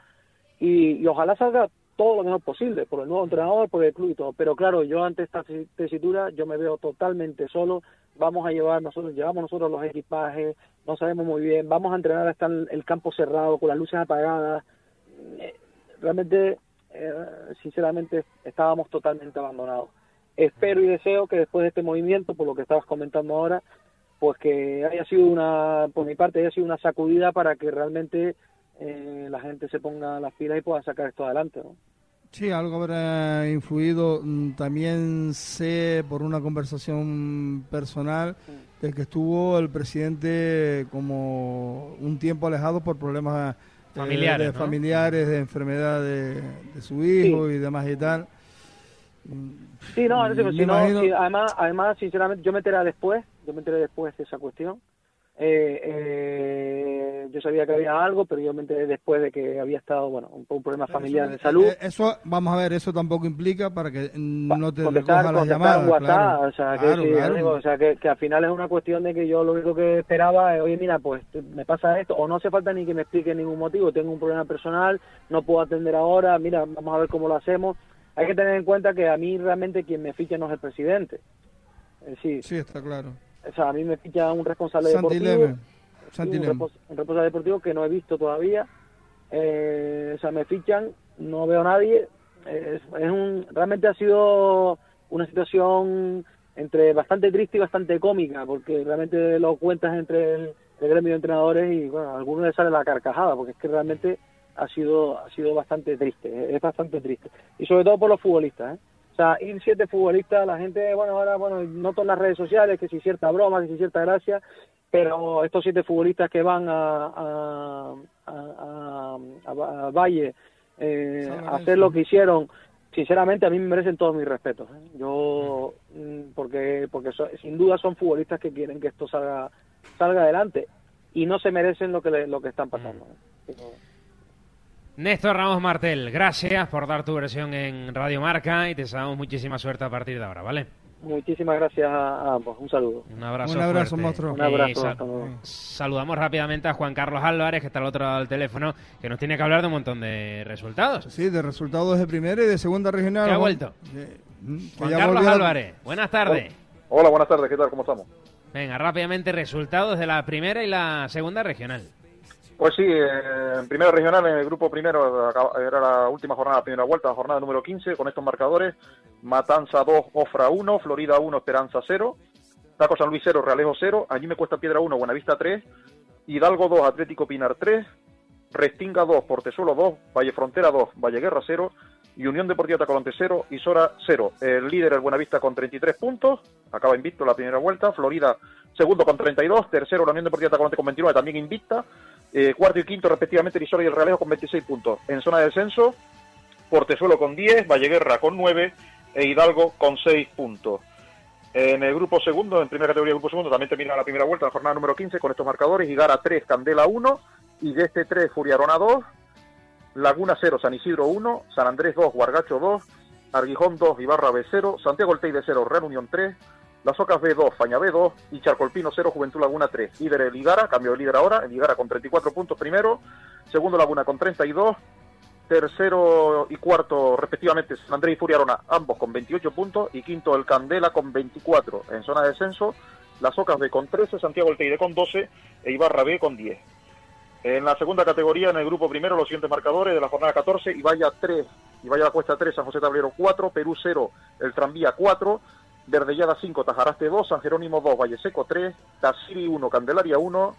y, y ojalá salga todo lo mejor posible por el nuevo entrenador, por el club y todo. Pero claro, yo ante esta tesi- tesitura yo me veo totalmente solo. Vamos a llevar nosotros, llevamos nosotros los equipajes, no sabemos muy bien, vamos a entrenar hasta el, el campo cerrado con las luces apagadas. Eh, Realmente, eh, sinceramente, estábamos totalmente abandonados. Espero y deseo que después de este movimiento, por lo que estabas comentando ahora, pues que haya sido una, por mi parte, haya sido una sacudida para que realmente eh, la gente se ponga las pilas y pueda sacar esto adelante, ¿no? Sí, algo habrá influido. Mm, También sé por una conversación personal de que estuvo el presidente como un tiempo alejado por problemas eh, Familiares, de ¿no? familiares, de enfermedad de, de su hijo y demás y tal. Sí, no, no, imagino- además, además, sinceramente, yo me enteré después, yo me enteré después de esa cuestión. Eh, eh, yo sabía que había algo, pero yo me enteré después de que había estado, bueno, un, un problema familiar de salud. Eh, Eso, vamos a ver, eso tampoco implica para que no te recoja las llamadas. WhatsApp, claro. o sea, que, Claro, sí, claro. amigo, o sea que, que al final es una cuestión de que yo lo único que esperaba es, oye, mira, pues me pasa esto, o no hace falta ni que me explique ningún motivo, tengo un problema personal, no puedo atender ahora, mira, vamos a ver cómo lo hacemos. Hay que tener en cuenta que a mí realmente quien me ficha no es el presidente. Es decir, Sí, está claro. o sea, a mí me ficha un responsable deportivo, un, responsable deportivo que no he visto todavía. Eh, o sea, me fichan, no veo a nadie. Es, es un, realmente ha sido una situación entre bastante triste y bastante cómica, porque realmente lo cuentas entre el, el gremio de entrenadores y bueno, a algunos les sale la carcajada, porque es que realmente ha sido ha sido bastante triste, es bastante triste. Y sobre todo por los futbolistas, ¿eh? O sea, ir siete futbolistas, la gente, bueno, ahora, bueno, noto en las redes sociales que si cierta broma, que si cierta gracia, pero estos siete futbolistas que van a, a, a, a- a Valle eh, a hacer lo que hicieron, sinceramente a mí me merecen todos mis respetos. ¿eh? Yo, mm, porque porque so- sin duda son futbolistas que quieren que esto salga salga adelante y no se merecen lo que le- lo que están pasando. ¿eh? Néstor Ramos Martel, gracias por dar tu versión en Radio Marca y te deseamos muchísima suerte a partir de ahora, ¿vale? Muchísimas gracias a ambos. Un saludo. Un abrazo. Un abrazo, fuerte. monstruo. Un abrazo, sal- saludamos rápidamente a Juan Carlos Álvarez, que está al otro lado del teléfono, que nos tiene que hablar de un montón de resultados. Sí, de resultados de primera y de segunda regional. ¿Qué ha vuelto? Eh, mm, Juan ya Carlos volvió Álvarez, buenas tardes. Hola, buenas tardes, ¿qué tal? ¿Cómo estamos? Venga, rápidamente resultados de la primera y la segunda regional. Pues sí, eh, en primera regional, en el grupo primero, era la última jornada, primera vuelta, jornada número 15, con estos marcadores, Matanza 2, Ofra 1, Florida 1, Esperanza 0, Taco San Luis 0, Realejo 0, allí me cuesta Piedra 1, Buenavista 3, Hidalgo 2, Atlético Pinar 3, Restinga 2, Portezuelo 2, Valle Frontera 2, Valle Guerra 0 y Unión Deportiva Tacolonte 0 y Sora 0. El líder el Buenavista con 33 puntos, acaba invicto la primera vuelta, Florida segundo con 32, tercero la Unión Deportiva Tacolonte con 29, también invicta, eh, cuarto y quinto respectivamente Isora y el Realejo con 26 puntos. En zona de descenso, Portezuelo con 10, Valleguerra con 9 e Hidalgo con 6 puntos. En el grupo segundo, en primera categoría grupo segundo, también termina la primera vuelta, la jornada número 15, con estos marcadores, Higara 3, Candela 1, y de este 3, Furiarona 2, Laguna 0, San Isidro 1, San Andrés 2, Guargacho 2, Arguijón 2, Ibarra B 0, Santiago Teide 0, Real Unión 3, Las Ocas B 2, Faña B 2 y Charcolpino 0, Juventud Laguna 3. Líder el Igara, cambio de líder ahora, el Igara con 34 puntos primero, segundo Laguna con 32, tercero y cuarto respectivamente San Andrés y Furiarona, ambos con 28 puntos, y quinto el Candela con 24. En zona de descenso, Las Ocas B con 13, Santiago Teide con 12 e Ibarra B con 10. En la segunda categoría, en el grupo primero, los siguientes marcadores de la jornada 14, Ibaya 3, Ibaya la Cuesta 3, San José Tablero 4, Perú 0, El Tranvía 4, Verdellada 5, Tajaraste 2, San Jerónimo 2, Valle Seco 3, Tasiri 1, Candelaria 1,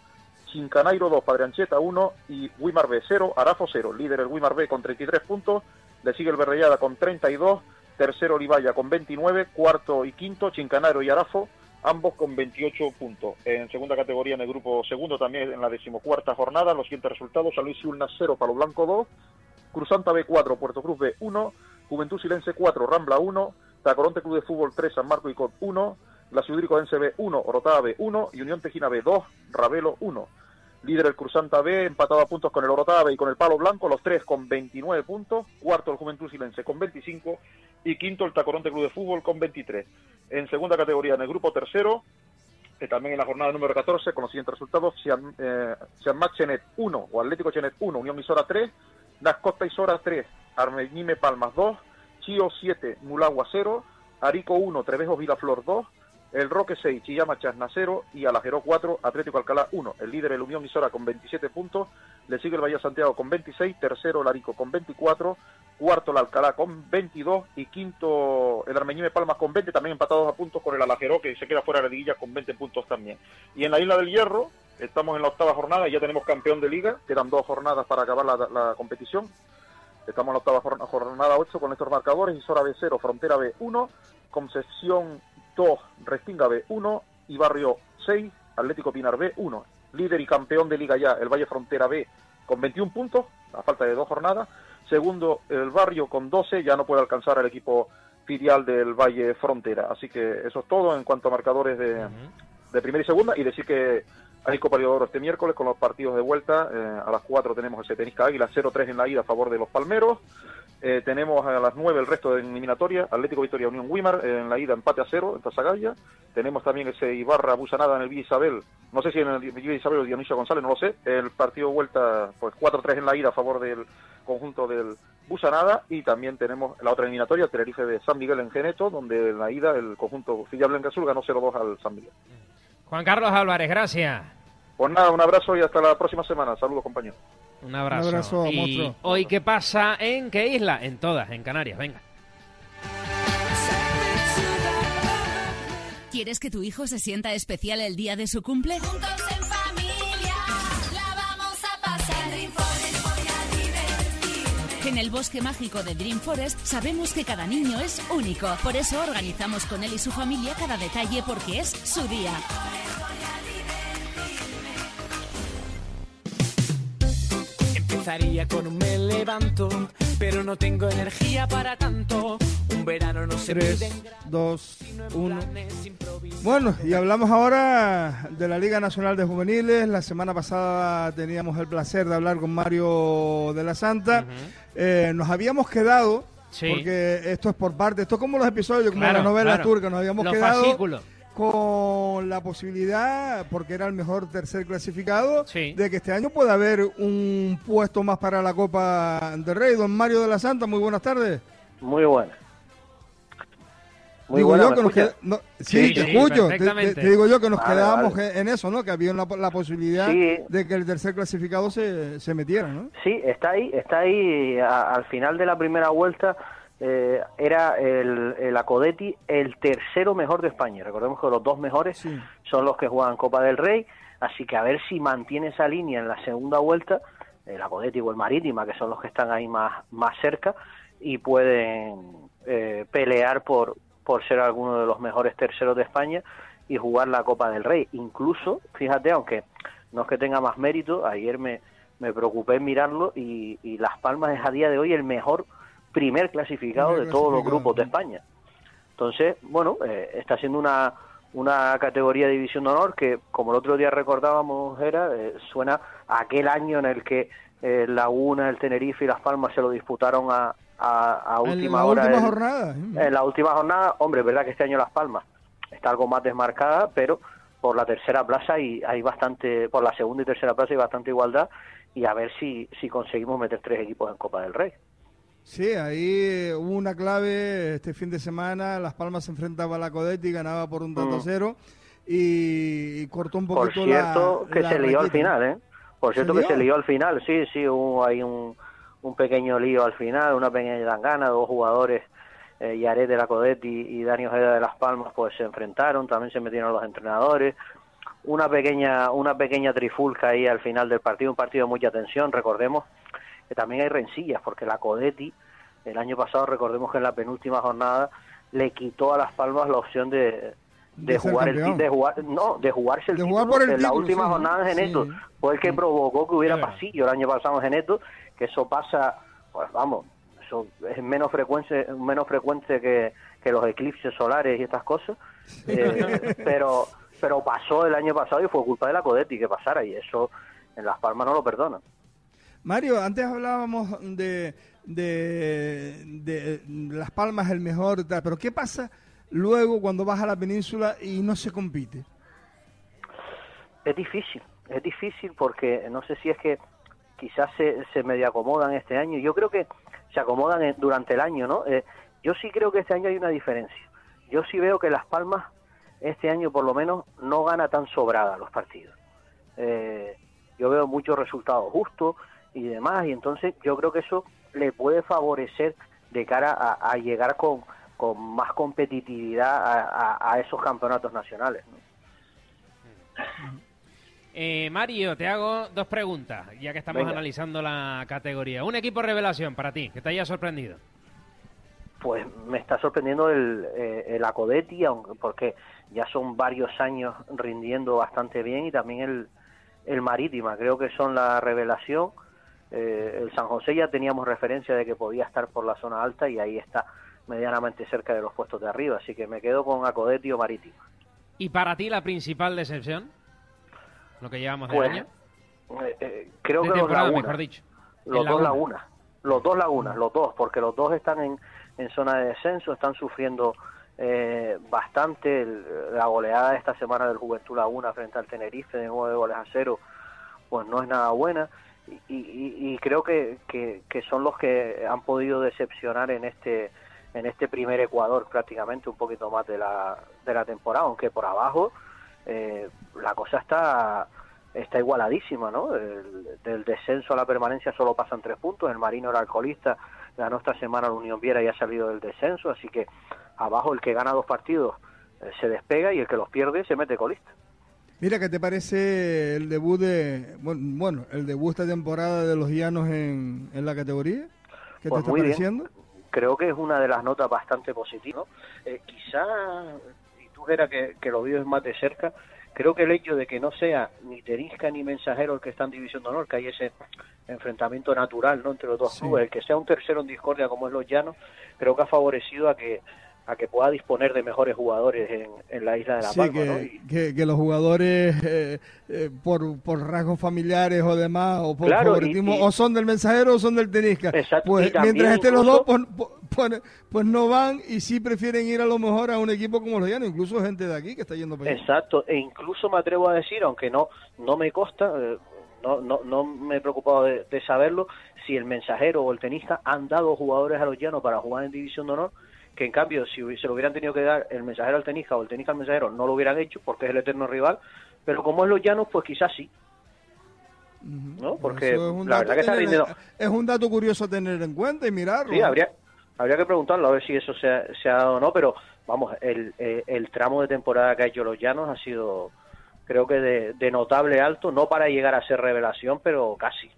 Chincanairo 2, Padre Ancheta 1 y Wimar B 0, Arafo 0. Líder el Wimar B con 33 puntos, le sigue el Verdellada con 32, tercero Olivaya con 29, cuarto y quinto Chincanairo y Arafo, ambos con 28 puntos. En segunda categoría, en el grupo segundo, también en la decimocuarta jornada, los siguientes resultados, San Luis Ulna 0, Palo Blanco 2, Cruzanta B 4, Puerto Cruz B 1, Juventud Silense 4, Rambla 1, Tacoronte Club de Fútbol 3, San Marco y Cot 1, La Ciudricodense B 1, Orotada B 1 y Unión Tejina B 2, Ravelo 1. Líder el Cruzanta B, empatado a puntos con el Orotada B y con el Palo Blanco, los tres con 29 puntos. Cuarto el Juventud Silense con 25 y quinto el Tacoronte Club de Fútbol con 23. En segunda categoría, en el grupo tercero, eh, también en la jornada número 14, con los siguientes resultados, Sian, eh, Chenet 1 o Atlético Chenet 1, Unión Isora 3, Las Costa Isora 3, Armeñime Palmas 2, Chío 7, Mulagua 0, Arico 1, Trevejos Vilaflor 2, El Roque 6, Chillama Chasna 0 y Alajero 4, Atlético Alcalá 1. El líder el Unión Isora con 27 puntos, le sigue el Bahía Santiago con 26, tercero el Arico con 24, cuarto el Alcalá con 22 y quinto el Armeñime Palmas con 20, también empatados a puntos con el Alajero que se queda fuera de la liguilla con 20 puntos también. Y en la Isla del Hierro estamos en la octava jornada y ya tenemos campeón de liga, quedan dos jornadas para acabar la, competición. Estamos en la octava jornada, jornada 8 con estos marcadores, Isora B 0, Frontera B 1, Concepción 2, Restinga B 1 y Barrio 6, Atlético Pinar B 1. Líder y campeón de liga ya, el Valle Frontera B con 21 puntos, a falta de dos jornadas. Segundo, el Barrio con 12, ya no puede alcanzar al equipo filial del Valle Frontera. Así que eso es todo en cuanto a marcadores de, de primera y segunda. Y decir que hay Copa Libertadores este miércoles con los partidos de vuelta. Eh, a las 4 tenemos el Setenisca Águila 0-3 en la ida a favor de los Palmeros. Eh, tenemos a las 9 el resto de eliminatoria. Atlético Victoria Unión Wimar en la ida empate a 0 en Tazagaya. Tenemos también ese Ibarra Busanada en el Villa Isabel. No sé si en el Villa Isabel o Dionisio González, no lo sé. El partido vuelta, pues 4-3 en la ida a favor del conjunto del Busanada. Y también tenemos la otra eliminatoria, Tenerife de San Miguel en Geneto, donde en la ida el conjunto Filla Blanca Azul ganó 0-2 al San Miguel. Juan Carlos Álvarez, gracias. Pues nada, un abrazo y hasta la próxima semana. Saludos, compañeros. Un abrazo. Un abrazo, y monstruo. hoy, ¿qué pasa en qué isla? En todas, en Canarias. Venga. ¿Quieres que tu hijo se sienta especial el día de su cumple? Juntos en familia, la vamos a pasar. Dream Forest voy a divertirme. En el bosque mágico de Dream Forest sabemos que cada niño es único. Por eso organizamos con él y su familia cada detalle porque es su día. Empezaría con un me levanto, pero no tengo energía para tanto. Un verano no se 3, mide en 2, 1. Bueno, y hablamos ahora de la Liga Nacional de Juveniles. La semana pasada teníamos el placer de hablar con Mario de la Santa. Eh, nos habíamos quedado, Sí. porque esto es por parte, esto es como los episodios, como Claro, la novela claro. turca, nos habíamos Los quedado fascículos. Con la posibilidad, porque era el mejor tercer clasificado, de que este año pueda haber un puesto más para la Copa del Rey. Don Mario de la Santa, muy buenas tardes. Muy buena. Muy digo buena, yo ¿me que nos escuchas? queda- no, sí, Sí, te sí, escucho. Te, perfectamente. te- te digo yo que nos Vale, quedábamos vale. en eso, ¿no? Que había una- la posibilidad Sí. de que el tercer clasificado se, se metiera, ¿no? Sí, está ahí, está ahí a- al final de la primera vuelta. Eh, era el, el Acodetti el tercero mejor de España. Recordemos que los dos mejores son los que juegan Copa del Rey, así que a ver si mantiene esa línea en la segunda vuelta, el Acodetti o el Marítima, que son los que están ahí más, más cerca, y pueden eh, pelear por, por ser alguno de los mejores terceros de España y jugar la Copa del Rey. Incluso, fíjate, aunque no es que tenga más mérito, ayer me, me preocupé en mirarlo y, y Las Palmas es a día de hoy el mejor primer clasificado Primer de todos los grupos de España. Entonces, bueno, eh, está siendo una, una categoría de división de honor que, como el otro día recordábamos, era eh, suena a aquel año en el que eh, Laguna, el Tenerife y Las Palmas se lo disputaron a, a, a En última la hora. última el- jornada. ¿eh? en la última jornada, hombre, es verdad que este año Las Palmas está algo más desmarcada, pero por la tercera plaza y hay bastante, por la segunda y tercera plaza hay bastante igualdad y a ver si, si conseguimos meter tres equipos en Copa del Rey. Sí, ahí eh, hubo una clave este fin de semana. Las Palmas se enfrentaba a la Codetti, ganaba por un tanto a Mm. cero y, y cortó un Por poquito cierto, la, que la se lió al final, ¿eh? Por ¿Se cierto, que se lió al final, sí, sí, hubo ahí un, un pequeño lío al final, una pequeña tangana, dos jugadores, eh, Yaret de la Codetti y Dani Ojeda de Las Palmas, pues se enfrentaron, también se metieron los entrenadores, una pequeña, una pequeña trifulca ahí al final del partido, un partido de mucha tensión, recordemos que también hay rencillas, porque la Codetti, el año pasado, recordemos que en la penúltima jornada le quitó a Las Palmas la opción de, de, jugar el de jugar no de jugarse el De título jugar por el en la última sí, jornada de Geneto sí. fue el que provocó que hubiera pasillo el año pasado en Geneto que eso pasa pues vamos eso es menos frecuente menos frecuente que, que los eclipses solares y estas cosas eh, pero pero pasó el año pasado y fue culpa de la Codetti que pasara y eso en Las Palmas no lo perdonan Mario, antes hablábamos de, de, de Las Palmas el mejor, pero ¿qué pasa luego cuando vas a la península y no se compite? Es difícil, es difícil porque no sé si es que quizás se, se medio acomodan este año. Yo creo que se acomodan en- durante el año, ¿no? Eh, yo sí creo que este año hay una diferencia. Yo sí veo que Las Palmas este año por lo menos no gana tan sobrada los partidos. Eh, yo veo muchos resultados justos y demás y entonces yo creo que eso le puede favorecer de cara a, a llegar con, con más competitividad a, a- a esos campeonatos nacionales. ¿no? Eh, Mario, te hago dos preguntas, ya que estamos Venga. analizando la categoría. Un equipo revelación para ti, que te haya sorprendido. Pues me está sorprendiendo el, eh, el Acodetti, aunque, porque ya son varios años rindiendo bastante bien, y también el, el Marítima, creo que son la revelación. Eh, el San José ya teníamos referencia de que podía estar por la zona alta y ahí está medianamente cerca de los puestos de arriba, así que me quedo con Acodetti o Marítima. ¿Y para ti la principal decepción? Lo que llevamos de Pues, año. Eh, eh, creo De que los Lagunas. mejor dicho. Los dos Laguna. lagunas. Los dos lagunas, los dos, porque los dos están en, en zona de descenso, están sufriendo eh, bastante. El- la goleada de esta semana del Juventud Laguna frente al Tenerife de nueve goles a cero, pues no es nada buena. Y, y- y creo que, que, son los que han podido decepcionar en este en este primer Ecuador prácticamente un poquito más de la, de la temporada, aunque por abajo eh, la cosa está está igualadísima, ¿no? El- del descenso a la permanencia solo pasan tres puntos. El Marino era alcoholista, ganó esta semana la Unión Viera y ha salido del descenso, así que abajo el que gana dos partidos eh, se despega y el que los pierde se mete colista. Mira, ¿qué te parece el debut de, bueno, el debut esta temporada de los llanos en, en la categoría? ¿Qué Pues te está muy bien. pareciendo? Creo que es una de las notas bastante positivas. Eh, quizá, y tú era que, que lo vives más de cerca, creo que el hecho de que no sea ni Terisca ni Mensajero el que está en División de Honor, que hay ese enfrentamiento natural ¿no? entre los dos Sí. clubes, el que sea un tercero en discordia como es los Llanos, creo que ha favorecido a que a que pueda disponer de mejores jugadores en, en la isla de La Sí, Palma. que, ¿no? Y- que, que los jugadores eh, eh, por, por rasgos familiares o demás, o por Claro, favoritismo, y- o son del mensajero o son del tenisca. Exacto, Pues mientras estén los dos, incluso- pues, pues, pues no van y sí prefieren ir a lo mejor a un equipo como los llanos, incluso gente de aquí que está yendo para. Exacto, e incluso me atrevo a decir, aunque no no me consta, eh, no, no, no me he preocupado de, de saberlo, si el mensajero o el tenista han dado jugadores a los llanos para jugar en División de Honor que en cambio si se lo hubieran tenido que dar el mensajero al tenista o el tenista al mensajero no lo hubieran hecho porque es el eterno rival, pero como es los llanos, pues quizás sí. ¿No? Porque Eso es un la verdad que está tener- rindiendo. Es un dato curioso a tener en cuenta y mirarlo. Sí, habría, habría que preguntarlo a ver si eso se ha, se ha dado o no, pero vamos, el, eh, el tramo de temporada que ha hecho los llanos ha sido, creo que de, de notable alto, no para llegar a ser revelación, pero casi.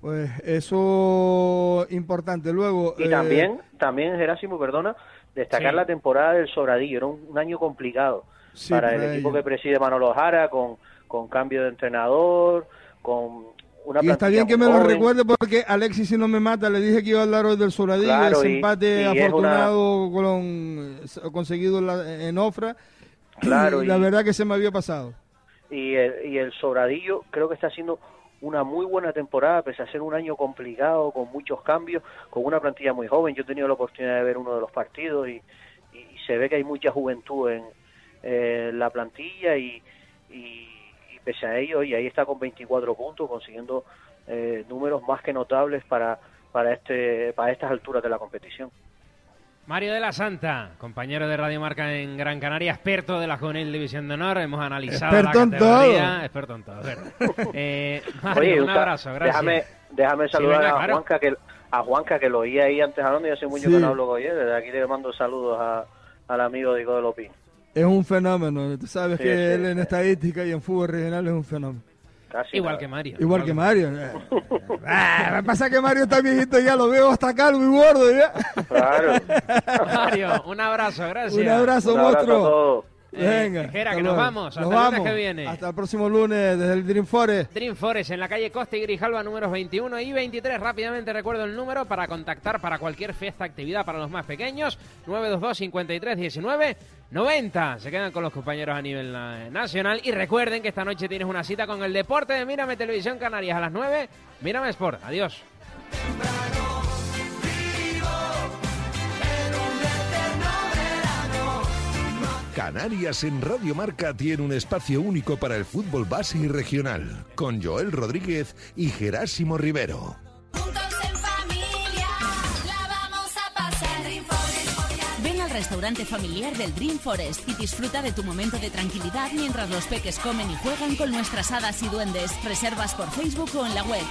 Pues eso importante. Luego. Y eh, también, también Gerásimo, perdona, destacar Sí. la temporada del Sobradillo. Era un, un año complicado Sí, para el equipo que preside Manolo Jara, con, con cambio de entrenador, con una Y está bien que me lo recuerde porque Alexis, si no me mata, le dije que iba a hablar hoy del Soradillo, Claro, ese y- empate y es una- afortunado con, eh, conseguido en la- en Ofra. Claro, y la y- verdad que se me había pasado. y el, y el Sobradillo creo que está haciendo una muy buena temporada, pese a ser un año complicado, con muchos cambios, con una plantilla muy joven. Yo he tenido la oportunidad de ver uno de los partidos y, y se ve que hay mucha juventud en la plantilla y, y, y pese a ello, y ahí está con 24 puntos, consiguiendo eh, números más que notables para, para, este, para estas alturas de la competición. Mario de la Santa, compañero de Radio Marca en Gran Canaria, experto de la Juvenil División de Honor. Hemos analizado Experto la en categoría. todo. Experto en todo. Eh, Mario, Oye, un abrazo, gracias. Déjame, déjame Sí, saludar venga, a claro. Juanca que a Juanca que lo oí ahí antes hablando y hace mucho Sí. que no hablo con él. Desde aquí le mando saludos a, al amigo Diego de Lopín. Es un fenómeno. Tú sabes Sí, que sí, él en estadística y en fútbol regional es un fenómeno. Casi Igual nada. que Mario. Igual que Mario. Ah, me pasa que Mario está viejito ya, lo veo hasta calvo y gordo ya. Claro. Mario, un abrazo, gracias. Un abrazo, Un abrazo a monstruo. Eh, Venga. Jera, hasta que nos vamos. Hasta Nos el lunes vamos. que viene. Hasta el próximo lunes desde el Dream Forest. Dream Forest en la calle Costa y Grijalva números 21 y 23. Rápidamente recuerdo el número para contactar para cualquier fiesta, actividad para los más pequeños. 922 53 19 90. Se quedan con los compañeros a nivel eh, nacional. Y recuerden que esta noche tienes una cita con el deporte de Mírame Televisión Canarias a las 9. Mírame Sport. Adiós. Canarias en Radio Marca tiene un espacio único para el fútbol base y regional, con Joel Rodríguez y Gerásimo Rivero. Juntos en familia, la vamos a pasar. Dream Forest. Ven al restaurante familiar del Dream Forest y disfruta de tu momento de tranquilidad mientras los peques comen y juegan con nuestras hadas y duendes. Reservas por Facebook o en la web.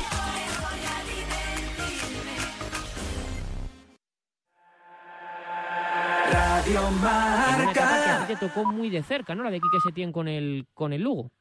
Radio En una etapa que a Marca. ti te tocó muy de cerca, ¿no? La de Quique Setién con el, con el Lugo.